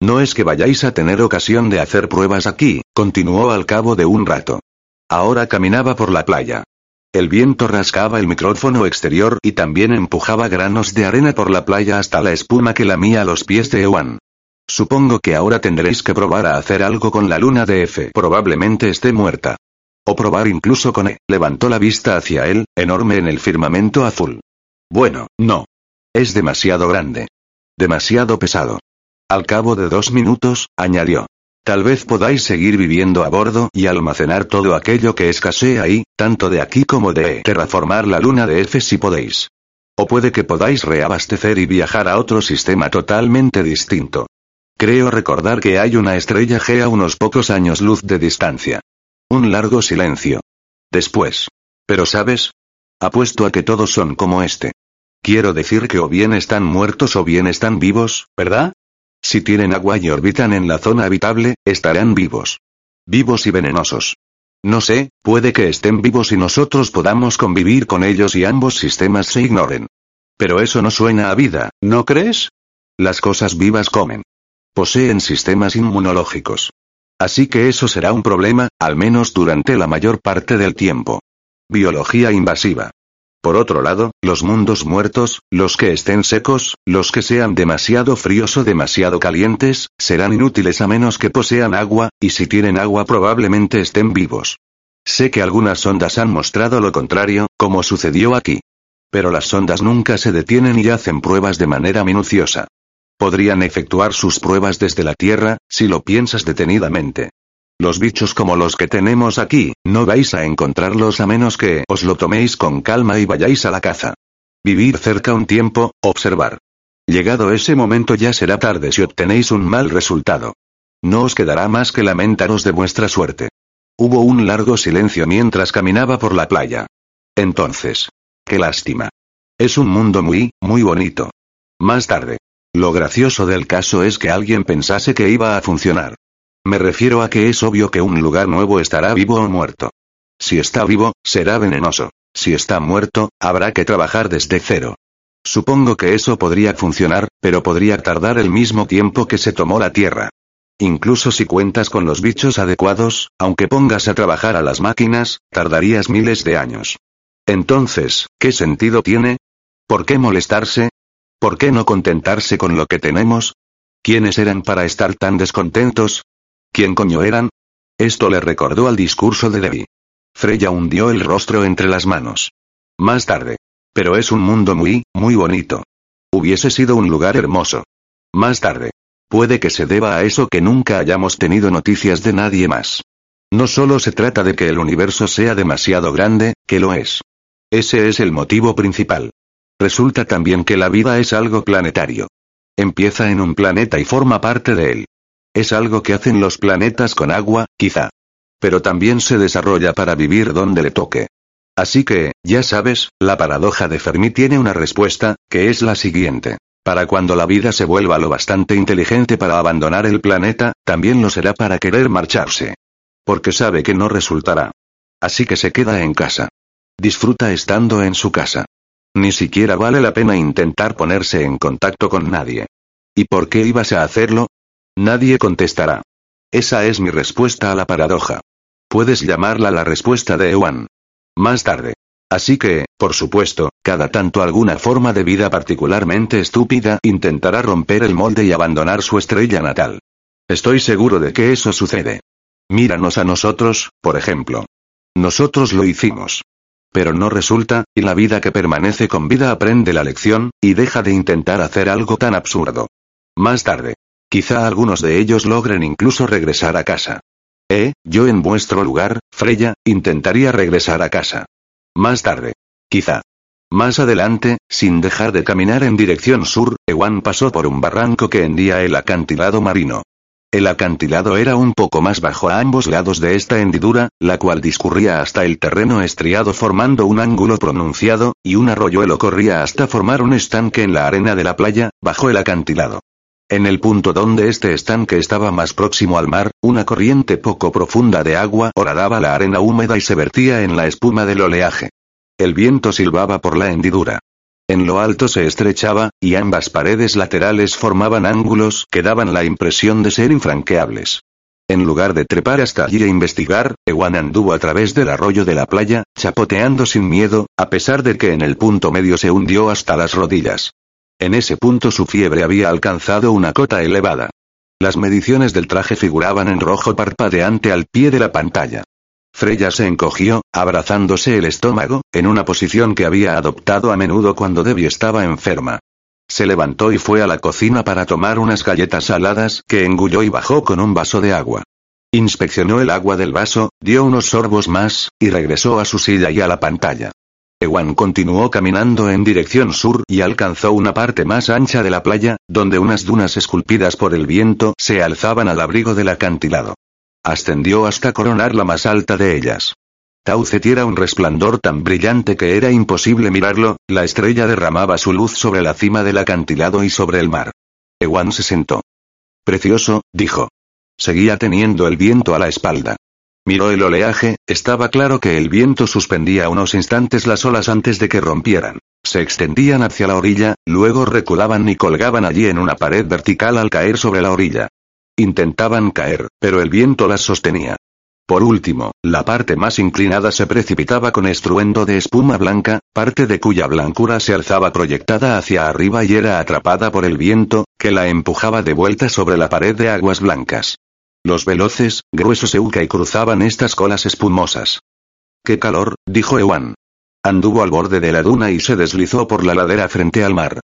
No es que vayáis a tener ocasión de hacer pruebas aquí, continuó al cabo de un rato. Ahora caminaba por la playa. El viento rascaba el micrófono exterior y también empujaba granos de arena por la playa hasta la espuma que lamía los pies de Ewan. Supongo que ahora tendréis que probar a hacer algo con la luna de F. Probablemente esté muerta. O probar incluso con E. Levantó la vista hacia él, enorme en el firmamento azul. Bueno, no. Es demasiado grande. Demasiado pesado. Al cabo de dos minutos, añadió. Tal vez podáis seguir viviendo a bordo y almacenar todo aquello que escasea ahí, tanto de aquí como de terraformar la luna de F si podéis. O puede que podáis reabastecer y viajar a otro sistema totalmente distinto. Creo recordar que hay una estrella G a unos pocos años luz de distancia. Un largo silencio. Después. Pero sabes, Apuesto a que todos son como este. Quiero decir que o bien están muertos o bien están vivos, ¿verdad? Si tienen agua y orbitan en la zona habitable, estarán vivos. Vivos y venenosos. No sé, puede que estén vivos y nosotros podamos convivir con ellos y ambos sistemas se ignoren. Pero eso no suena a vida, ¿no crees? Las cosas vivas comen. Poseen sistemas inmunológicos. Así que eso será un problema, al menos durante la mayor parte del tiempo. Biología invasiva. Por otro lado, los mundos muertos, los que estén secos, los que sean demasiado fríos o demasiado calientes, serán inútiles a menos que posean agua, y si tienen agua probablemente estén vivos. Sé que algunas sondas han mostrado lo contrario, como sucedió aquí. Pero las sondas nunca se detienen y hacen pruebas de manera minuciosa. Podrían efectuar sus pruebas desde la Tierra, si lo piensas detenidamente. Los bichos como los que tenemos aquí, no vais a encontrarlos a menos que os lo toméis con calma y vayáis a la caza. Vivir cerca un tiempo, observar. Llegado ese momento ya será tarde si obtenéis un mal resultado. No os quedará más que lamentaros de vuestra suerte. Hubo un largo silencio mientras caminaba por la playa. Entonces. Qué lástima. Es un mundo muy, muy bonito. Más tarde. Lo gracioso del caso es que alguien pensase que iba a funcionar. Me refiero a que es obvio que un lugar nuevo estará vivo o muerto. Si está vivo, será venenoso. Si está muerto, habrá que trabajar desde cero. Supongo que eso podría funcionar, pero podría tardar el mismo tiempo que se tomó la Tierra. Incluso si cuentas con los bichos adecuados, aunque pongas a trabajar a las máquinas, tardarías miles de años. Entonces, ¿qué sentido tiene? ¿Por qué molestarse? ¿Por qué no contentarse con lo que tenemos? ¿Quiénes eran para estar tan descontentos? ¿Quién coño eran? Esto le recordó al discurso de Debbie. Freya hundió el rostro entre las manos. Más tarde. Pero es un mundo muy, muy bonito. Hubiese sido un lugar hermoso. Más tarde. Puede que se deba a eso que nunca hayamos tenido noticias de nadie más. No solo se trata de que el universo sea demasiado grande, que lo es. Ese es el motivo principal. Resulta también que la vida es algo planetario. Empieza en un planeta y forma parte de él. Es algo que hacen los planetas con agua, quizá. Pero también se desarrolla para vivir donde le toque. Así que, ya sabes, la paradoja de Fermi tiene una respuesta, que es la siguiente. Para cuando la vida se vuelva lo bastante inteligente para abandonar el planeta, también lo será para querer marcharse. Porque sabe que no resultará. Así que se queda en casa. Disfruta estando en su casa. Ni siquiera vale la pena intentar ponerse en contacto con nadie. ¿Y por qué ibas a hacerlo? Nadie contestará. Esa es mi respuesta a la paradoja. Puedes llamarla la respuesta de Ewan. Más tarde. Así que, por supuesto, cada tanto alguna forma de vida particularmente estúpida intentará romper el molde y abandonar su estrella natal. Estoy seguro de que eso sucede. Míranos a nosotros, por ejemplo. Nosotros lo hicimos. Pero no resulta, y la vida que permanece con vida aprende la lección, y deja de intentar hacer algo tan absurdo. Más tarde. Quizá algunos de ellos logren incluso regresar a casa. Eh, yo en vuestro lugar, Freya, intentaría regresar a casa. Más tarde. Quizá. Más adelante, sin dejar de caminar en dirección sur, Ewan pasó por un barranco que hendía el acantilado marino. El acantilado era un poco más bajo a ambos lados de esta hendidura, la cual discurría hasta el terreno estriado formando un ángulo pronunciado, y un arroyuelo corría hasta formar un estanque en la arena de la playa, bajo el acantilado. En el punto donde este estanque estaba más próximo al mar, una corriente poco profunda de agua horadaba la arena húmeda y se vertía en la espuma del oleaje. El viento silbaba por la hendidura. En lo alto se estrechaba, y ambas paredes laterales formaban ángulos que daban la impresión de ser infranqueables. En lugar de trepar hasta allí e investigar, Ewan anduvo a través del arroyo de la playa, chapoteando sin miedo, a pesar de que en el punto medio se hundió hasta las rodillas. En ese punto su fiebre había alcanzado una cota elevada. Las mediciones del traje figuraban en rojo parpadeante al pie de la pantalla. Freya se encogió, abrazándose el estómago, en una posición que había adoptado a menudo cuando Debbie estaba enferma. Se levantó y fue a la cocina para tomar unas galletas saladas que engulló y bajó con un vaso de agua. Inspeccionó el agua del vaso, dio unos sorbos más, y regresó a su silla y a la pantalla. Ewan continuó caminando en dirección sur y alcanzó una parte más ancha de la playa, donde unas dunas esculpidas por el viento se alzaban al abrigo del acantilado. Ascendió hasta coronar la más alta de ellas. Taucet era un resplandor tan brillante que era imposible mirarlo, la estrella derramaba su luz sobre la cima del acantilado y sobre el mar. Ewan se sentó. Precioso, dijo. Seguía teniendo el viento a la espalda. Miró el oleaje, estaba claro que el viento suspendía unos instantes las olas antes de que rompieran. Se extendían hacia la orilla, luego reculaban y colgaban allí en una pared vertical al caer sobre la orilla. Intentaban caer, pero el viento las sostenía. Por último, la parte más inclinada se precipitaba con estruendo de espuma blanca, parte de cuya blancura se alzaba proyectada hacia arriba y era atrapada por el viento, que la empujaba de vuelta sobre la pared de aguas blancas. Los veloces, gruesos y cruzaban estas colas espumosas. ¡Qué calor! dijo Ewan. Anduvo al borde de la duna y se deslizó por la ladera frente al mar.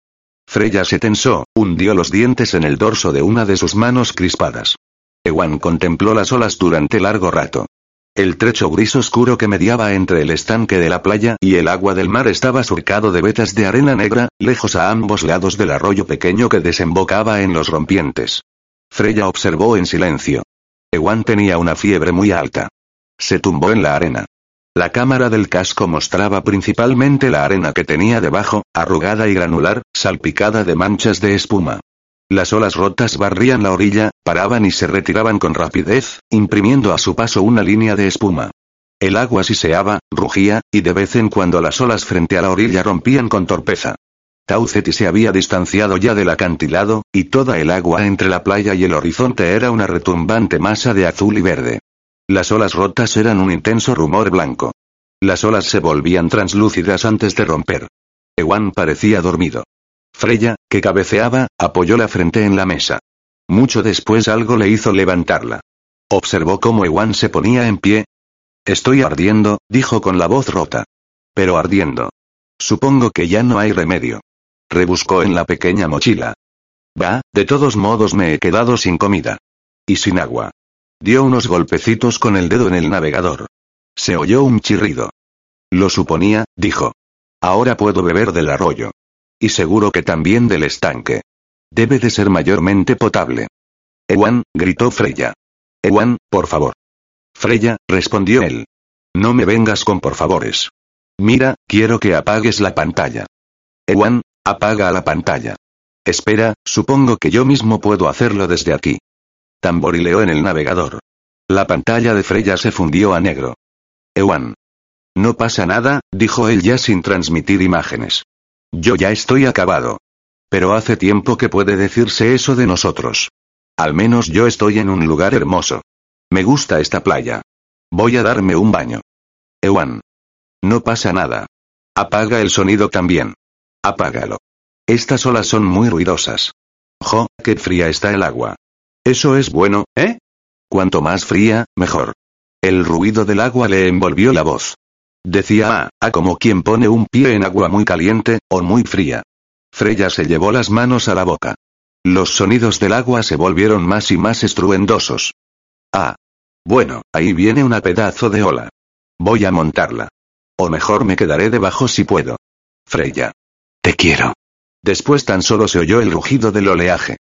Freya se tensó, hundió los dientes en el dorso de una de sus manos crispadas. Ewan contempló las olas durante largo rato. El trecho gris oscuro que mediaba entre el estanque de la playa y el agua del mar estaba surcado de vetas de arena negra, lejos a ambos lados del arroyo pequeño que desembocaba en los rompientes. Freya observó en silencio. Ewan tenía una fiebre muy alta. Se tumbó en la arena. La cámara del casco mostraba principalmente la arena que tenía debajo, arrugada y granular, salpicada de manchas de espuma. Las olas rotas barrían la orilla, paraban y se retiraban con rapidez, imprimiendo a su paso una línea de espuma. El agua siseaba, rugía, y de vez en cuando las olas frente a la orilla rompían con torpeza. Tauceti se había distanciado ya del acantilado, y toda el agua entre la playa y el horizonte era una retumbante masa de azul y verde. Las olas rotas eran un intenso rumor blanco. Las olas se volvían translúcidas antes de romper. Ewan parecía dormido. Freya, que cabeceaba, apoyó la frente en la mesa. Mucho después algo le hizo levantarla. Observó cómo Ewan se ponía en pie. Estoy ardiendo, dijo con la voz rota. Pero ardiendo. Supongo que ya no hay remedio. Rebuscó en la pequeña mochila. Va, de todos modos me he quedado sin comida. Y sin agua. Dio unos golpecitos con el dedo en el navegador. Se oyó un chirrido. Lo suponía, dijo. Ahora puedo beber del arroyo. Y seguro que también del estanque. Debe de ser mayormente potable. Ewan, gritó Freya. Ewan, por favor. Freya, respondió él. No me vengas con por favores. Mira, quiero que apagues la pantalla. Ewan, Apaga la pantalla. Espera, supongo que yo mismo puedo hacerlo desde aquí. Tamborileó en el navegador. La pantalla de Freya se fundió a negro. Ewan. No pasa nada, dijo él ya sin transmitir imágenes. Yo ya estoy acabado. Pero hace tiempo que puede decirse eso de nosotros. Al menos yo estoy en un lugar hermoso. Me gusta esta playa. Voy a darme un baño. Ewan. No pasa nada. Apaga el sonido también. Apágalo. Estas olas son muy ruidosas. Jo, qué fría está el agua. Eso es bueno, ¿eh? Cuanto más fría, mejor. El ruido del agua le envolvió la voz. Decía ah, ah como quien pone un pie en agua muy caliente, o muy fría. Freya se llevó las manos a la boca. Los sonidos del agua se volvieron más y más estruendosos. Ah. Bueno, ahí viene una pedazo de ola. Voy a montarla. O mejor me quedaré debajo si puedo. Freya. Te quiero. Después tan solo se oyó el rugido del oleaje.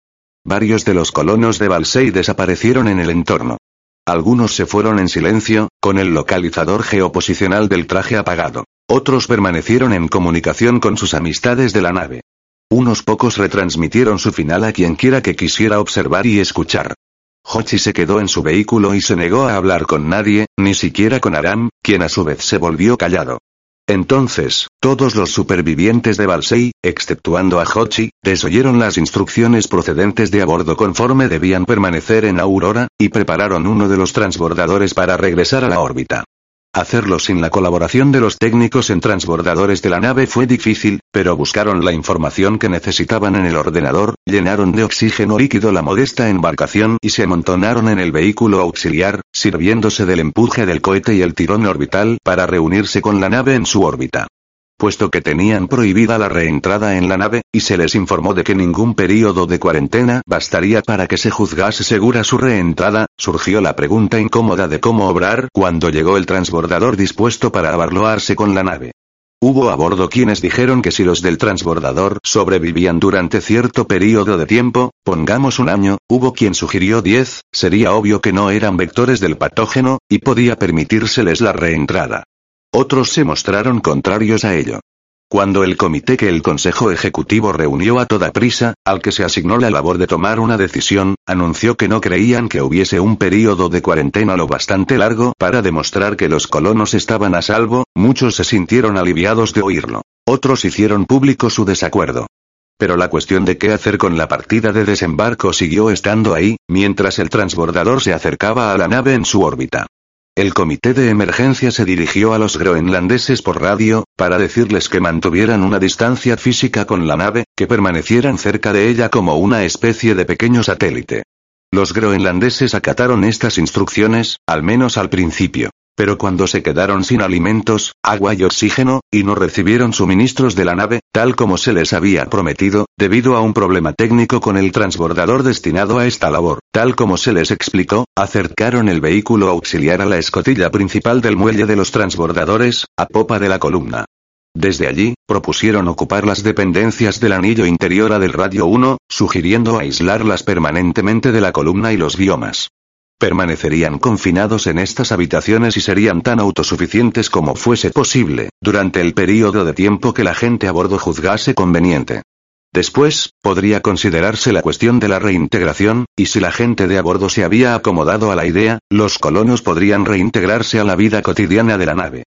Varios de los colonos de Balsei desaparecieron en el entorno. Algunos se fueron en silencio, con el localizador geoposicional del traje apagado. Otros permanecieron en comunicación con sus amistades de la nave. Unos pocos retransmitieron su final a quien quiera que quisiera observar y escuchar. Hochi se quedó en su vehículo y se negó a hablar con nadie, ni siquiera con Aram, quien a su vez se volvió callado. Entonces, todos los supervivientes de Balsei, exceptuando a Hochi, desoyeron las instrucciones procedentes de a bordo conforme debían permanecer en Aurora, y prepararon uno de los transbordadores para regresar a la órbita. Hacerlo sin la colaboración de los técnicos en transbordadores de la nave fue difícil, pero buscaron la información que necesitaban en el ordenador, llenaron de oxígeno líquido la modesta embarcación y se amontonaron en el vehículo auxiliar, sirviéndose del empuje del cohete y el tirón orbital para reunirse con la nave en su órbita. Puesto que tenían prohibida la reentrada en la nave, y se les informó de que ningún período de cuarentena bastaría para que se juzgase segura su reentrada, surgió la pregunta incómoda de cómo obrar cuando llegó el transbordador dispuesto para abarloarse con la nave. Hubo a bordo quienes dijeron que si los del transbordador sobrevivían durante cierto periodo de tiempo, pongamos un año, hubo quien sugirió 10, sería obvio que no eran vectores del patógeno, y podía permitírseles la reentrada. Otros se mostraron contrarios a ello. Cuando el comité que el Consejo Ejecutivo reunió a toda prisa, al que se asignó la labor de tomar una decisión, anunció que no creían que hubiese un período de cuarentena lo bastante largo para demostrar que los colonos estaban a salvo, muchos se sintieron aliviados de oírlo. Otros hicieron público su desacuerdo. Pero la cuestión de qué hacer con la partida de desembarco siguió estando ahí, mientras el transbordador se acercaba a la nave en su órbita. El comité de emergencia se dirigió a los groenlandeses por radio, para decirles que mantuvieran una distancia física con la nave, que permanecieran cerca de ella como una especie de pequeño satélite. Los groenlandeses acataron estas instrucciones, al menos al principio. Pero cuando se quedaron sin alimentos, agua y oxígeno, y no recibieron suministros de la nave, tal como se les había prometido, debido a un problema técnico con el transbordador destinado a esta labor, tal como se les explicó, acercaron el vehículo auxiliar a la escotilla principal del muelle de los transbordadores, a popa de la columna. Desde allí, propusieron ocupar las dependencias del anillo interior a del radio 1, sugiriendo aislarlas permanentemente de la columna y los biomas. Permanecerían confinados en estas habitaciones y serían tan autosuficientes como fuese posible, durante el período de tiempo que la gente a bordo juzgase conveniente. Después, podría considerarse la cuestión de la reintegración, y si la gente de a bordo se había acomodado a la idea, los colonos podrían reintegrarse a la vida cotidiana de la nave.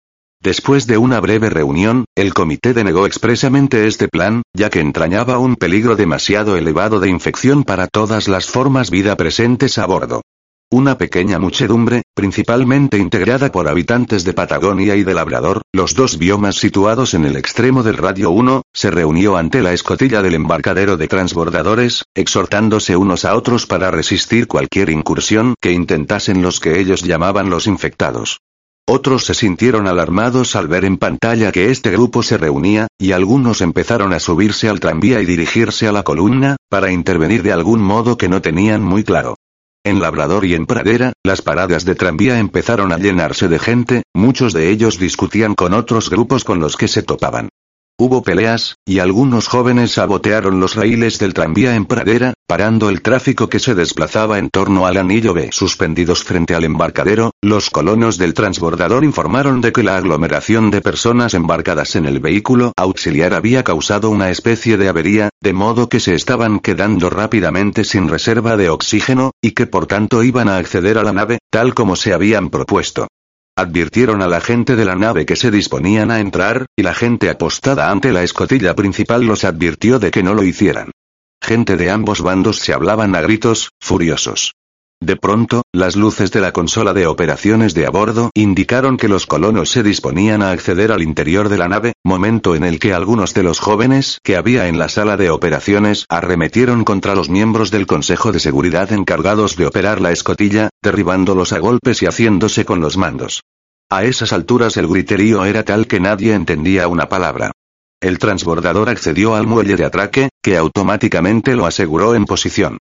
Después de una breve reunión, el comité denegó expresamente este plan, ya que entrañaba un peligro demasiado elevado de infección para todas las formas vida presentes a bordo. Una pequeña muchedumbre, principalmente integrada por habitantes de Patagonia y de Labrador, los dos biomas situados en el extremo del radio 1, se reunió ante la escotilla del embarcadero de transbordadores, exhortándose unos a otros para resistir cualquier incursión que intentasen los que ellos llamaban los infectados. Otros se sintieron alarmados al ver en pantalla que este grupo se reunía, y algunos empezaron a subirse al tranvía y dirigirse a la columna, para intervenir de algún modo que no tenían muy claro. En Labrador y en Pradera, las paradas de tranvía empezaron a llenarse de gente, muchos de ellos discutían con otros grupos con los que se topaban. Hubo peleas, y algunos jóvenes sabotearon los raíles del tranvía en pradera, parando el tráfico que se desplazaba en torno al anillo B. Suspendidos frente al embarcadero, los colonos del transbordador informaron de que la aglomeración de personas embarcadas en el vehículo auxiliar había causado una especie de avería, de modo que se estaban quedando rápidamente sin reserva de oxígeno, y que por tanto iban a acceder a la nave, tal como se habían propuesto. Advirtieron a la gente de la nave que se disponían a entrar, y la gente apostada ante la escotilla principal los advirtió de que no lo hicieran. Gente de ambos bandos se hablaban a gritos, furiosos. De pronto, las luces de la consola de operaciones de a bordo indicaron que los colonos se disponían a acceder al interior de la nave, momento en el que algunos de los jóvenes que había en la sala de operaciones arremetieron contra los miembros del Consejo de Seguridad encargados de operar la escotilla, derribándolos a golpes y haciéndose con los mandos. A esas alturas el griterío era tal que nadie entendía una palabra. El transbordador accedió al muelle de atraque, que automáticamente lo aseguró en posición.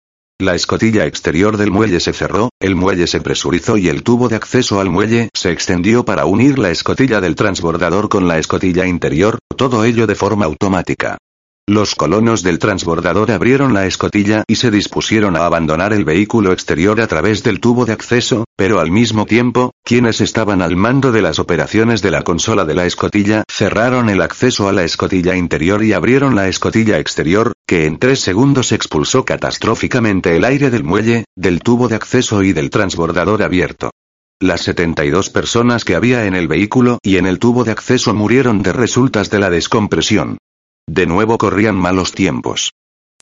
La escotilla exterior del muelle se cerró, el muelle se presurizó y el tubo de acceso al muelle se extendió para unir la escotilla del transbordador con la escotilla interior, todo ello de forma automática. Los colonos del transbordador abrieron la escotilla y se dispusieron a abandonar el vehículo exterior a través del tubo de acceso, pero al mismo tiempo, quienes estaban al mando de las operaciones de la consola de la escotilla cerraron el acceso a la escotilla interior y abrieron la escotilla exterior, que en tres segundos expulsó catastróficamente el aire del muelle, del tubo de acceso y del transbordador abierto. Las 72 personas que había en el vehículo y en el tubo de acceso murieron de resultas de la descompresión. De nuevo corrían malos tiempos.